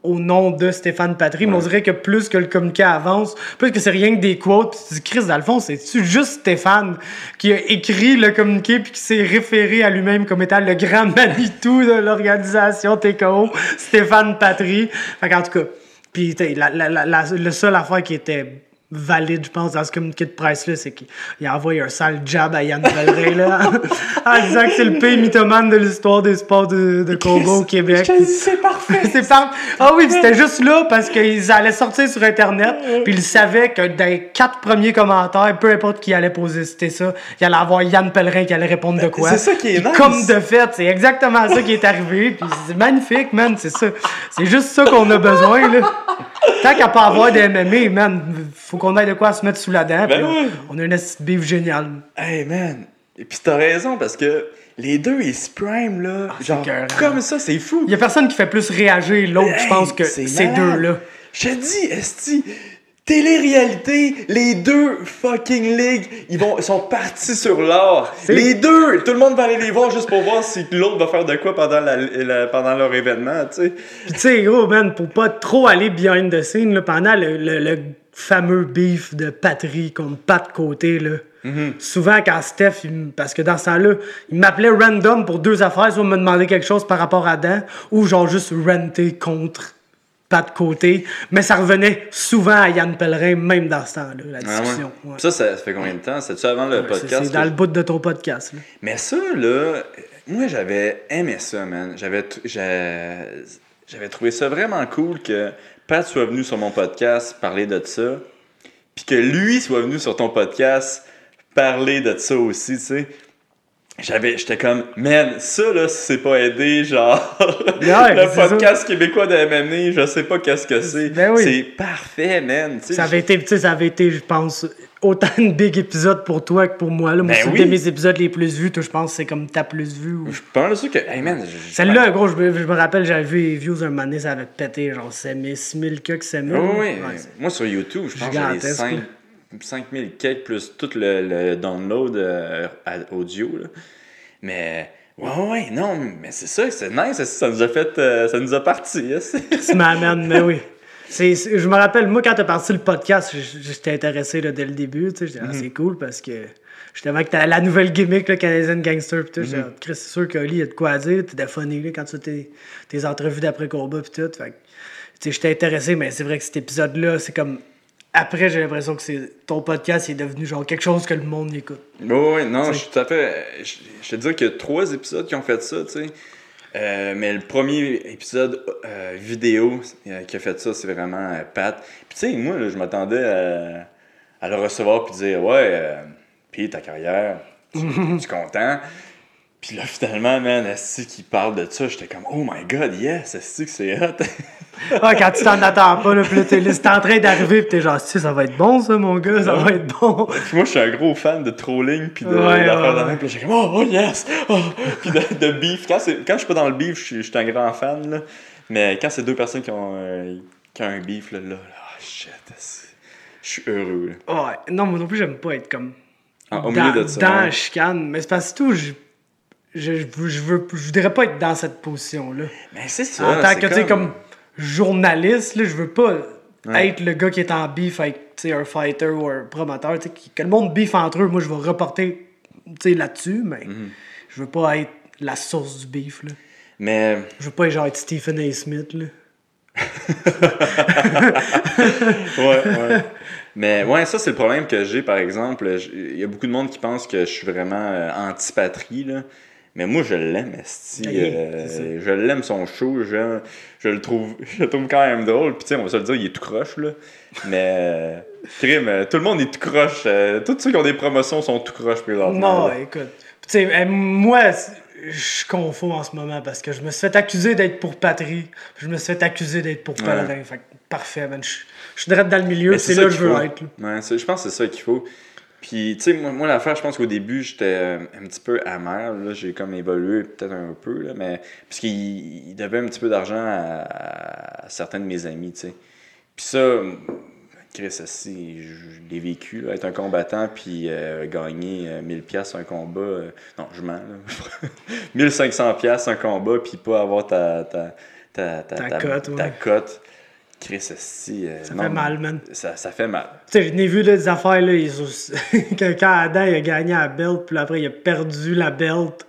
au nom de Stéphane Patry. Mais on dirait que plus que le communiqué avance, plus que c'est rien que des quotes, puis tu dis, Chris, dans le fond, c'est-tu juste Stéphane qui a écrit le communiqué puis qui s'est référé à lui-même comme étant le grand Manitou de l'organisation TKO, Stéphane Patry? Fait qu'en tout cas, puis la, la, la, la, le seul affaire qui était valide, je pense, dans ce communiqué de presse-là, c'est qu'il envoyé un sale jab à Yann Pellerin, là, en disant que c'est le pire mythomane de l'histoire des sports de, de combat au Québec. c'est parfait. C'est par... Ah oui, c'était juste là parce qu'ils allaient sortir sur Internet, puis ils savaient que dans les quatre premiers commentaires, peu importe qui allait poser, c'était ça, il allait avoir Yann Pellerin qui allait répondre de quoi. c'est ça qui est nice. Comme de fait, c'est exactement ça qui est arrivé, puis c'est magnifique, man, c'est ça. C'est juste ça qu'on a besoin, là. Tant qu'à pas avoir de MMA, man, faut qu'on ait de quoi se mettre sous la dent, Ben oui. on a une beef géniale. Hey man, et puis t'as raison parce que les deux ils se prime là, Ah, genre comme ça, c'est fou. Il y a personne qui fait plus réagir l'autre, je pense, que ces deux-là. Je te dis, Esti, télé-réalité, les deux fucking ligues, ils vont, sont partis sur l'or. Les deux, tout le monde va aller les voir juste pour voir si l'autre va faire de quoi pendant, la, la- pendant leur événement, tu sais. Puis tu sais, gros, man, pour pas trop aller behind the scene, là, pendant le, le- le fameux beef de Patrie contre Pat Côté, là, souvent quand Steph, il parce que dans ce temps-là, il m'appelait random pour deux affaires, soit me demander quelque chose par rapport à Dan, ou genre juste renter contre Pat Côté, mais ça revenait souvent à Yann Pellerin, même dans ce temps-là, la Ah ouais. discussion. Ouais. Ça, ça fait combien de temps? C'est-tu avant le Ouais, podcast? C'est dans que- le bout de ton podcast. là. Mais ça, là, moi, j'avais aimé ça, man. J'avais, j'avais trouvé ça vraiment cool que Pat soit venu sur mon podcast parler de ça, puis que lui soit venu sur ton podcast parler de ça aussi, tu sais. J'avais, j'étais comme, man, ça, là, c'est pas aidé, genre, le ça. podcast québécois de MMA, je sais pas qu'est-ce que c'est. Ben oui. C'est parfait, man. Ça avait été, tu sais, ça avait été, je pense, autant de big épisodes pour toi que pour moi. Là. Moi, Ben c'est oui. un de mes épisodes les plus vus. Toi, je pense que c'est comme ta plus vue. ou- Je pense que, hey, man, Celle-là, gros, je me, je me rappelle, j'avais vu les views un moment donné, ça avait pété, genre 6000, 6000 que 7000. Oui. Ouais, c'est- Moi, sur YouTube, je pense que 5, 5000 cakes plus tout le, le download euh, audio. Là. Mais, ouais, ouais, non, mais c'est ça, c'est nice. ça, nous a fait, euh, ça nous a parti. hein, c'est- Tu m'amènes, mais oui. Je me rappelle, moi, quand t'as parti le podcast, j'étais intéressé là, dès le début. Tu sais, j'étais, ah, Mhm. c'est cool parce que justement, que t'as la nouvelle gimmick, le Canadian Gangster. Pis tout, ah, Chris, c'est sûr qu'Oli, il y a de quoi à dire. T'es funny là, quand tu fais tes, tes entrevues d'après-combat. Pis tout. Fait que, tu j'étais intéressé, mais c'est vrai que cet épisode-là, c'est comme. Après, j'ai l'impression que c'est ton podcast est devenu genre quelque chose que le monde écoute. Oui, oui, non, je suis tout à fait. Je, je te dis qu'il y a trois épisodes qui ont fait ça, tu sais. Euh, mais le premier épisode euh, vidéo euh, qui a fait ça, c'est vraiment Pat. Puis tu sais, moi, je m'attendais à, à le recevoir puis dire Ouais, puis ta carrière, tu es content? Puis là, finalement, man, Asti qui parle de ça, j'étais comme Oh my god, yes, Asti que c'est hot. Ah, quand tu t'en attends pas, là, pis là, t'es en train d'arriver, pis t'es genre, si, ça va être bon, ça, mon gars, ça va être bon. Puis moi, je suis un gros fan de trolling puis de, Ouais, d'affaires ouais, de même. Puis j'ai comme, oh, oh, yes! Oh! Puis de, de beef. Quand, quand je suis pas dans le beef, je suis, un grand fan, là. Mais quand c'est deux personnes qui ont, euh, qui ont un beef, là, là, là, oh, shit, je suis heureux, là. Ouais, non, moi non plus, j'aime pas être comme. En- au dans, milieu de ça. Dans ouais. la chicane. Mais c'est parce que tout, je, je, je, veux- je, voudrais pas être dans cette position-là. Mais c'est ça. En tant que, tu sais, comme journaliste, là, je veux pas Ouais. être le gars qui est en beef avec, un fighter ou un promoteur, qui- que le monde beef entre eux. Moi, je vais reporter, là-dessus, mais Mhm. je veux pas être la source du beef, là. Mais Je veux pas être genre être Stephen A. Smith, là. ouais, ouais. Mais ouais, ça, c'est le problème que j'ai, par exemple. Il y a beaucoup de monde qui pense que je suis vraiment euh, anti-patrie, là. Mais moi, je l'aime, esti. Ah, Euh, je l'aime, son show. Je, je le trouve je le trouve quand même drôle. Puis, tu sais, on va se le dire, il est tout croche, là. Mais, euh, crime, euh, tout le monde est tout croche. tous ceux qui ont des promotions sont tout croche présentement. Non, là. écoute. Tu sais, moi, je confonds en ce moment parce que je me suis fait accuser d'être pour patrie. puis Je me suis fait accuser d'être pour Ouais. pèlerin. Fait que parfait, man. Je, je suis direct dans le milieu, c'est là que je veux faut. être. là. Ouais, je pense que c'est ça qu'il faut. Puis, tu sais, moi, moi l'affaire, je pense qu'au début, j'étais euh, un petit peu amer. Là, j'ai comme évolué peut-être un peu, là, mais. Parce qu'il il devait un petit peu d'argent à, à certains de mes amis, tu sais. Puis ça, Chris, je, je l'ai vécu, là, être un combattant, puis euh, gagner euh, 1000$ piastres un combat. euh, non, je mens, là. 1500$ piastres un combat, puis pas avoir ta. ta ta, Ta cote, ouais. ta cote. Chris, euh, Ça non, fait mal, man. Ça, ça fait mal. Tu sais, je n'ai vu là, des affaires, là, ils quand Adam il a gagné la belt, puis après il a perdu la belt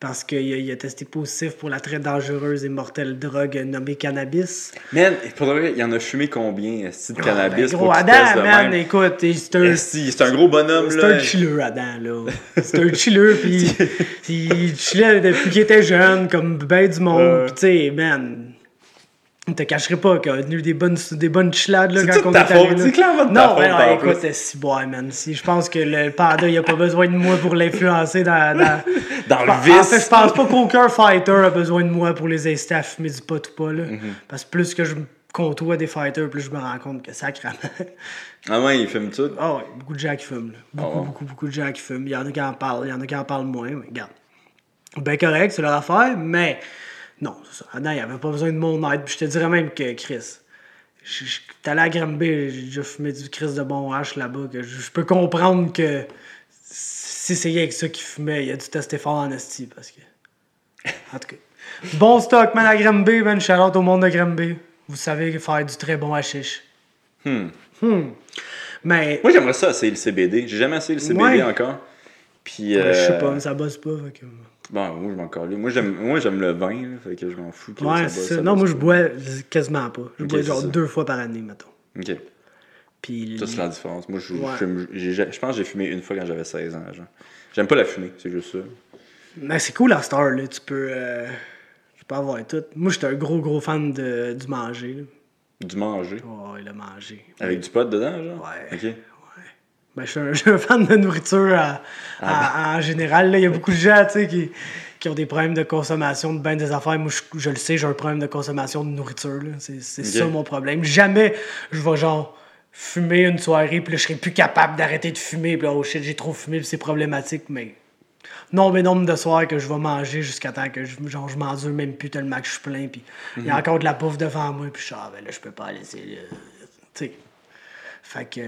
parce qu'il a, il a testé positif pour la très dangereuse et mortelle drogue nommée cannabis. Man, pour de vrai, il en a fumé combien, de cannabis Ben, gros, Adam, de man, même? écoute, c'est un, c'est un gros bonhomme, C'est là. un chiller, Adam, là. C'est un chiller, pis il chillait depuis qu'il était jeune, comme ben du monde. Pis tu sais, man, on te cacherait pas qu'il a eu des bonnes, des bonnes chillades, là, quand on ta est allé, faute, là. c'est clairement de ta Non, faute, mais non, écoute, plus. c'est si boy, man. Si, je pense que le panda, il a pas besoin de moi pour l'influencer dans, dans... Dans le En fait, vice. je pense pas qu'aucun fighter a besoin de moi pour les inciter à fumer du pot ou pas, là. Mhm. Parce que plus que je côtoie des fighters, plus je me rends compte que sacrément. Ah ouais, il fume tout? Ah ouais, beaucoup de gens qui fument. là. Beaucoup, Ah ouais. beaucoup, beaucoup de gens qui fument. Il y en a qui en parlent, il y en a qui en parlent moins, mais regarde. Ben correct, c'est leur affaire, mais non, c'est ça. Adam, il n'y avait pas besoin de mon aide. Puis je te dirais même que Chris. je- T'es allé à Granby, j'ai déjà fumé du Chris de bon H là-bas, que je, peux comprendre que si c'est avec ça qu'il fumait, il a dû tester fort en esti, parce que. En tout cas. Bon stock, man, à Granby, man. Shout out au monde de Granby. Vous savez faire du très bon hashish. Hmm. Hmm. Mais. Moi, j'aimerais ça essayer le CBD. J'ai jamais essayé le CBD Ouais. encore. Puis, Ouais, Je sais euh, pas, mais ça bosse pas. fait que- Bon, moi, je m'en calais. Moi, j'aime, moi, j'aime le vin, là, fait que je m'en fous. que Ouais, bosse, c'est ça ça. Non, bosse moi, je pas. bois quasiment pas. Je Ok, bois c'est genre ça. deux fois par année, mettons. Ok, Puis. ça, c'est la différence. Moi, je, Ouais. fume- j'ai- j'ai- je pense que j'ai fumé une fois quand j'avais 16 ans. Genre. J'aime pas la fumée, c'est juste ça. Mais c'est cool à Star, là. Tu peux. euh, Tu peux avoir tout. Moi, j'étais un gros, gros fan de, du manger. là. Du manger? Ouais, le manger. Avec du pot dedans, genre? Ouais. Ok. Ben, je suis un, je suis un fan de nourriture à- Ah, à- en général. là. Il y a beaucoup de gens qui, qui ont des problèmes de consommation de ben des affaires. Moi, je, je le sais, j'ai un problème de consommation de nourriture. C'est ça mon problème. Jamais je vais genre fumer une soirée, puis là, je serai plus capable d'arrêter de fumer. Puis là, oh shit, j'ai trop fumé, puis c'est problématique. Mais non, mais nombre de soirs que je vais manger jusqu'à temps que je, genre, je m'endure même plus tellement que je suis plein. Puis il y a encore de la bouffe devant moi, puis je suis ah, ben là, je peux pas laisser. là. Tu sais. Fait que.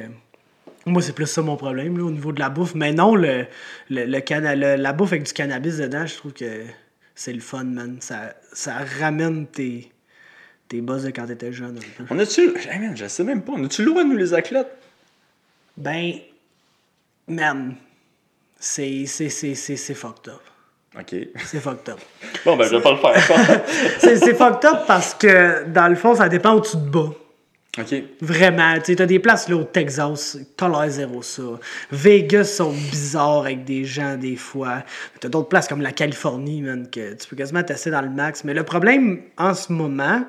Moi, c'est plus ça mon problème là, au niveau de la bouffe. Mais non, le, le, le cana- le- la bouffe avec du cannabis dedans, je trouve que c'est le fun, man. Ça, ça ramène tes, tes buzz de quand t'étais jeune. un peu. On a-tu. Je sais même pas. On a-tu de nous les athlètes? Ben, man, c'est c'est- c'est- c'est- c'est fucked up. Ok. C'est fucked up. Bon, ben, je vais pas le faire. c'est c'est fucked up parce que, dans le fond, ça dépend où tu te bats. Vraiment, tu t'as des places là au Texas, colère zéro ça. Vegas sont bizarres avec des gens des fois. T'as d'autres places comme la Californie, man, que tu peux quasiment tester dans le max. Mais le problème en ce moment,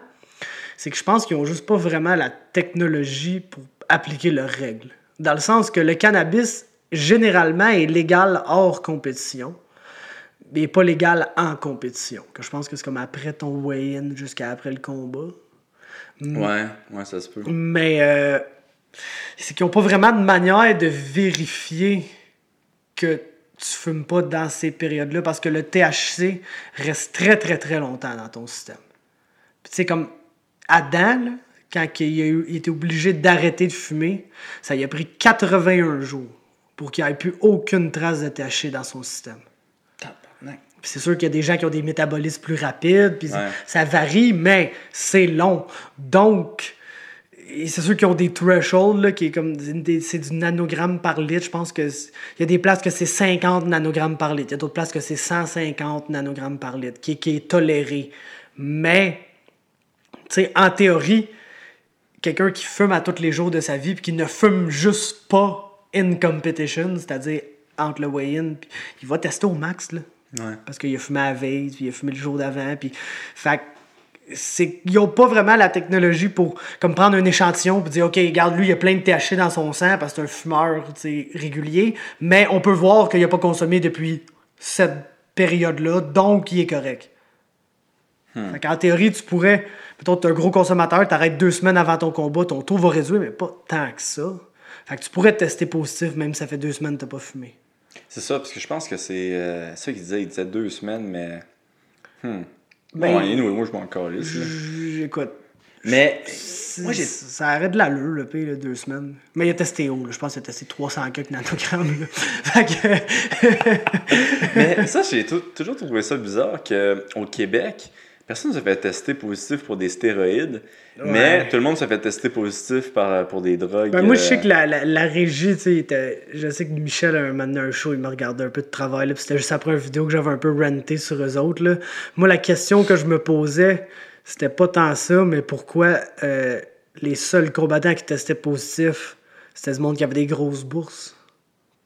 c'est que je pense qu'ils ont juste pas vraiment la technologie pour appliquer leurs règles. Dans le sens que le cannabis, généralement, est légal hors compétition, mais pas légal en compétition. Que je pense que c'est comme après ton weigh-in jusqu'à après le combat. Ouais, ouais, ça se peut. Mais euh, c'est qu'ils n'ont pas vraiment de manière de vérifier que tu fumes pas dans ces périodes-là parce que le THC reste très très très longtemps dans ton système. Puis tu sais, comme Adam, là, quand il, a eu- il était obligé d'arrêter de fumer, ça y a pris 81 jours pour qu'il n'y ait plus aucune trace de THC dans son système. C'est sûr qu'il y a des gens qui ont des métabolismes plus rapides, puis Ouais. ça varie, mais c'est long. Donc, c'est sûr qu'ils ont des thresholds, là, qui est comme c'est du nanogramme par litre. Je pense que il y a des places que c'est 50 nanogrammes par litre. Il y a d'autres places que c'est 150 nanogrammes par litre, qui, qui est toléré. Mais, tu sais, en théorie, quelqu'un qui fume à tous les jours de sa vie, puis qui ne fume juste pas in competition, c'est-à-dire entre le weigh-in, il va tester au max, là. Ouais. Parce qu'il a fumé à la veille, puis il a fumé le jour d'avant, puis... Fait que c'est ils ont pas vraiment la technologie pour comme prendre un échantillon puis dire OK, regarde lui, il y a plein de THC dans son sang parce que c'est un fumeur régulier, mais on peut voir qu'il a pas consommé depuis cette période-là, donc il est correct. Fait qu'en théorie, tu pourrais, mettons, tu es un gros consommateur, tu arrêtes deux semaines avant ton combat, ton taux va réduire, mais pas tant que ça. Fait que tu pourrais te tester positif même si ça fait deux semaines que tu pas fumé. C'est ça, parce que je pense que c'est euh, ça qu'il disait. Il disait deux semaines, mais. Hmm. Ben- bon, anyway, moi, je m'en calisse. là. J'écoute. Mais. Moi, j'ai. Ça arrête de l'allure, le pays, là, deux semaines. Mais il a testé haut, là. je pense qu'il a testé 300 quelques nanogrammes. là. fait que... Mais ça, j'ai tou- toujours trouvé ça bizarre qu'au Québec, personne ne se fait tester positif pour des stéroïdes, mais tout le monde se fait tester positif par, pour des drogues. Ben, moi, je euh, sais que la, la, la régie, tu sais, était- je sais que Michel, un moment donné, un show, il me regardait un peu de travail, là, puis c'était juste après une vidéo que j'avais un peu ranté sur eux autres, là. Moi, la question que je me posais, c'était pas tant ça, mais pourquoi euh, les seuls combattants qui testaient positif, c'était du monde qui avait des grosses bourses?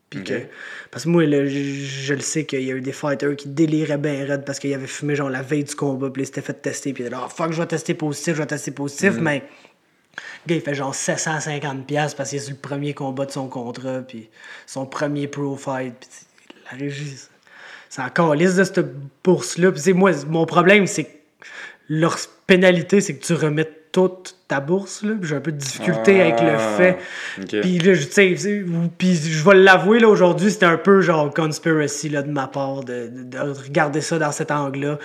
Puis que- parce que moi, là, je, je le sais qu'il y a eu des fighters qui déliraient bien raide parce qu'ils avaient fumé genre la veille du combat, puis ils s'étaient fait tester, puis ils étaient là, Ah, fuck, je vais tester positif, je vais tester positif, mais le gars, il fait genre 750$ piastres parce qu'il est sur le premier combat de son contrat, puis son premier pro fight, puis la régie, c'est encore liste de cette bourse-là. Puis moi, mon problème, c'est que leur pénalité, c'est que tu remets toute ta bourse, là. J'ai un peu de difficulté avec le Ah, fait. ok. Puis là, je- puis je vais l'avouer, là, aujourd'hui, c'était un peu genre conspiracy, là, de ma part, de, de- de regarder ça dans cet angle-là.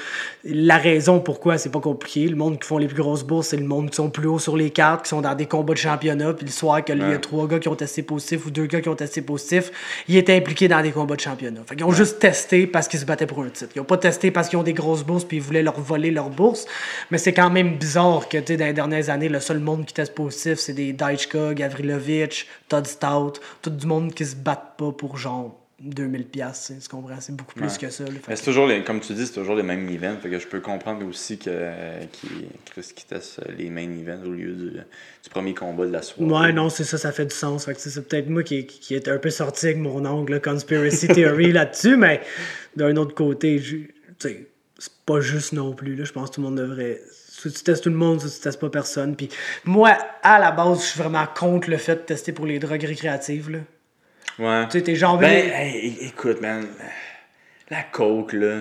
La raison pourquoi, c'est pas compliqué. Le monde qui font les plus grosses bourses, c'est le monde qui sont plus haut sur les cartes, qui sont dans des combats de championnat, puis le soir, qu'il y a Ouais. trois gars qui ont testé positif ou deux gars qui ont testé positif, ils étaient impliqués dans des combats de championnat. Fait qu'ils ont juste testé parce qu'ils se battaient pour un titre. Ils ont pas testé parce qu'ils ont des grosses bourses puis ils voulaient leur voler leur bourse. Mais c'est quand même bizarre que, tu sais, dans les dernières années, le seul monde qui teste positif, c'est des Daichka, Gavrilovic, Todd Stout, tout du monde qui se battent pas pour genre 2000 pièces, tu comprends? C'est beaucoup plus Ouais. que ça. que- c'est toujours, les, comme tu dis, c'est toujours les mêmes events. Fait que je peux comprendre aussi que euh, Chris qui teste les main events au lieu du, du premier combat de la soirée. Ouais, non, c'est ça, ça fait du sens. Fait que c'est peut-être moi qui, qui est un peu sorti avec mon ongle, là, conspiracy theory là-dessus, mais d'un autre côté, je- tu sais, c'est pas juste non plus. Là. Je pense que tout le monde devrait. Tu testes tout le monde, soit tu testes pas personne. Puis moi, à la base, je suis vraiment contre le fait de tester pour les drogues récréatives. Là. Ouais. Tu sais, t'es genre. Ben, hey, écoute, man. La coke, là.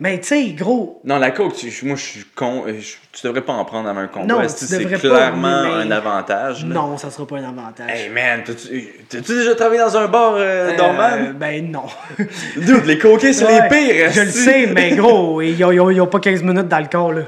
Mais tu sais, gros, Non, la coke, tu- moi, je suis con. euh, je- tu devrais pas en prendre avant un combat. Non, c'est devrais pas, clairement mais- un avantage. là? non, ça sera pas un avantage. Hey, man, t'as-tu t'as-tu déjà travaillé dans un bar euh, Euh, dormant? ben non. Dude, les coquets, c'est Ouais, les pires. Je le sais, mais gros, ils ont, ils ont- ils ont pas 15 minutes dans le corps, là.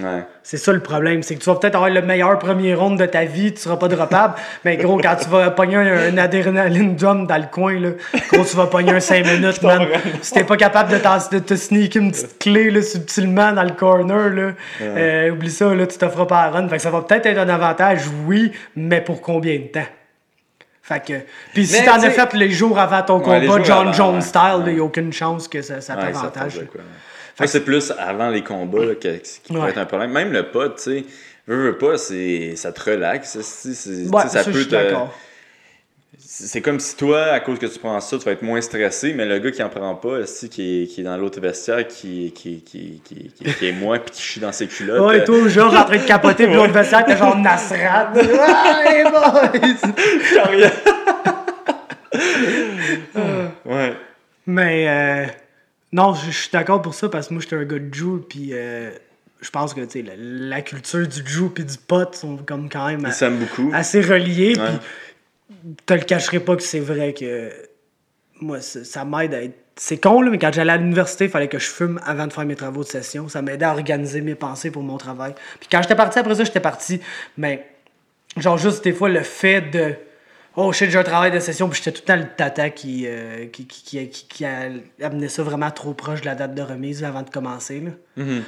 Ouais. C'est ça le problème, c'est que tu vas peut-être avoir le meilleur premier round de ta vie, tu seras pas droppable, mais gros, quand tu vas pogner un, un adrénaline drum dans le coin, là, gros, tu vas pogner un 5 minutes, man. Si t'es pas capable de, te sneaker une petite clé, là, subtilement dans le corner, là, euh, oublie ça, là, tu te feras pas à run. Fait que ça va peut-être être un avantage, oui, mais pour combien de temps? Fait que, puis si t'en as fait les jours avant ton Ouais, combat, John Jones style, il Ouais. y a aucune chance que ça, ça t'avantage. C'est plus avant les combats là, que- qui pourrait Ouais. être un problème. Même le pot, tu sais, veux, veux pas, ça te relaxe. Ouais, ça peut te. C'est comme si toi, à cause que tu prends ça, tu vas être moins stressé, mais le gars qui en prend pas, qui, est, qui est dans l'autre vestiaire, qui, qui, qui, qui, qui, qui est moi, puis qui chie dans ses culottes. Ouais, euh, toi, genre, en train de capoter, puis l'autre vestiaire, t'es genre Nasrat. Ouais, boys! ouais. Mais, euh, non, je suis d'accord pour ça, parce que moi, j'étais un gars de Jew, puis euh, je pense que, tu sais, la, la culture du Jew puis du pot sont comme quand même Ils beaucoup. assez reliés, Ouais. puis te le cacherai pas que c'est vrai que moi, ça, ça m'aide à être. C'est con, là, mais quand j'allais à l'université, il fallait que je fume avant de faire mes travaux de session. Ça m'aidait à organiser mes pensées pour mon travail. Puis quand j'étais parti, après ça, j'étais parti. Mais, genre, juste des fois, le fait de Oh shit, j'ai un travail de session, puis j'étais tout le temps le tata qui, euh, qui, qui, qui, qui- qui a amené ça vraiment trop proche de la date de remise là, avant de commencer. Là.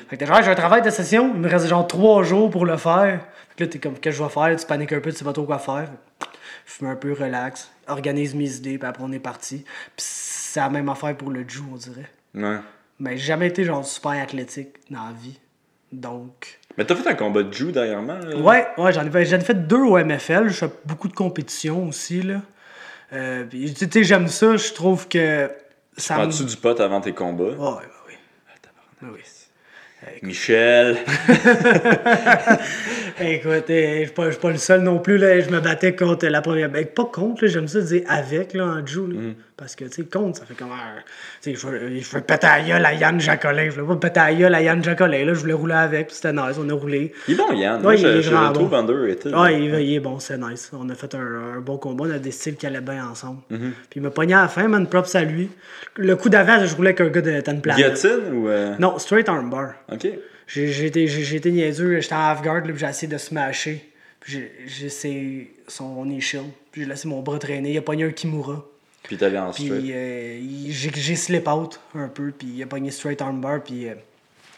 Fait que t'es genre, j'ai un travail de session, il me reste genre trois jours pour le faire. Fait que là, t'es comme, qu'est-ce que je vais faire? Tu paniques un peu, tu sais pas trop quoi faire. Fume un peu, relax, organise mes idées, puis après on est parti. Puis c'est la même affaire pour le Jew, on dirait. Ouais. Mais j'ai jamais été genre super athlétique dans la vie. Donc. Mais t'as fait un combat de Jew dernièrement, là? Ouais, ouais, j'en ai, fait- j'en ai fait deux au MFL. Je fais beaucoup de compétitions aussi, là. Euh, tu sais, j'aime ça. Je trouve que ça me. Prends-tu du pot avant tes combats? Ouais, ouais, oui. Ah, oui. Michel. Écoute, euh, je suis pas, je suis pas le seul non plus. Là. Je me battais contre la première. Ben, pas contre, là, j'aime ça dire avec là, en Jew. là. Mm. Parce que, tu sais, contre, ça fait comme. un- Tu sais, je veux- je veux péter à la gueule à Yann Jacolin. Je voulais pas péter à la gueule à Yann Jacolin. Là, je voulais rouler avec, puis c'était nice. On a roulé. Il est bon, Yann. Ouais, Moi, il je, je le trouve bon. underrated. Ah, il, il est bon, c'est nice. On a fait un, un bon combat. On a des styles qui allaient bien ensemble. Puis il m'a pogné à la fin, man. Props à lui. Le coup d'avant, je roulais avec un gars de Ten Planet. Guillotine ou. euh, Non, straight armbar. Ok. J'ai été, niaiseux, j'étais en half-guard, puis j'ai essayé de smasher. Puis j'ai- essayé son knee shield. Puis j'ai laissé mon bras traîner. Il a pogné un Kimura. Puis allé en straight. Puis euh, j'ai slip out un peu, puis il a pogné straight armbar, puis euh,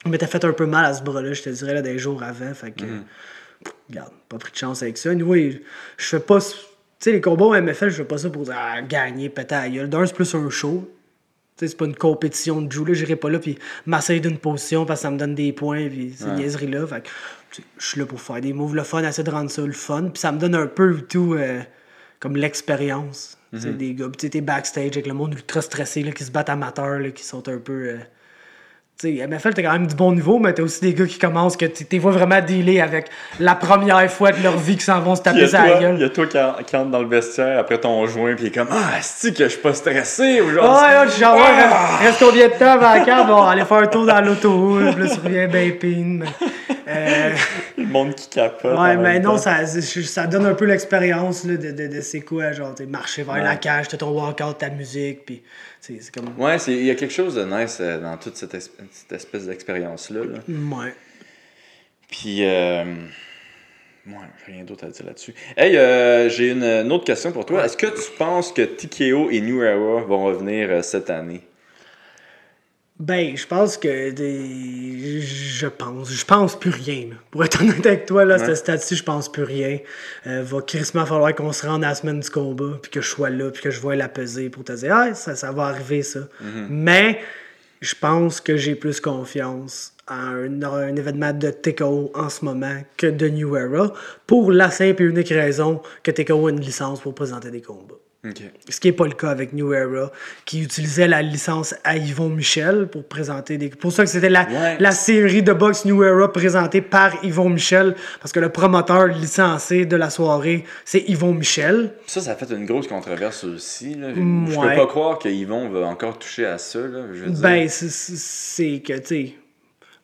il m'était fait un peu mal à ce bras-là, je te dirais, là, des jours avant. Fait que, pff, regarde, pas pris de chance avec ça. Oui, je fais pas. Tu sais, les combats au MFL, je fais pas ça pour ah, gagner, péter à gueule. D'un, c'est plus un show. Tu sais, c'est pas une compétition de Jew, là, j'irai pas là, puis m'asseoir d'une position parce que ça me donne des points, puis ces niaiseries-là. Fait que, je suis là pour faire des moves, le fun, essayer de rendre ça le fun, puis ça me donne un peu tout, euh, comme l'expérience. Tu sais, des gars, tu backstage avec le monde ultra stressé, là, qui se battent amateurs, là, qui sont un peu. euh, tu sais, MFL, t'as quand même du bon niveau, mais t'as aussi des gars qui commencent que tu t'es vois vraiment dealer avec la première fois de leur vie qui s'en vont se taper sur la toi, il y gueule. a toi qui, en- qui entre dans le vestiaire après ton joint, puis il est comme Ah, c'est que je suis pas stressé Ouais, aujourd'hui. ouais, suis genre, ouais, Ah! reste, reste combien de temps avant la carte? Bon, aller faire un tour dans l'auto, puis là, tu reviens bien pin. mais, euh, Le monde qui capote. ouais, mais non, ça, ça donne un peu l'expérience là, de, de, de c'est quoi, genre, t'es marcher vers Ouais. la cage, t'as ton walkout, ta musique, puis c'est comme. Ouais, c'est- il y a quelque chose de nice euh, dans toute cette, es- cette espèce d'expérience-là. là. Ouais. Puis, euh... ouais, j'ai rien d'autre à dire là-dessus. Hey, euh, j'ai une, une autre question pour toi. Est-ce que tu penses que TKO et New Era vont revenir euh, cette année? Ben, je pense que des... je pense, je pense plus rien. là. Pour être honnête avec toi, là, Ouais. ce stade-ci, je pense plus rien. Euh, va crissement falloir qu'on se rende à la semaine du combat, puis que je sois là, puis que je vois la peser pour te dire, ah, ça, ça va arriver, ça. Mais, je pense que j'ai plus confiance à un, un événement de TKO en ce moment que de New Era, pour la simple et unique raison que TKO a une licence pour présenter des combats. Ok. Ce qui n'est pas le cas avec New Era, qui utilisait la licence à Yvon Michel pour présenter des. Pour ça que c'était la, Ouais. la série de boxe New Era présentée par Yvon Michel, parce que le promoteur licencié de la soirée, c'est Yvon Michel. Ça, ça a fait une grosse controverse aussi. Là. Je Mm, peux ouais. pas croire que Yvon va encore toucher à ça. Là. Je veux dire. Ben, c'est- que, tu sais.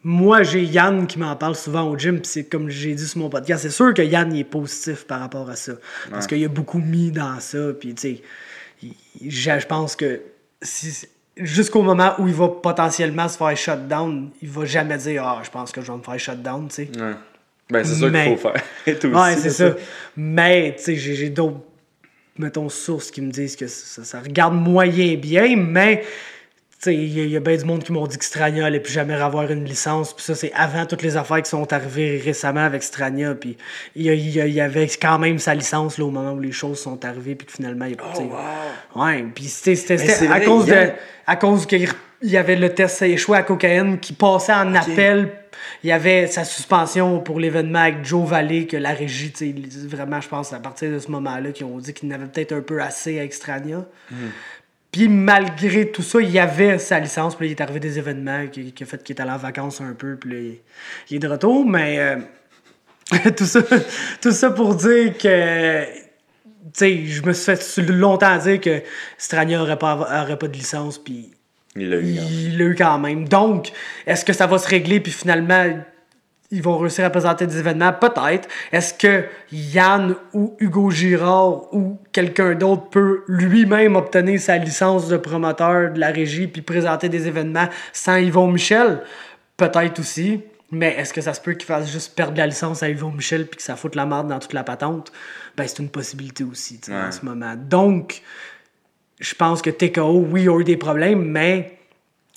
Moi, j'ai Yann qui m'en parle souvent au gym, puis c'est comme j'ai dit sur mon podcast, c'est sûr que Yann il est positif par rapport à ça. Parce qu'il a beaucoup mis dans ça, puis tu sais, je pense que si- jusqu'au moment où il va potentiellement se faire shutdown, il va jamais dire Ah, je pense que je vais me faire shutdown, tu sais. Ouais. Ben, c'est ça qu'il faut faire. Ouais, c'est ça. Mais, tu sais, j'ai d'autres, mettons, sources qui me disent que ça, ça regarde moyen bien, mais, il y, a- il y a bien du monde qui m'ont dit que Strania allait plus jamais avoir une licence, puis ça, c'est avant toutes les affaires qui sont arrivées récemment avec Strania, puis il y, avait quand même sa licence, là, au moment où les choses sont arrivées, puis que finalement, il a Oh, wow. Ouais, puis c'était à vrai, cause de Yann- à cause qu'il il y avait le test échoué à cocaïne qui passait en appel. Il y avait sa suspension pour l'événement avec Joe Valley que la régie, vraiment, je pense, à partir de ce moment-là, qui ont dit qu'il n'avait peut-être un peu assez à Extrania. Puis malgré tout ça, il y avait sa licence, puis là, il est arrivé des événements qui, qui a fait qu'il est allé en vacances un peu, puis là, il, est de retour, mais euh, tout, ça, tout ça pour dire que tu sais, je me suis fait longtemps dire que Strania aurait pas, aurait pas de licence, puis Il l'a eu. il l'a eu quand même. Donc, est-ce que ça va se régler, puis finalement, ils vont réussir à présenter des événements? Peut-être. Est-ce que Yann ou Hugo Girard ou quelqu'un d'autre peut lui-même obtenir sa licence de promoteur de la régie, puis présenter des événements sans Yvon Michel? Peut-être aussi. Mais est-ce que ça se peut qu'il fasse juste perdre la licence à Yvon Michel puis que ça foute la merde dans toute la patente? Ben, c'est une possibilité aussi, tu sais, en Ouais. ce moment. Donc, je pense que TKO, oui, a eu des problèmes, mais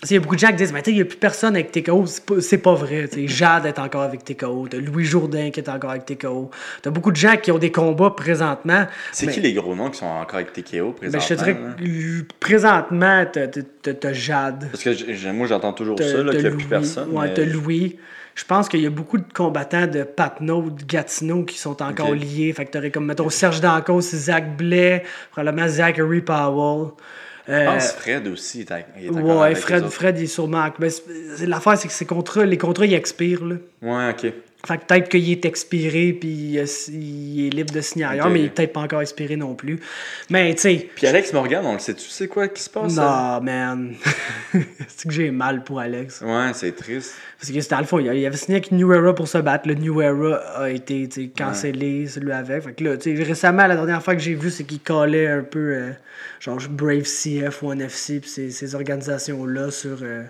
il y a beaucoup de gens qui disent, mais tu sais, il n'y a plus personne avec TKO. C'est pas, pas vrai. Jade est encore avec TKO. T'as Louis Jourdain qui est encore avec TKO. T'as beaucoup de gens qui ont des combats présentement. C'est mais- qui les gros noms qui sont encore avec TKO présentement? Ben, je te dirais que euh, présentement, t'as- Jade. Parce que moi, j'entends toujours ça, là, qu'il n'y a Louis. plus personne. Ouais, mais- t'as Louis. Je pense qu'il y a beaucoup de combattants de Patnaud, de Gatineau qui sont encore liés. Fait que t'aurais comme, mettons, Serge Dancos, Zach Blais, probablement Zachary Powell. Je Euh, pense que Fred aussi est, est encore ouais, avec Fred, les. Fred, il est sûrement. Mais l'affaire, c'est que ces contrats, les contrats, ils expirent. Là. Ouais, ok. Fait que peut-être qu'il est expiré puis euh, il est libre de signer ailleurs, mais il est peut-être pas encore expiré non plus. Mais tu sais, Puis Alex Morgan, on le sait, tu sais quoi qui se passe? non, man. c'est que j'ai mal pour Alex. Ouais, c'est triste. Parce que c'était à le fond, il avait signé avec New Era pour se battre. Le New Era a été tu sais, cancellé, celui avec. Fait que là, tu sais, récemment, la dernière fois que j'ai vu, c'est qu'il collait un peu, euh, genre Brave CF ou NFC, puis ces, ces organisations-là sur euh,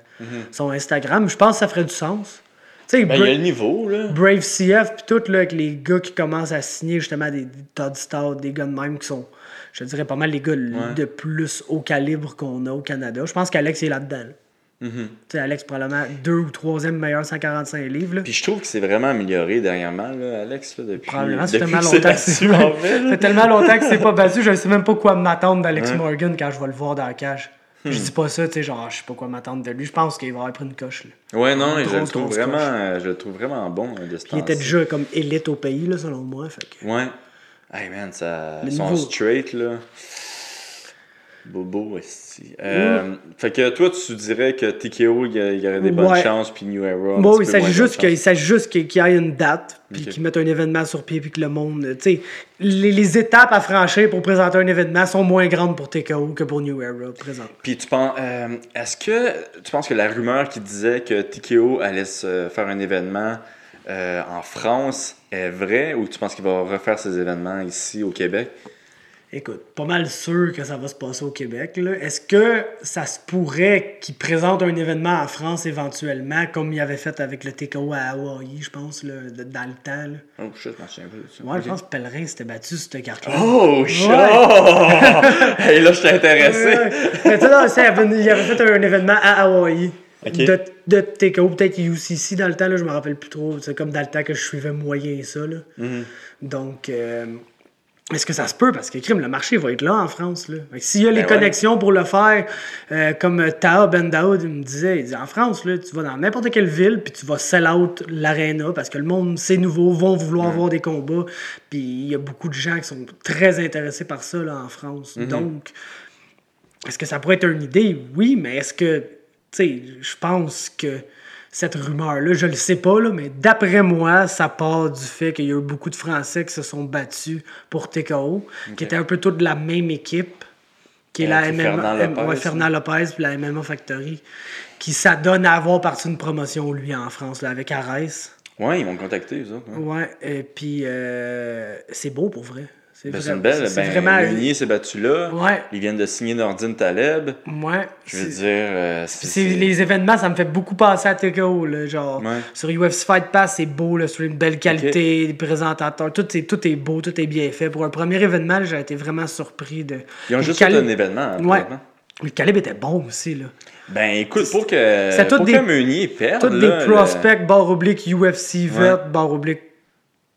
son Instagram. Je pense que ça ferait du sens. Tu sais. Ben, il y a le niveau, là. Brave CF, puis tout, là, avec les gars qui commencent à signer justement des, des Todd Stout, des gars de même qui sont, je dirais, pas mal les gars de plus haut calibre qu'on a au Canada. Je pense qu'Alex est là-dedans. là. Tu sais, Alex, probablement deux ou troisième meilleur 145 livres. Là. Puis je trouve que c'est vraiment amélioré dernièrement, là, Alex, là, depuis, Probablement, depuis tellement que longtemps que c'est c'est en fait, tellement longtemps que c'est pas battu, je sais même pas quoi m'attendre d'Alex. Morgan quand je vais le voir dans la cage. Hmm. Je dis pas ça, tu sais, genre, je sais pas quoi m'attendre de lui. Je pense qu'il va avoir pris une coche. Là. Ouais, non, je le trouve vraiment, coche. euh, je le trouve vraiment bon euh, de ce Puis il était déjà comme élite au pays, là, selon moi. Fait que... Ouais. Hey man, ça. Son niveau. straight là. Bobo, esti. Euh, Fait que toi, tu dirais que TKO, il y, y aurait des bonnes Ouais. chances, puis New Era. Bon, il s'agit juste qu'il qu'il y ait une date, puis Ok. qu'ils mettent un événement sur pied, puis que le monde. Tu sais, les, les étapes à franchir pour présenter un événement sont moins grandes pour TKO que pour New Era, présent. Puis tu penses, euh, est-ce que tu penses que la rumeur qui disait que TKO allait se faire un événement euh, en France est vraie, ou tu penses qu'il va refaire ses événements ici au Québec? Écoute, pas mal sûr que ça va se passer au Québec. Est-ce que ça se pourrait qu'il présente un événement en France éventuellement, comme il avait fait avec le TKO à Hawaii, je pense, là, de- dans le temps? Là? Oh shit, je m'en souviens pas. Ouais, je pense que Pellerin s'était battu sur cette carte-là. Oh shit! hey, là, je t'ai intéressé. Mais tu sais, il, avait, fait un événement à Hawaï. Ok. De, de TKO, peut-être UCC dans le temps, là, je me rappelle plus trop. C'est comme dans le temps que je suivais moyen ça. Là. Mhm. Donc, euh, est-ce que ça se peut? Parce que crime, le marché va être là en France. S'il y a les Ben ouais. connexions pour le faire, euh, comme euh, Taha Ben Daoud me disait, il dit en France, là, tu vas dans n'importe quelle ville, puis tu vas sell out l'aréna parce que le monde, c'est nouveau, vont vouloir voir des combats. Puis il y a beaucoup de gens qui sont très intéressés par ça là, en France. Mhm. Donc, est-ce que ça pourrait être une idée? Oui, mais est-ce que, tu sais, je pense que cette rumeur-là, je le sais pas, là, mais d'après moi, ça part du fait qu'il y a eu beaucoup de Français qui se sont battus pour TKO, qui étaient un peu tous de la même équipe, qui est Euh, la MMA, Fernand Lopez, ouais, Fernand Lopez, puis la MMA Factory, qui s'adonne à avoir parti une promotion, lui, en France, là, avec Arès. Ouais, ils m'ont contacté, autres. ouais. Ouais, et puis euh, c'est beau pour vrai. C'est Ben, vrai- c'est une belle. c'est Ben, vraiment. Meunier s'est battu là. Ouais. Ils viennent de signer Nordine Taleb. Ouais. Je veux dire, euh, c'est. Les événements, ça me fait beaucoup penser à TKO. Là, genre, Ouais. Sur UFC Fight Pass, c'est beau, là, sur une belle qualité, les présentateurs, tout est, tout est beau, tout est bien fait. Pour un premier événement, j'ai été vraiment surpris de. Ils ont juste fait un événement. hein, Ouais. Le calibre était bon aussi. Là. Ben écoute, pour que, C'est tous pour des- que Meunier perde. Tous des le- prospects, barre oblique UFC vert, barre oblique.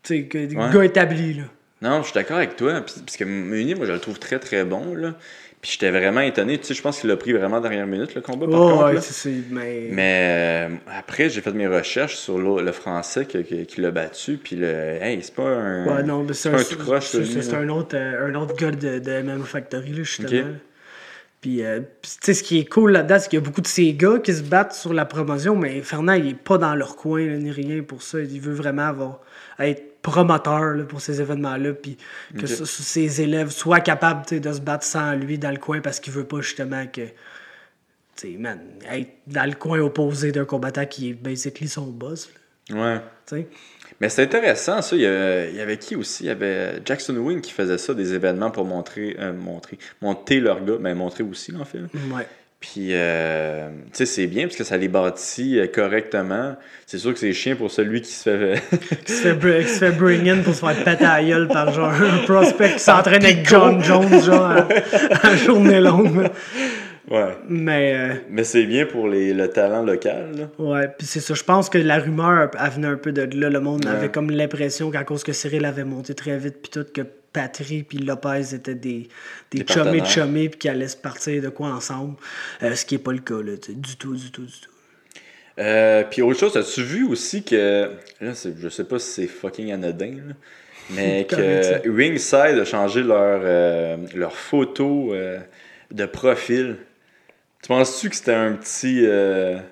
Tu sais, que- des Ouais. gars établis. Là. Non, je suis d'accord avec toi. Parce que Meunier, moi, je le trouve très très bon. Là. Puis j'étais vraiment étonné. Tu sais, je pense qu'il a pris vraiment dernière minute le combat, par Oh, contre. ouais, là. c'est- c'est- mais... Mais euh, après, j'ai fait mes recherches sur le, le français que- qui l'a battu. Puis le. Hey, c'est pas un. Ouais, non, mais c'est un, un tout croche, c'est- un autre, euh, un autre gars de, de MMA Factory, là, justement. Ok. là. Puis, euh, tu sais, ce qui est cool là-dedans, c'est qu'il y a beaucoup de ces gars qui se battent sur la promotion, mais Fernand, il est pas dans leur coin, là, ni rien pour ça. Il veut vraiment avoir, être promoteur là, pour ces événements-là, puis que ses élèves soient capables de se battre sans lui dans le coin parce qu'il veut pas justement que. Tu sais, man, être dans le coin opposé d'un combattant qui est basically son boss. là, Ouais. Mais c'est intéressant, ça. Il y, a- il y avait qui aussi? Il y avait Jackson Wing qui faisait ça, des événements pour montrer, euh, montrer, monter leur gars, mais montrer aussi, en fait. Ouais. Puis, euh, tu sais, c'est bien parce que ça les bâtit euh, correctement. C'est sûr que c'est chiant pour celui qui se fait. qui, se fait br- qui se fait bring in pour se faire péter à gueule par genre un prospect qui s'entraîne avec John Jones, genre, à, à journée longue. ouais. Mais, euh, Mais c'est bien pour les, le talent local. Là. ouais, puis c'est ça. Je pense que la rumeur, elle venait un peu de là. Le monde Ouais. avait comme l'impression qu'à cause que Cyril avait monté très vite, puis tout, que Patry puis Lopez étaient des, des Des de puis qu'ils allaient se partir de quoi ensemble. Euh, ce qui n'est pas le cas, là, du tout, du tout, du tout. Euh, puis autre chose, as-tu vu aussi que. Là, je sais pas si c'est fucking anodin, là, mais que Ringside a changé leur, euh, leur photo de profil. Tu penses-tu que c'était un petit. Ben,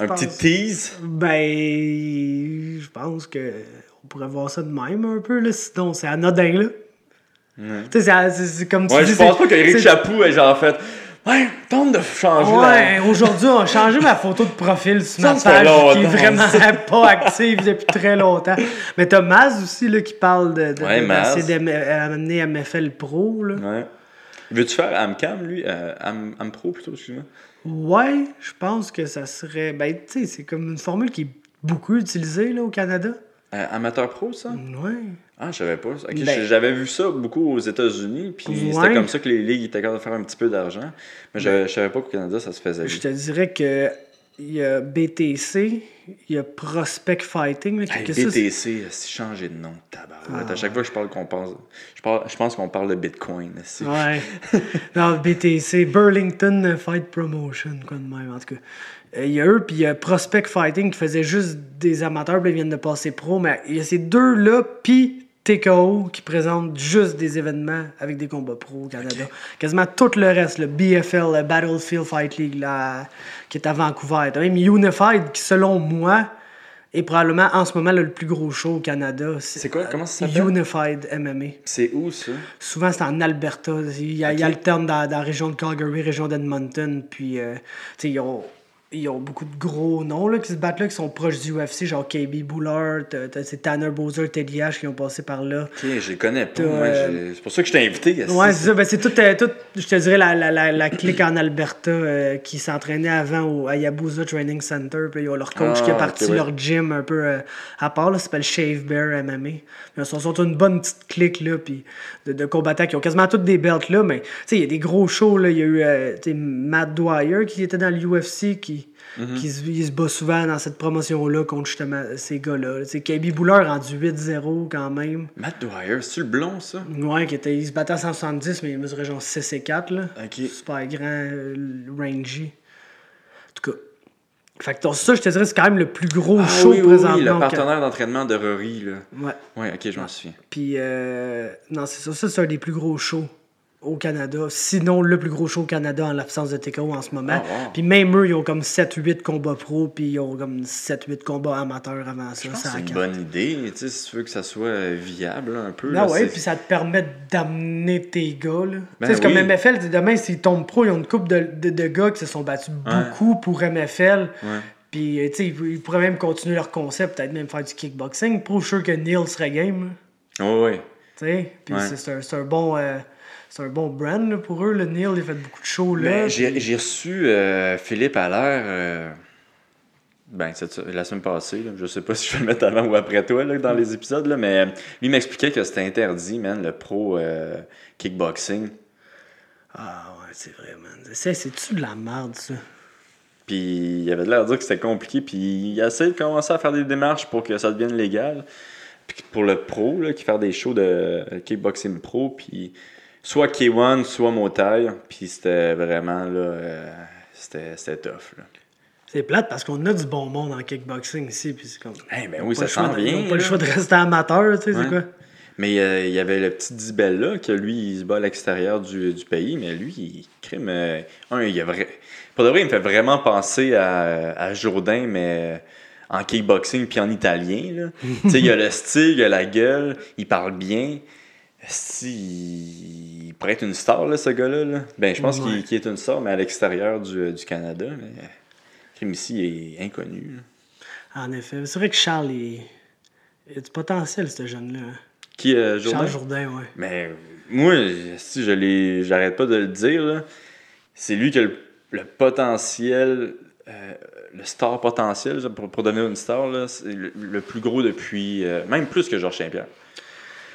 un pense- petit tease? Ben, je pense que on pourrait voir ça de même un peu, là. Sinon, c'est anodin, là. Ouais. Tu sais, c'est- comme tu Ouais, dis, je pense pas qu'Éric Chapou ait genre fait. Ouais, tente de changer Ouais, la. aujourd'hui, on a changé ma photo de profil sur ma page qui est vraiment pas active depuis très longtemps. Mais t'as Maz aussi là, qui parle de, de, Ouais, d'amener MFL Pro. Là. Ouais. Veux-tu faire Amcam, lui? Euh, Am, Ampro plutôt, excuse-moi. Ouais, je pense que ça serait. Ben, tu sais, c'est comme une formule qui est beaucoup utilisée là, au Canada. Euh, amateur pro, ça? Ouais. Ah, je savais pas. Ok, Ben- J'avais vu ça beaucoup aux États-Unis, puis Ouais. c'était comme ça que les ligues étaient capables de faire un petit peu d'argent. Mais je, je savais pas qu'au Canada, ça se faisait. Je te dirais que il y a BTC, il y a Prospect Fighting. Hey, BTC, c'est changé de nom, tabarouette. Ah. À chaque fois que je parle qu'on pense, je, parle, je pense qu'on parle de Bitcoin. Ouais. non, BTC, Burlington Fight Promotion, quoi de même, en tout cas. Euh, Il y a eux, puis il y a Prospect Fighting qui faisait juste des amateurs, puis ils viennent de passer pro, mais il y a ces deux-là, puis TKO qui présentent juste des événements avec des combats pro au Canada. Quasiment tout le reste, le BFL, le Battlefield Fight League, là, qui est à Vancouver. T'as même Unified qui, selon moi, est probablement en ce moment là, le plus gros show au Canada. C'est quoi? Comment ça s'appelle? Unified MMA. C'est où ça? Souvent, c'est en Alberta. Il y a, il y a alterne dans, dans la région de Calgary, région d'Edmonton. Puis, euh, tu sais, ils ont, ils ont beaucoup de gros noms là, qui se battent là, qui sont proches du UFC, genre KB Bullard, c'est Tanner Bowser, Teddy H qui ont passé par là. Ok, je les connais pas. Euh, C'est pour ça que je t'ai invité. Ouais, c'est ça. Ben, c'est tout, euh, tout, je te dirais, la, la, la, la clique en Alberta euh, qui s'entraînait avant au Hayabusa Training Center. Puis ils ont leur coach Ah, qui est parti ok, ouais. leur gym un peu à part. Là, ça s'appelle Shave Bear MMA. Ils sont surtout une bonne petite clique là, puis de, de combattants qui ont quasiment toutes des belts là. Mais tu sais, il y a des gros shows. Là. Il y a eu Matt Dwyer qui était dans l'UFC qui. Mhm. il se bat souvent dans cette promotion-là contre justement ces gars-là. Sais, KB Buller rendu 8-0 quand même. Matt Dwyer, c'est-tu le blond, ça? Ouais, qui était, il se battait à 170, mais il mesurait genre 6 et 4. Là. Super grand, euh, rangy. En tout cas. Fait que ça, je te dirais, c'est quand même le plus gros Ah show oui, oui, présentement. oui, le partenaire d'entraînement de Rory, là. Ouais. Ouais, ok, je m'en souviens. Puis, euh, non, c'est ça. Ça, c'est un des plus gros shows au Canada. Sinon, le plus gros show au Canada en l'absence de TKO en ce moment. Ah, wow. Puis même eux, ils ont comme 7-8 combats pro, puis ils ont comme 7-8 combats amateurs avant ça. C'est une bonne idée, tu sais, si tu veux que ça soit viable là, un peu. Ah là, ouais, puis ça te permet d'amener tes gars. Ben Tu sais, c'est comme oui. MFL, demain, s'ils tombent pro, ils ont une couple de, de, de gars qui se sont battus beaucoup pour MFL. Ouais. Puis, euh, tu sais, ils, ils pourraient même continuer leur concept, peut-être même faire du kickboxing. Pour sûr que Neil serait game. là. Ouais, ouais. Tu sais, puis c'est- un, un bon. euh, c'est un bon brand là, pour eux. Le Neil, il fait beaucoup de shows là. Ben, j'ai puis- j'ai reçu euh, Philippe Allaire, euh, ben, cette- la semaine passée. Là. Je sais pas si je vais le mettre avant ou après toi là, dans les épisodes, là, mais euh, lui m'expliquait que c'était interdit, man, le pro euh, kickboxing. Ah ouais, c'est vrai, man. C'est- C'est-tu de la merde, ça? Puis il avait l'air de dire que c'était compliqué, puis il a essayé de commencer à faire des démarches pour que ça devienne légal. Puis pour le pro, là, qui faire des shows de kickboxing pro, puis soit K1, soit Motai, puis c'était vraiment là, euh, c'était tough. Là. C'est plate parce qu'on a du bon monde en kickboxing ici. Puis c'est comme. Eh ben oui, ça s'en de- Ils vient, ont pas le choix de rester amateur, tu sais, Ouais. c'est quoi? Mais euh, il y avait le petit Dibel là, que lui, il se bat à l'extérieur du, du pays, mais lui, il crime. euh, un, il a vrai. Pour de vrai, il me fait vraiment penser à, à Jourdain, mais en kickboxing puis en italien. là. tu sais, il a le style, il a la gueule, il parle bien. Si, il, pourrait être une star, là, ce gars-là. là. Ben, je pense Ouais. qu'il qu'il est une star, mais à l'extérieur du, du Canada. Mais crime ici, est inconnu. là. En effet. C'est vrai que Charles, il, il a du potentiel, ce jeune-là. hein. Qui, euh, Jourdain? Charles Jourdain, ouais. Mais moi, si je l'ai, j'arrête pas de le dire, là, c'est lui qui a le le potentiel, euh, le star potentiel pour, pour devenir une star, là, c'est le, le plus gros depuis, euh, même plus que Georges Saint-Pierre.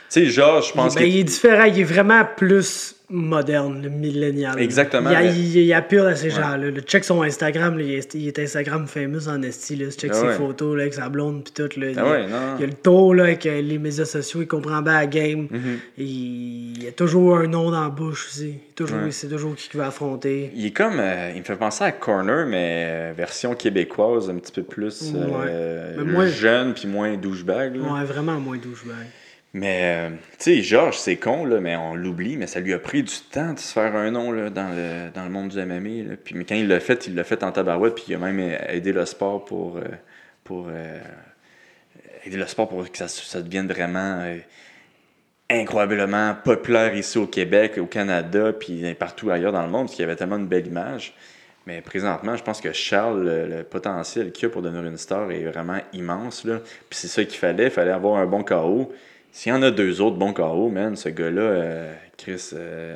Sais, Georges, je pense Ben, qu'il il est différent, il est vraiment plus moderne, le millénial. Exactement, Il, a- il, il appeal à ces gens-là. Le check son Instagram, là, il, est, il est Instagram famous en esti. Là. Check Ah ses ouais. photos là, avec sa blonde pis tout. Là. il, Ah ouais, non, non. il a le tour là, avec euh, les médias sociaux, il comprend bien la game. Mhm. il, a toujours un nom dans la bouche aussi. Toujours, sait toujours qui il va affronter. Il est comme. euh, il me fait penser à Corner, mais euh, version québécoise, un petit peu plus euh, Ouais. Mais moins- jeune puis moins douchebag. Ouais, vraiment moins douchebag. Mais, euh, tu sais, Georges, c'est con, là, mais on l'oublie, mais ça lui a pris du temps de se faire un nom là, dans, le, dans le monde du MMA. Là. Puis, mais quand il l'a fait, il l'a fait en tabarouette, puis il a même aidé le sport pour. euh, pour euh, aider le sport pour que ça, devienne vraiment. incroyablement populaire ici au Québec, au Canada, puis partout ailleurs dans le monde, parce qu'il y avait tellement une belle image. Mais présentement, je pense que Charles, le, le potentiel qu'il a pour devenir une star est vraiment immense. Là. Puis c'est ça qu'il fallait. Il fallait avoir un bon KO. S'il y en a deux autres bons KO, man, ce gars-là, euh, Chris, euh,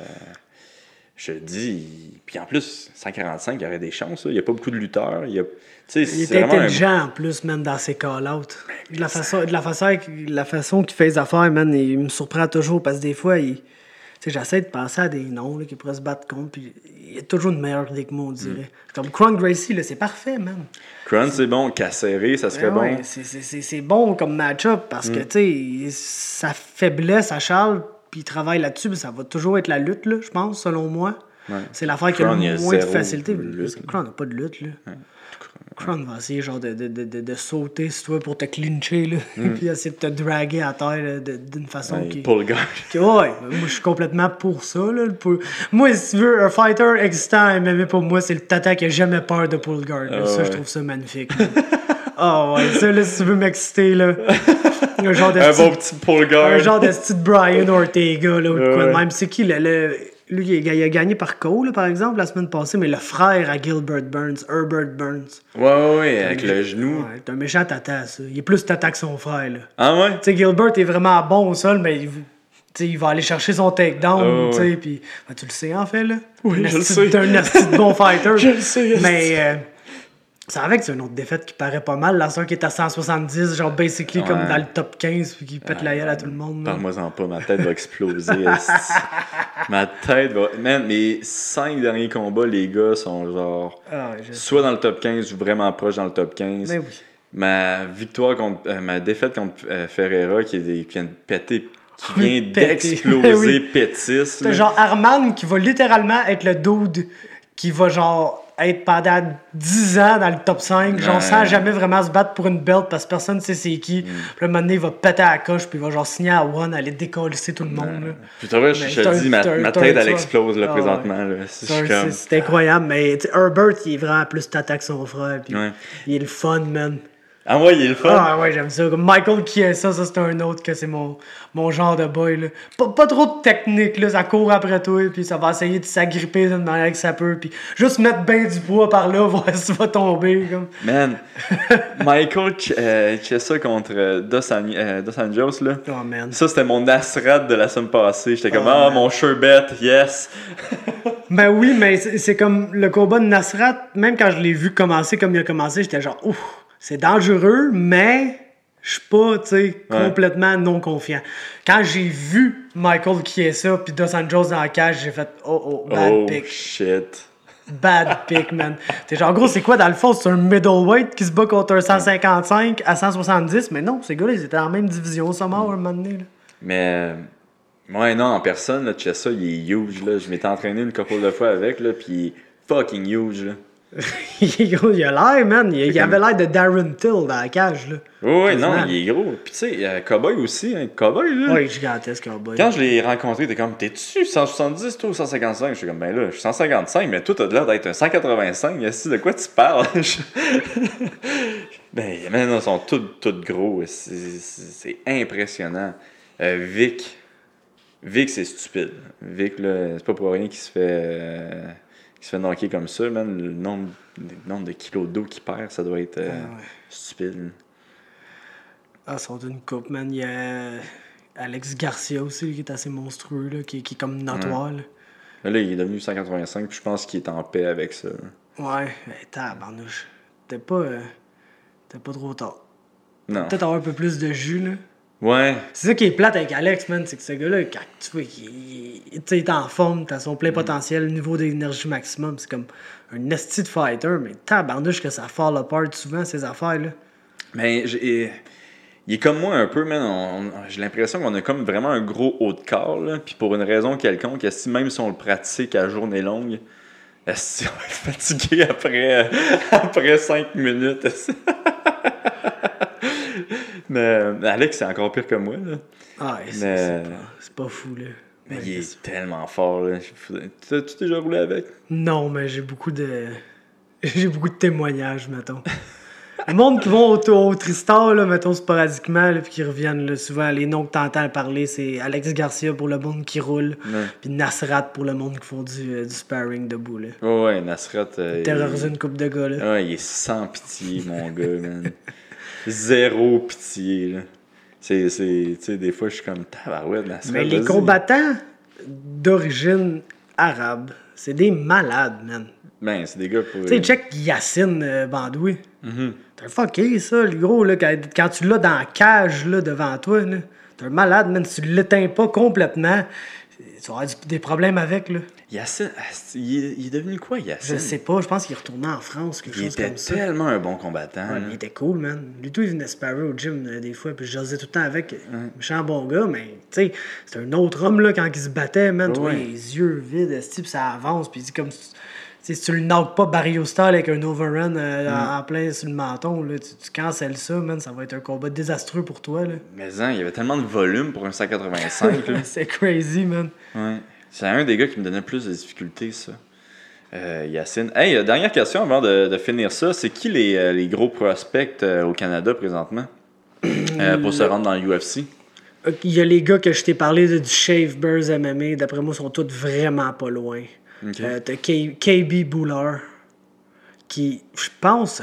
je le dis. il- Puis en plus, 145, il y aurait des chances. là. Il n'y a pas beaucoup de lutteurs. Il, a... est un- intelligent en plus, man, dans ses call-outs. De la façon, de la façon, la façon qu'il fait les affaires, man, il me surprend toujours parce que des fois, il. J'essaie de penser à des noms là, qui pourraient se battre contre, puis il y a toujours une meilleure idée que moi, on dirait. Mm. Comme Cron Gracie, là, c'est parfait, man. Crun, c'est bon. Casséré, ça serait Ouais, bon. c'est- c'est- c'est c'est bon comme match-up parce que, tu sais, sa faiblesse à Charles, puis il travaille là-dessus, mais ça va toujours être la lutte, là, je pense, selon moi. Ouais. C'est l'affaire qui a Cron, le moins de facilité. Cron n'a pas de lutte, là. Cron va essayer genre de, de, de, de, sauter sur toi pour te clincher, là. puis essayer de te draguer à terre d'une façon Mm. Ouais, qui... Pull guard. qui- Ouais, moi je suis complètement pour ça. Là, le Moi, si tu veux, un fighter existant à MMA pour moi, c'est le tata qui a jamais peur de pull guard. Ah ça, je trouve ça magnifique. Ah ouais, ça, là, si tu veux m'exciter, là. Un genre de Un bon petit pull guard. un genre de style Brian Ortega, là, ou quoi de même. C'est qui, le, le- lui, il a, il a gagné par KO, là, par exemple, la semaine passée, mais le frère à Gilbert Burns, Herbert Burns. Ouais, ouais, ouais, avec le genou. Ouais, c'est un méchant tata, ça. Il est plus tata que son frère, là. Ah ouais? Tu sais, Gilbert est vraiment bon au sol, mais il, il va aller chercher son takedown, Oh, tu sais, puis... ben, tu le sais, en fait, là. Oui, je le sais. T'es un de bon fighter. Je le sais. Mais... euh, c'est vrai que c'est une autre défaite qui paraît pas mal. La soeur qui est à 170, genre basically comme dans le top 15, puis qui pète la gueule à tout le monde. Parle-moi-en pas, ma tête va exploser. ma tête va. Man, mes cinq derniers combats, les gars sont genre. Ah, Soit dans le top 15 ou vraiment proche dans le top 15. Mais oui. Ma victoire contre. euh, ma défaite contre euh, Ferreira qui, est des- qui vient de péter. Qui vient d'exploser Oui. Pétis. C'est genre Arman qui va littéralement être le dude qui va genre être pendant 10 ans dans le top 5, genre Ouais. sans jamais vraiment se battre pour une belt parce que personne ne sait c'est Mm. qui. Puis là, un moment donné, il va péter à la coche, puis il va genre signer à One, aller décoller tout le monde. là. Puis tu vois, je, te dis, ma, ma tête, elle explose là, Ah, présentement. C'est comme. incroyable, mais Herbert, il est vraiment plus tata que son frère, puis Ouais. il est le fun, man. Ah ouais, il est le fun. Ah ouais, j'aime ça. Comme Michael qui est ça, ça c'est un autre que c'est mon, mon genre de boy. Là. Pas, pas trop de technique, là, ça court après toi, puis ça va essayer de s'agripper d'une manière que ça peut, puis juste mettre bien du poids par là, voir si tu vas tomber. Comme. Man, Michael Ch- euh, Chiesa contre euh, Dos, An- euh, Dos Anjos, là. Oh man. Ça, c'était mon Nasrat de la semaine passée. J'étais comme, Oh, ah, man. mon sherbet, yes. Ben oui, mais c'est c'est comme le combat de Nasrat, même quand je l'ai vu commencer comme il a commencé, j'étais genre, ouf, c'est dangereux, mais je suis pas, tu sais, Ouais. complètement non confiant. Quand j'ai vu Michael qui est ça, puis Dos Anjos dans la cage, j'ai fait, oh oh, bad oh, pick. shit. Bad pick, man. T'es genre, en gros, c'est quoi dans le fond? C'est un middleweight qui se bat contre un 155 à 170, mais non, ces gars-là, ils étaient en même division, ça mort un moment donné. Là. Mais, ouais, non, en personne, là, Chiesa, il est huge, là. Je m'étais entraîné une couple de fois avec, là, puis il est fucking huge, là. Il gros, il a l'air, man. Il, il avait l'air de Darren Till dans la cage, là. Ouais, ouais, non, il est gros. Puis tu sais, euh, Cowboy aussi, hein, Cowboy, là. Ouais, gigantesque, cowboy. Quand je l'ai rencontré, t'es comme, t'es-tu 170, toi, ou 155? Je suis comme, ben là, je suis 155, mais toi, t'as l'air d'être un 185. Esti, de quoi tu parles? ben, mais non, ils sont tous, tous gros. C'est impressionnant. Euh, Vic. Vic, c'est stupide. Vic, là, c'est pas pour rien qu'il se fait. euh, qu'il se fait knocker comme ça, man. Le nombre, le nombre de kilos d'eau qu'il perd, ça doit être euh, Ah ouais. stupide. Ah, ils sont d'une coupe, man. Il y a Alex Garcia aussi, qui est assez monstrueux, là, qui, qui est comme notoire, là. Il est devenu 185, puis je pense qu'il est en paix avec ça. Ouais, mais tabarnouche. T'es pas. euh, T'es pas trop tard. Non. Peut-être avoir un peu plus de jus, là. Ouais. C'est ça qui est plate avec Alex, man, c'est que ce gars-là, quand tu vois qu'il est en forme, t'as son plein potentiel, niveau d'énergie maximum, c'est comme un esti de fighter, mais tabarnouche que ça fall apart souvent, ces affaires-là. Mais j'ai- il est comme moi un peu, man. J'ai l'impression qu'on a comme vraiment un gros haut de corps, là. Puis pour une raison quelconque, esti, même si on le pratique à journée longue, esti, on va être fatigué après, après 5 minutes? mais, Alex, c'est encore pire que moi, là. Ah, ouais, c'est Mais- pas, pas fou, là. Mais Ouais, il est tellement fort, là. T'as-tu déjà roulé avec? Non, mais j'ai beaucoup de. J'ai beaucoup de témoignages, mettons. Le monde qui vont au, au Tristar, là, mettons, sporadiquement, puis qui reviennent, là, souvent, les noms que t'entends parler, c'est Alex Garcia pour le monde qui roule, Ouais. puis Nasrat pour le monde qui font du, euh, du sparring debout, là. Ouais, ouais, Nasrat. euh, il- une coupe de gars, là. Ouais, il est sans pitié, mon gars, man. Zéro pitié, là. C'est, c'est, des fois, je suis comme tabarouette. Mais les combattants d'origine arabe, c'est des malades, man. Ben, c'est des gars pour. Tu sais, check Yacine euh, Bandoui. Mhm. T'es un fucké, ça, le gros, là, quand, quand tu l'as dans la cage, là, devant toi. T'es un malade, man. Tu l'éteins pas complètement, tu vas avoir du- des problèmes avec, là. Yacine, il est, il est devenu quoi, Yacine? Je sais pas, je pense qu'il est retourné en France, quelque Il chose était comme ça. tellement un bon combattant. Ouais, il était cool, man. Lui, tout, il venait se parer au gym euh, des fois, puis je jasais tout le temps avec. Méchant bon gars, mais tu sais, c'est un autre homme, là, quand il se battait, man. Ouais. les yeux vides, puis ça avance, puis c'est comme. Si tu le knock pas Barrio style avec un overrun euh, en, en plein sur le menton, là, tu, tu cancelles ça, man, ça va être un combat désastreux pour toi, là. Mais hein, il y avait tellement de volume pour un 185. là. c'est crazy, man. Ouais. C'est un des gars qui me donnait plus de difficultés, ça. Euh, Yacine. Hey, euh, dernière question avant de, de finir ça. C'est qui les, les gros prospects au Canada présentement euh, pour se rendre dans l'UFC? Il y a les gars que je t'ai parlé de, du Shave Burrs MMA, d'après moi, sont tous vraiment pas loin. Ok. Euh, T'as K- KB Boulard, qui, je pense,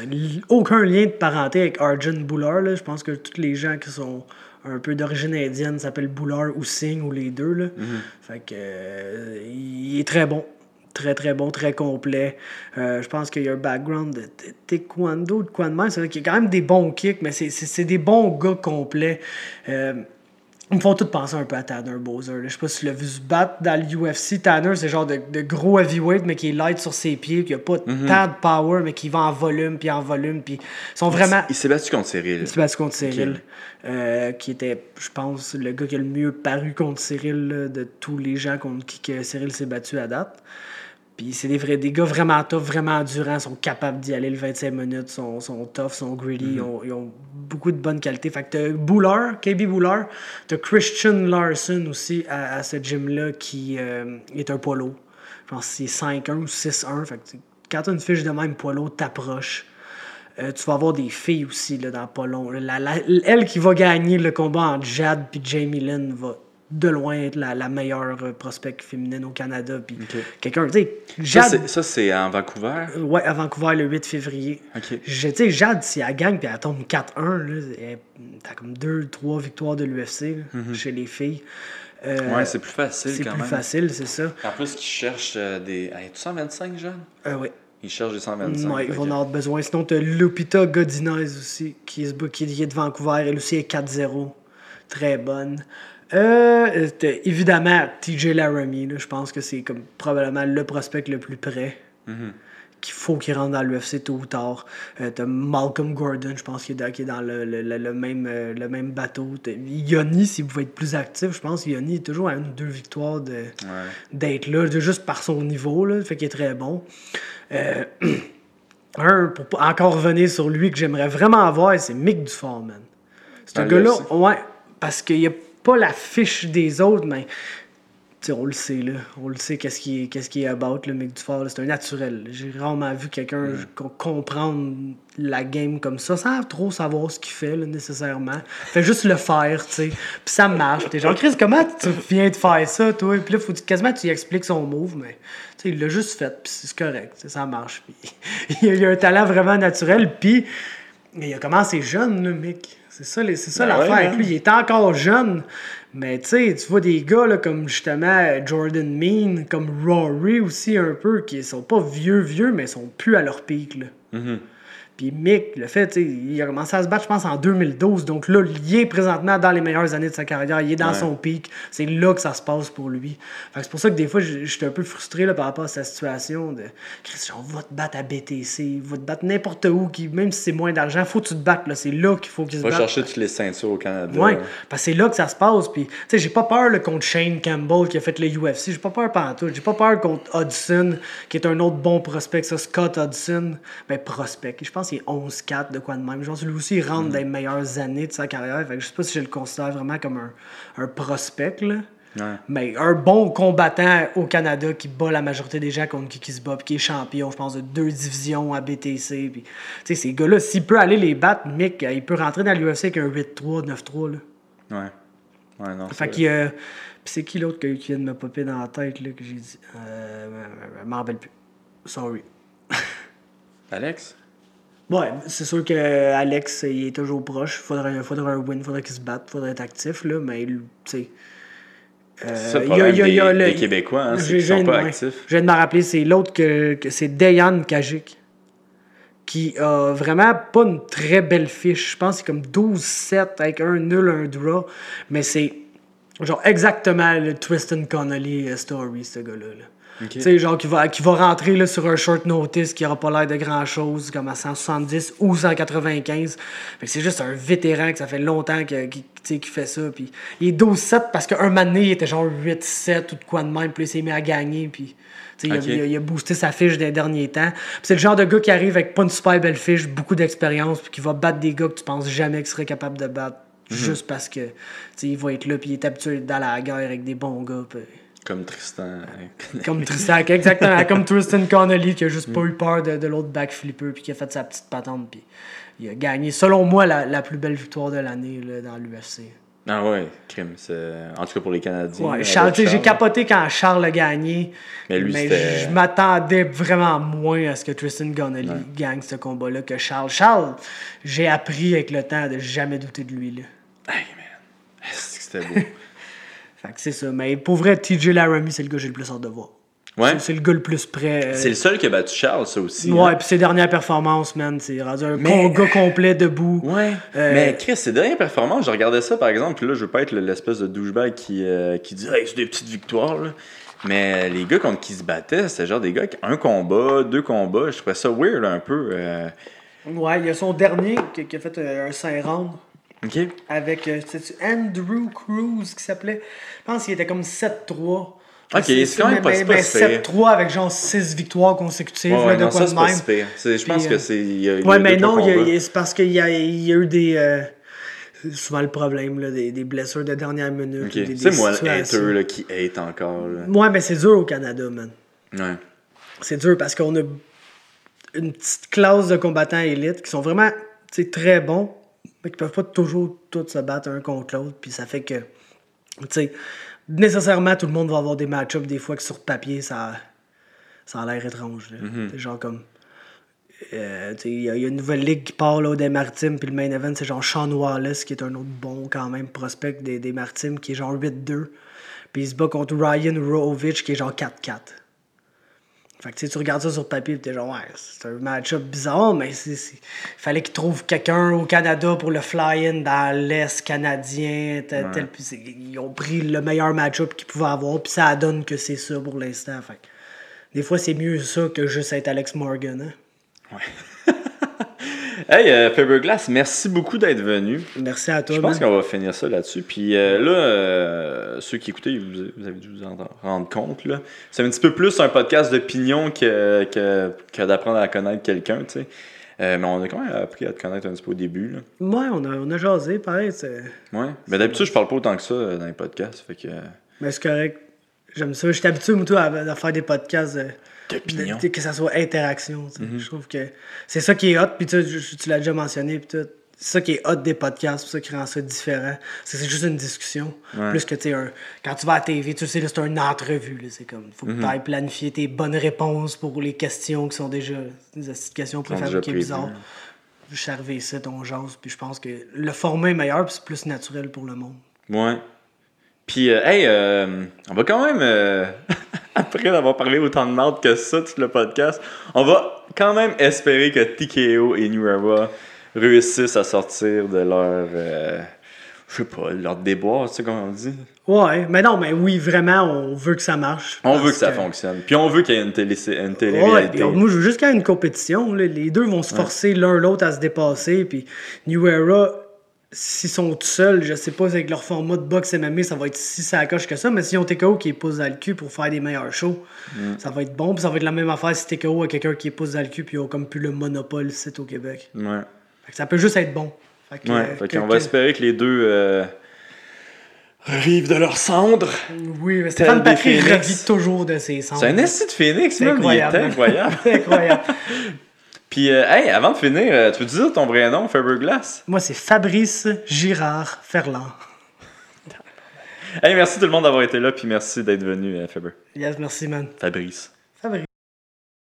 aucun lien de parenté avec Arjun là. Je pense que tous les gens qui sont un peu d'origine indienne s'appellent Boulard ou Singh ou les deux. Là. Fait que, euh, il est très bon. Très, très bon, très complet. Euh, je pense qu'il y a un background de taekwondo, de quoi de même. C'est qu'il y a quand même des bons kicks, mais c'est- c'est c'est des bons gars complets. Euh, ils me font tous penser un peu à Tanner Bowser. Je sais pas si tu l'as vu se battre dans l'UFC. Tanner, c'est genre de, de gros heavyweight, mais qui est light sur ses pieds, qui a pas tant de power, mais qui va en volume, puis en volume, puis ils sont vraiment... Il s'est battu contre Cyril. Il s'est battu contre Cyril, euh, qui était, je pense, le gars qui a le mieux paru contre Cyril là, de tous les gens contre qui que Cyril s'est battu à date. Puis c'est des, vrais, des gars vraiment tough, vraiment endurants, sont capables d'y aller le 25 minutes, sont, sont tough, sont greedy, ils, ont, ils ont beaucoup de bonnes qualités. Fait que t'as Boulard, KB Boulard, t'as Christian Larson aussi à, à ce gym-là qui euh, est un lourd. Je pense que c'est 5-1 ou 6-1. Fait que tu- quand t'as une fiche de même lourd, t'approches. Euh, tu vas avoir des filles aussi là, dans pas long. La- la- elle qui va gagner le combat entre Jade puis Jamie Lynn va de loin être la, la meilleure euh, prospect féminine au Canada. Puis quelqu'un, tu sais, Ça, Jade, c'est- Ça, c'est en Vancouver? euh, ouais, à Vancouver le 8 février. Ok. Je- Tu sais, Jade, si elle gagne puis elle tombe 4-1, là, elle- t'as comme 2-3 victoires de l'UFC là, chez les filles. Euh, Mhm. Ouais, c'est plus facile c'est quand plus même. facile, c'est ça. En plus, qu'ils cherchent euh, des. Hey, 125 jeunes Euh, ouais. Ils cherchent des 125. Ouais, ils vont en avoir besoin. Sinon, t'as Lupita Godinez aussi, qui est, qui est de Vancouver. Elle aussi est 4-0. Très bonne. Euh, évidemment, TJ Laramie. là. Je pense que c'est comme probablement le prospect le plus près. Qu'il faut qu'il rentre dans l'UFC tôt ou tard. Euh, t'as Malcolm Gordon, je pense qu'il est dans, qui est dans le, le- le- le même, euh, le même bateau. T'as Yoni, s'il pouvait être plus actif, je pense que Yoni est toujours à une ou deux victoires de, Ouais. d'être là, de- juste par son niveau, là, fait qu'il est très bon. Euh, un, pour encore revenir sur lui, que j'aimerais vraiment avoir, c'est Mick Dufort, man. C'est un Dans le gars-là, ouais, parce qu'il n'y a pas la fiche des autres, mais on le sait, là. On le sait, qu'est-ce qui est, qu'est-ce qui est about, le Mick Dufort. là. C'est un naturel. J'ai rarement vu quelqu'un Mm. co- comprendre la game comme ça, sans trop savoir ce qu'il fait, là, nécessairement. Fait juste le faire, tu sais. Puis ça marche. T'es genre, Chris, comment tu viens de faire ça, toi? Puis là, faut quasiment tu lui expliques son move, mais tu sais, il l'a juste fait, puis c'est correct, ça marche. Puis il a- il a un talent vraiment naturel, puis il a commencé jeune, le Mick. C'est ça, les- c'est ça Ben l'affaire ouais, avec hein. lui. Il est encore jeune, mais tu sais, tu vois des gars là, comme justement Jordan Mean, comme Rory aussi un peu, qui sont pas vieux, vieux, mais sont plus à leur pic. Là. Mhm. Puis Mick, le fait, il a commencé à se battre, je pense, en 2012. Donc là, il est présentement dans les meilleures années de sa carrière. Il est dans Ouais. son pic. C'est là que ça se passe pour lui. C'est pour ça que des fois, je- j'étais un peu frustré là, par rapport à sa situation de Christian, va te battre à BTC, va te battre n'importe où, qui, même si c'est moins d'argent, faut que tu te battes. C'est là qu'il faut qu'il se Va batte. chercher toutes les ceintures au Canada. Ouais, parce que c'est là que ça se passe. Puis, tu sais, j'ai pas peur là, contre Shane Campbell qui a fait le UFC. J'ai pas peur pantoute. J'ai pas peur contre Hudson, qui est un autre bon prospect, ça, Scott Hudson. Ben, prospect. Je pense qu'il est 11-4 de quoi de même. Genre, lui aussi, il rentre dans les meilleures années de sa carrière. Fait que je sais pas si je le considère vraiment comme un, un prospect, là. Ouais. Mais un bon combattant au Canada qui bat la majorité des gens contre qui, qui se bat, puis qui est champion, je pense, de deux divisions à BTC. Puis, tu sais, ces gars-là, s'il peut aller les battre, Mick, il peut rentrer dans l'UFC avec un 8-3, 9-3, là. Ouais. Ouais, non. Fait c'est- qu'il. Puis c'est qui l'autre qui qui vient de me popper dans la tête, là, que j'ai dit? Euh. Je m'en rappelle plus. Sorry. Alex? Ouais, c'est sûr que Alex, il est toujours proche. Faudrait, faudrait un win, faudrait qu'il se batte, faudrait être actif, là, mais tu sais. euh, C'est le y a- problème il y a- il y a des- le- des Québécois, hein, c'est qu'ils sont viens pas de- actifs. Je viens de me rappeler, c'est l'autre que, que c'est Dayan Kajik. Qui a vraiment pas une très belle fiche. Je pense c'est comme 12-7 avec un nul, un draw. Mais c'est genre exactement le Tristan Connolly euh, story, ce gars-là. là. Tu sais, genre qui va, qui va rentrer là, sur un short notice qui aura pas l'air de grand-chose, comme à 170 ou 195. Fait que c'est juste un vétéran que ça fait longtemps que- qui, tu sais, qui fait ça. Puis il est 12-7 parce qu'un moment donné, il était genre 8-7 ou de quoi de même. Puis il s'est mis à gagner. Puis il a- il, a, boosté sa fiche des derniers temps. C'est le genre de gars qui arrive avec pas une super belle fiche, beaucoup d'expérience, puis qui va battre des gars que tu penses jamais qu'il serait capable de battre. Juste parce que il va être là, puis il est habitué dans la guerre avec des bons gars. Comme Tristan. comme Tristan, exactement, comme Tristan Connolly qui a juste pas eu peur de, de l'autre backflipper puis qui a fait sa petite patente puis il a gagné, selon moi, la, la plus belle victoire de l'année dans l'UFC. Ah ouais, crime. En tout cas pour les Canadiens. Ouais, sais, j'ai capoté quand Charles a gagné, Mais lui, mais je m'attendais vraiment moins à ce que Tristan Connolly gagne ce combat-là que Charles. Charles, j'ai appris avec le temps de jamais douter de lui. Là. Hey, man. C'était beau? Fait que c'est ça. Mais pour vrai, TJ Laramie, c'est le gars que j'ai le plus hâte de voir. Ouais. C'est- le gars le plus prêt. euh, C'est le seul qui a battu Charles, ça aussi. Ouais, hein. puis ses dernières performances, man, c'est rendu un Mais- gars complet debout. Ouais. Euh, Mais Chris, ses dernières performances, je regardais ça par exemple, puis là, je veux pas être le- l'espèce de douchebag qui, euh, qui dit Hey, c'est des petites victoires, là. Mais les gars contre qui se battaient, c'était genre des gars qui un combat, deux combats. Je trouvais ça weird un peu. Ouais, il y a son dernier qui, qui a fait un 5 rounds Avec euh, Andrew Cruz qui s'appelait? Je pense qu'il était comme 7-3. Ok, c'est quand même pas- pas si pire. 7-3 avec genre 6 victoires consécutives, Ouais, de non, quoi ça, de c'est pas même. C'est- Je pense que euh, c'est. Ouais, mais non, c'est parce qu'il y a, il y a eu des. euh, c'est souvent le problème, là, des, des blessures de dernière minute. Ok. ou des- C'est moi le hater là, qui hate encore. Là. Ouais, mais c'est dur au Canada, man. Ouais. C'est dur parce qu'on a une petite classe de combattants élites qui sont vraiment très bons, mais qui peuvent pas toujours tous se battre un contre l'autre. Puis ça fait que, tu sais, nécessairement, tout le monde va avoir des match-ups des fois que sur papier, ça, ça a l'air étrange. là. C'est genre comme. euh, tu sais, Il y, a il y a une nouvelle ligue qui part là, des Maritimes, puis le main event, c'est genre Sean Wallace, qui est un autre bon quand même prospect des, des Maritimes, qui est genre 8-2. Puis il se bat contre Ryan Roovich, qui est genre 4-4. Fait que tu regardes ça sur papier et t'es genre, ouais, c'est un match-up bizarre, mais c'est, fallait qu'ils trouvent quelqu'un au Canada pour le fly-in dans l'Est canadien. tel- tel- ils ont pris le meilleur match-up qu'ils pouvaient avoir, puis ça donne que c'est ça pour l'instant. Fait que des fois, c'est mieux ça que juste être Alex Morgan. Hein? Hey, euh, Faberglass, merci beaucoup d'être venu. Merci à toi, Je pense qu'on va finir ça là-dessus. Puis euh, là, euh, ceux qui écoutaient, vous, vous avez dû vous en rendre compte. là. C'est un petit peu plus un podcast d'opinion que, que, que d'apprendre à connaître quelqu'un. tu sais. Euh, mais on a quand même appris à te connaître un petit peu au début. Là. Ouais, on a, on a jasé, pareil. c'est- Ouais. Mais d'habitude, je parle pas autant que ça dans les podcasts. Fait que. Mais c'est correct. J'aime ça. J'étais habitué, moi, toi, à, à faire des podcasts. D'opinion. que ça soit interaction. Mm-hmm. Je trouve que c'est ça qui est hot, puis tu, l'as déjà mentionné, puis tout. C'est ça qui est hot des podcasts, c'est ça qui rend ça différent. C'est juste une discussion. Ouais. Plus que, tu sais, un- quand tu vas à la TV, tu sais, c'est une entrevue. C'est comme, faut Mm-hmm. que tu ailles planifier tes bonnes réponses pour les questions qui sont déjà des questions préfabriquées bizarres. je suis arrivé ici, on jase, puis je pense que le format est meilleur, puis c'est plus naturel pour le monde. Ouais. Puis, euh, hey, euh, on va quand même, euh, après d'avoir parlé autant de merde que ça, tout le podcast, on va quand même espérer que TKO et New Era réussissent à sortir de leur, euh, je sais pas, leur déboire, tu sais comment on dit? Ouais, mais non, mais oui, vraiment, on veut que ça marche. On veut que ça fonctionne. Puis on veut qu'il y ait une, télé une Ouais, télé-réalité. puis moi, je veux juste qu'il y ait une compétition. là. Les deux vont se forcer l'un l'autre à se dépasser. Puis New Era, s'ils sont tout seuls, je sais pas avec leur format de boxe MMA, ça va être si ça coche que ça. Mais s'ils ont TKO qui est pousse dans le cul pour faire des meilleurs shows, ça va être bon. Puis ça va être la même affaire si TKO a quelqu'un qui est pousse dans le cul puis ils ont comme plus le monopole c'est au Québec. Ouais. Fait que ça peut juste être bon. Fait que, Ouais, euh, fait que- qu'on va espérer que les deux euh, revivent de leur cendre. Oui, mais Stéphane phénix. revit toujours de ses cendres. C'est un esti de phénix, C'est incroyable. C'est incroyable. Puis, euh, hey, avant de finir, euh, tu peux dire ton vrai nom, Faberglass? Moi, c'est Fabrice Girard Ferland. Hey, merci tout le monde d'avoir été là, puis merci d'être venu, euh, Faber. Yes, merci, man. Fabrice.